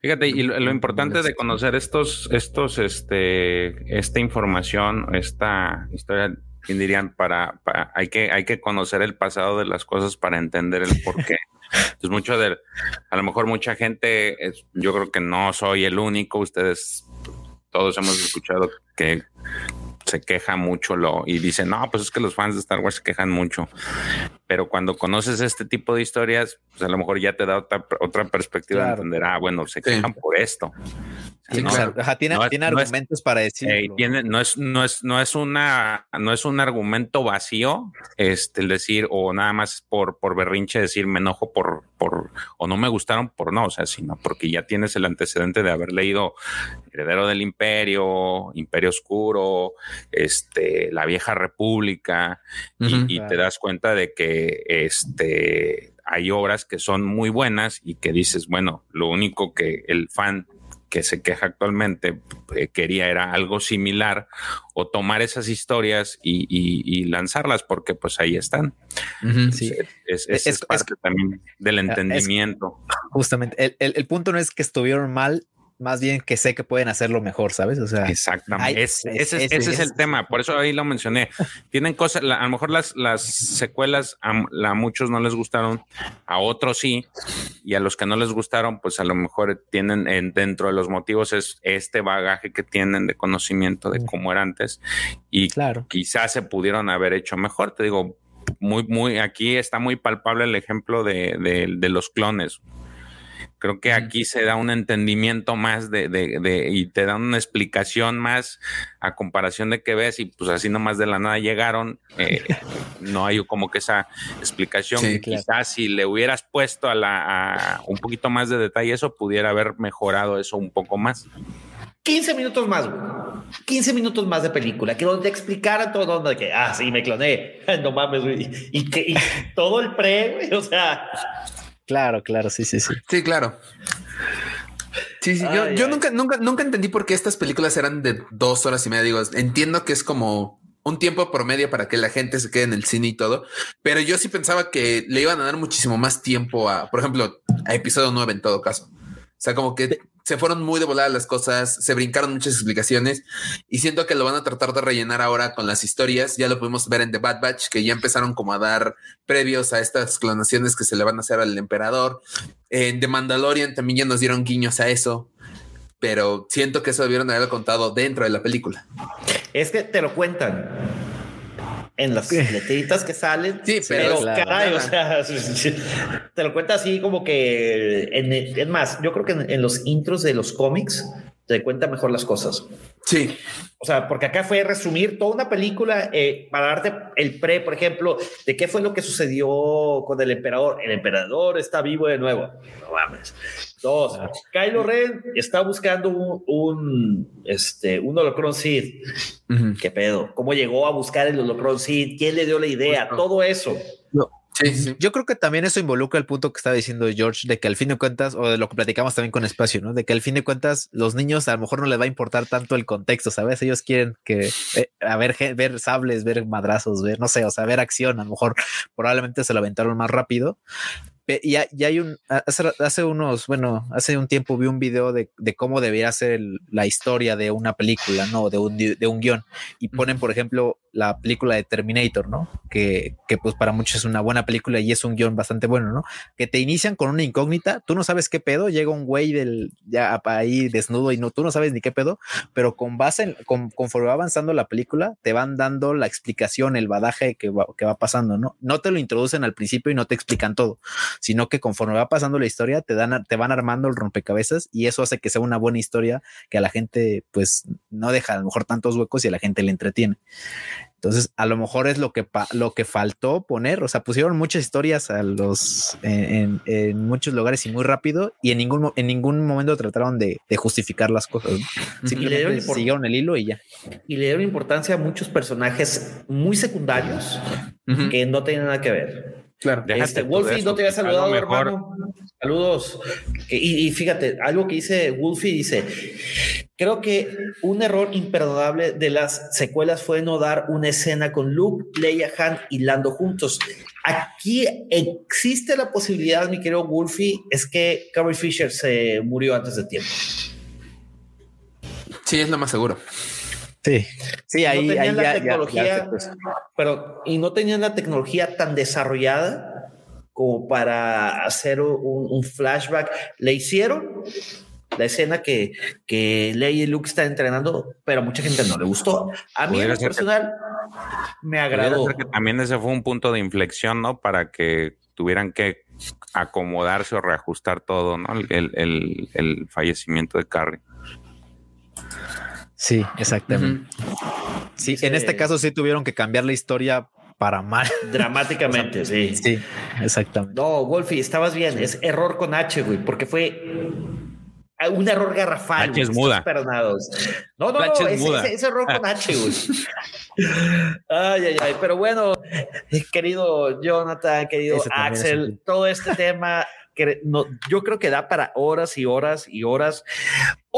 S3: Fíjate, y lo, lo importante de conocer estos, estos, este, esta información, esta historia, ¿quién dirían? Para, para- hay que, hay que conocer el pasado de las cosas para entender el porqué. Entonces, mucho de, a lo mejor mucha gente, yo creo que no soy el único, ustedes todos hemos escuchado que se queja mucho lo y dicen, no, pues es que los fans de Star Wars se quejan mucho. Pero cuando conoces este tipo de historias, pues a lo mejor ya te da otra, otra perspectiva de entender, ah, bueno, se
S4: Sí.
S3: quejan por esto. O sea,
S4: Sí,
S3: no,
S4: claro.
S5: ajá, tiene,
S3: No es-
S5: tiene
S3: no es-
S5: argumentos para decir.
S3: eh, tiene, no es, no es, no es una, no es un argumento vacío, este, el decir, o nada más por, por berrinche decir me enojo por, por, o no me gustaron por no, o sea, sino porque ya tienes el antecedente de haber leído Heredero del Imperio, Imperio Oscuro, este, La Vieja República, y-
S4: Ujú.
S3: y,
S5: Claro.
S3: te das cuenta de que, este, hay obras que son muy buenas y que dices, bueno, lo único que el fan que se queja actualmente eh, quería era algo similar o tomar esas historias y, y- y lanzarlas porque pues ahí están.
S5: Sí.
S3: Es,
S5: Es-
S3: es,
S5: es-
S3: parte también del
S5: es-
S3: entendimiento.
S5: Justamente. El, el- el punto no es que estuvieron mal, más bien que sé que pueden hacerlo mejor, ¿sabes? O sea,
S3: Exactamente. Es-
S5: es-
S3: ese,
S5: ese-
S3: ese es el tema. Por eso ahí lo mencioné. Tienen cosas, a lo mejor las, las secuelas a, a muchos no les gustaron, a otros sí, y a los que no les gustaron, pues a lo mejor tienen en- dentro de los motivos es este bagaje que tienen de conocimiento de cómo era antes y
S5: claro.
S3: quizás se pudieron haber hecho mejor. Te digo, muy, muy, aquí está muy palpable el ejemplo de, de- de los clones. Creo que aquí se da un entendimiento más de, de- de- y te dan una explicación más a comparación de que ves y pues así nomás de la nada llegaron. eh, no hay como que esa explicación.
S4: Sí,
S3: Y
S5: claro.
S3: Quizás si le hubieras puesto a la a un poquito más de detalle eso pudiera haber mejorado eso un poco más.
S2: 15 minutos más, güey. 15 minutos más de película, que donde explicara todo, donde que, ah, sí, me cloné, no mames, güey. Y, que, y todo el pre, güey, o sea,
S5: Claro, claro, sí, sí, sí.
S4: Sí, claro. Sí, sí, yo,
S2: Ay,
S4: yo nunca, nunca, nunca entendí por qué estas películas eran de dos horas y media. Digo, entiendo que es como un tiempo promedio para que la gente se quede en el cine y todo, pero yo sí pensaba que le iban a dar muchísimo más tiempo a, por ejemplo, a episodio 9 en todo caso. O sea, como que se fueron muy de volada las cosas, se brincaron muchas explicaciones y siento que lo van a tratar de rellenar ahora con las historias. Ya lo pudimos ver en The Bad Batch, que ya empezaron como a dar previos a estas clonaciones que se le van a hacer al emperador. En The Mandalorian también ya nos dieron guiños a eso, pero siento que eso debieron haberlo contado dentro de la película.
S2: es que te lo cuentan en las letritas que salen.
S4: Sí, pero
S5: claro,
S2: caray, o sea, te lo cuenta así como que, en, es más, yo creo que en, en los intros de los cómics te cuenta mejor las cosas.
S4: Sí,
S2: O sea, porque acá fue resumir toda una película eh, para darte el pre, por ejemplo, de qué fue lo que sucedió con el emperador. El emperador está vivo de nuevo. No mames. Dos, Kylo Ren está buscando un, un, este, un holocron Sith.
S4: Ujú.
S2: ¿Qué pedo? ¿Cómo llegó a buscar el holocron Sith? ¿Quién le dio la idea? Todo eso.
S4: Sí, sí.
S5: Yo creo que también eso involucra el punto que estaba diciendo George, de que al fin de cuentas, o de lo que platicamos también con Espacio, ¿no? De que al fin de cuentas, los niños a lo mejor no les va a importar tanto el contexto, ¿sabes? Ellos quieren que, eh, a ver, ver sables, ver madrazos, ver, no sé, o sea, ver acción, a lo mejor probablemente se lo aventaron más rápido. Y hay, y hay un, hace, hace unos, bueno, hace un tiempo vi un video de, de cómo debería ser el- la historia de una película, ¿no? De un, de un guion. Y ponen, por ejemplo, la película de Terminator, ¿no? Que, que pues para muchos es una buena película y es un guion bastante bueno, ¿no? Que te inician con una incógnita, tú no sabes qué pedo, llega un güey del ya ahí desnudo y no, tú no sabes ni qué pedo, pero con base en, con- conforme va avanzando la película, te van dando la explicación, el badaje que va, que va pasando, ¿no? No te lo introducen al principio y no te explican todo, sino que conforme va pasando la historia, te dan, te van armando el rompecabezas y eso hace que sea una buena historia que a la gente, pues, no deja a lo mejor tantos huecos y a la gente le entretiene. Entonces, a lo mejor es lo que, lo que faltó poner. O sea, pusieron muchas historias a los en, en- en muchos lugares y muy rápido, y en ningún, en ningún momento trataron de, de justificar las cosas. ¿no?
S2: le
S5: Simplemente siguieron el hilo y ya.
S2: Y le dieron importancia a muchos personajes muy secundarios que no tienen nada que ver.
S4: Claro.
S3: Déjate
S2: Este, Wolfie, no te había saludado,
S3: mejor-
S2: hermano. Saludos. Y, y fíjate, algo que dice Wolfie dice: Creo que un error imperdonable de las secuelas fue no dar una escena con Luke, Leia, Han y Lando juntos. Aquí existe la posibilidad, mi querido Wolfie, es que Carrie Fisher se murió antes de tiempo.
S4: Sí, es lo más seguro.
S5: Sí, sí, ahí,
S2: no
S5: ahí
S2: la
S5: ya-
S2: tecnología,
S5: ya-
S2: pero y no tenían la tecnología tan desarrollada como para hacer un, un flashback. Le hicieron la escena que, que Leia y Luke están entrenando, pero a mucha gente no le gustó. A mí en lo
S3: que-
S2: personal me agradó.
S3: que también ese fue un punto de inflexión, ¿no? Para que tuvieran que acomodarse o reajustar todo, ¿no? El, el- el- el fallecimiento de Carrie.
S5: Sí, exactamente. Sí, en este caso sí tuvieron que cambiar la historia para mal.
S2: Dramáticamente, sí.
S5: Sí, exactamente.
S2: No, Wolfie, estabas bien. Es error con H, güey, porque fue un error garrafal.
S3: H es muda.
S2: Perdonados. No, no,
S3: La H
S2: no,
S3: es
S2: es,
S3: muda.
S2: es- es error con H, güey. Ay, ay, ay. Pero bueno, querido Jonathan, querido
S5: Ese es
S2: Axel, todo este tema. que no, yo creo que da para horas y horas y horas.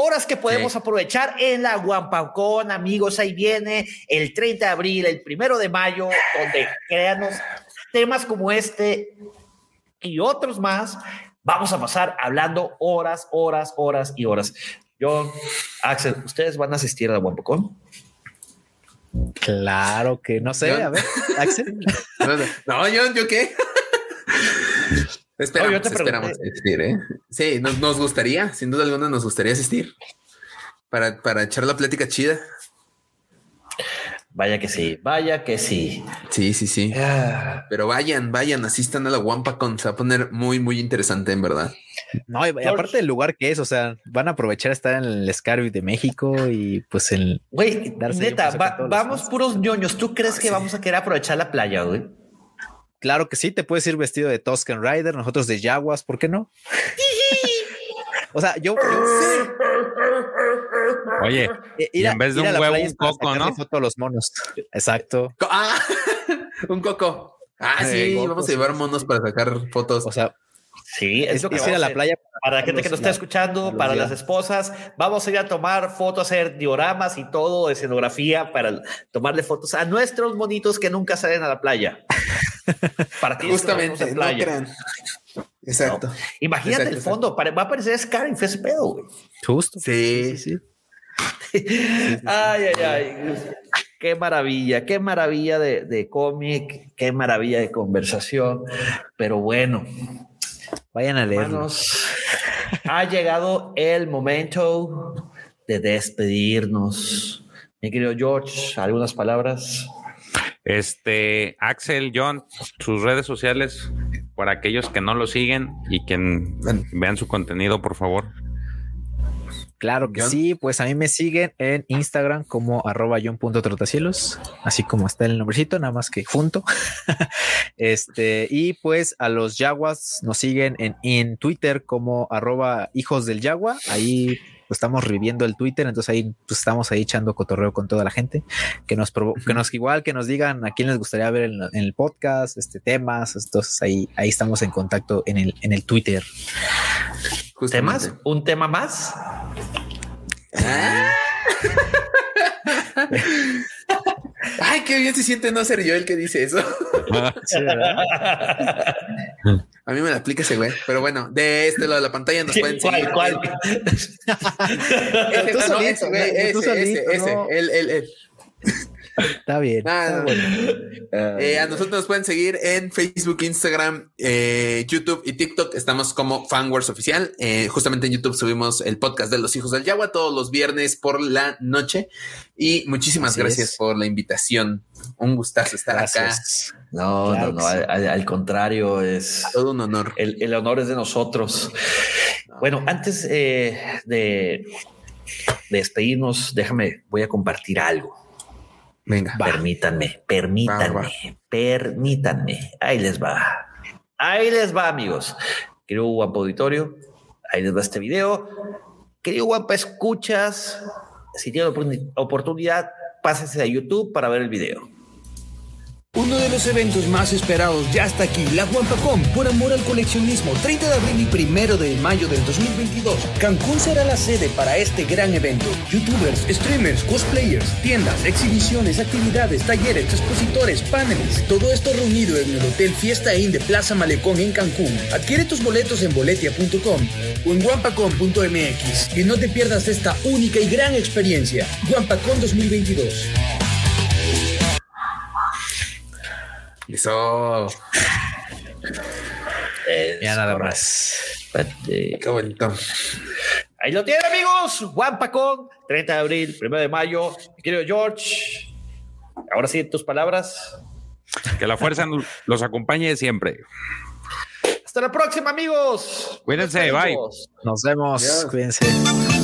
S2: Horas que podemos aprovechar en la Guampacón, amigos. Ahí viene el 30 de abril, el primero de mayo, donde créanos temas como este y otros más. Vamos a pasar hablando horas, horas, horas y horas. Yo, Axel, ¿ustedes van a asistir a la Guampacón?
S5: Claro que no sé.
S4: Yo-
S5: A ver, Axel.
S4: No, yo, yo qué. Esperamos,
S2: No, te
S4: esperamos
S2: pregunté.
S4: asistir, ¿eh? Sí, nos, nos gustaría, sin duda alguna, nos gustaría asistir para, para echar la plática chida.
S2: Vaya que sí, vaya que sí.
S4: Sí, sí, sí.
S2: Ah,
S4: Pero vayan, vayan, asistan a la Wampacon. Se va a poner muy, muy interesante, en verdad.
S5: No, y, aparte del lugar que es, o sea, van a aprovechar estar en el Scarby de México y pues en
S2: Güey, neta, va- vamos
S5: fans.
S2: puros ñoños. ¿Tú crees que vamos a querer aprovechar la playa, güey?
S5: Claro que sí, te puedes ir vestido de Tusken Rider, nosotros de Jaguas, ¿por qué no? o sea, yo, yo-
S3: Oye,
S5: eh,
S3: Y en vez de un huevo, un coco, ¿no?
S5: foto a los monos. Exacto.
S4: Ah, un coco. Ah, sí,
S5: Eh,
S4: vamos a llevar monos
S5: sí.
S4: para sacar fotos.
S5: O sea,
S2: Sí, es,
S5: es,
S2: lo que
S5: ir a la playa
S2: Para la gente que nos está escuchando, para
S5: días.
S2: las esposas, vamos a ir a tomar fotos, hacer dioramas y todo, escenografía para tomarle fotos a nuestros monitos que nunca salen a la playa. Para ti
S4: Justamente,
S2: en
S4: no
S2: playa.
S4: crean. Exacto.
S2: Imagínate
S4: Exacto,
S2: el fondo, va a aparecer Scarif ese pedo, güey.
S5: Justo.
S4: Sí.
S5: sí.
S2: Ay, ay, ay. Qué maravilla, qué maravilla de, de cómic, qué maravilla de conversación. Pero bueno,
S5: Vayan a leerlo.
S2: hermanos, ha llegado el momento de despedirnos. Mi querido George, algunas palabras.
S3: este Axel, John, sus redes sociales para aquellos que no lo siguen y que vean su contenido, por favor.
S5: Claro que
S4: John.
S5: sí, pues a mí me siguen en Instagram como arroba john.trotacielos, así como está el nombrecito, nada más que junto. este, y pues a los Yaguas nos siguen en, en Twitter como arroba hijos del Yagua, ahí estamos reviviendo el Twitter, entonces ahí pues, estamos ahí echando cotorreo con toda la gente, que nos, provo- que nos igual que nos digan a quién les gustaría ver en, en el podcast, este temas, entonces ahí, ahí estamos en contacto en el, en el Twitter.
S4: Justamente.
S2: ¿Temas? ¿Un tema más?
S4: Ah. Ay, qué bien se siente no ser yo el que dice eso. A mí me la aplica ese güey. Pero bueno, de este lado de la pantalla nos pueden seguir.
S2: ¿Cuál, cuál?
S4: Ese,
S5: Tú
S4: no,
S5: solito,
S4: ese, güey, ese, ese,
S5: solito,
S4: ese,
S5: no.
S4: él, él, él.
S5: Está bien.
S4: Ah,
S5: está.
S4: Eh, a nosotros nos pueden seguir en Facebook, Instagram, eh, YouTube y TikTok. Estamos como Fanwars Oficial. Eh, justamente en YouTube subimos el podcast de los hijos del Yagua todos los viernes por la noche. Y muchísimas
S5: Así
S4: gracias
S5: es.
S4: por la invitación. Un gustazo estar acá.
S2: No,
S5: Claro
S2: no, no,
S5: sí.
S2: al, contrario, es
S4: Todo un honor.
S2: el, el honor es de nosotros. Bueno, antes de, de despedirnos, déjame, voy a compartir algo.
S4: Venga.
S2: Permítanme, permítanme,
S4: Va, va.
S2: permítanme. Ahí les va. Ahí les va, amigos. Querido Guampa Auditorio, ahí les va este video. Querido Guampa, escuchas. Si tienen opor- oportunidad, pásense a YouTube para ver el video.
S6: Uno de los eventos más esperados ya está aquí, la Guampacom, por amor al coleccionismo, 30 de abril y 1 de mayo del 2022. Cancún será la sede para este gran evento. Youtubers, streamers, cosplayers, tiendas, exhibiciones, actividades, talleres, expositores, paneles, todo esto reunido en el Hotel Fiesta Inn de Plaza Malecón en Cancún. Adquiere tus boletos en boletia.com o en guampacom.mx y no te pierdas esta única y gran experiencia. Guampacom 2022.
S4: Eso.
S2: Es
S5: Ya nada más.
S4: Qué bonito.
S2: Ahí lo tienen, amigos. Guampacón, 30 de abril, 1 de mayo. Mi querido George, ahora sí, tus palabras.
S3: Que la fuerza los acompañe siempre.
S2: Hasta la próxima, amigos.
S3: Cuídense,
S2: Nos
S3: bye.
S5: Nos vemos.
S4: Adiós.
S5: Cuídense.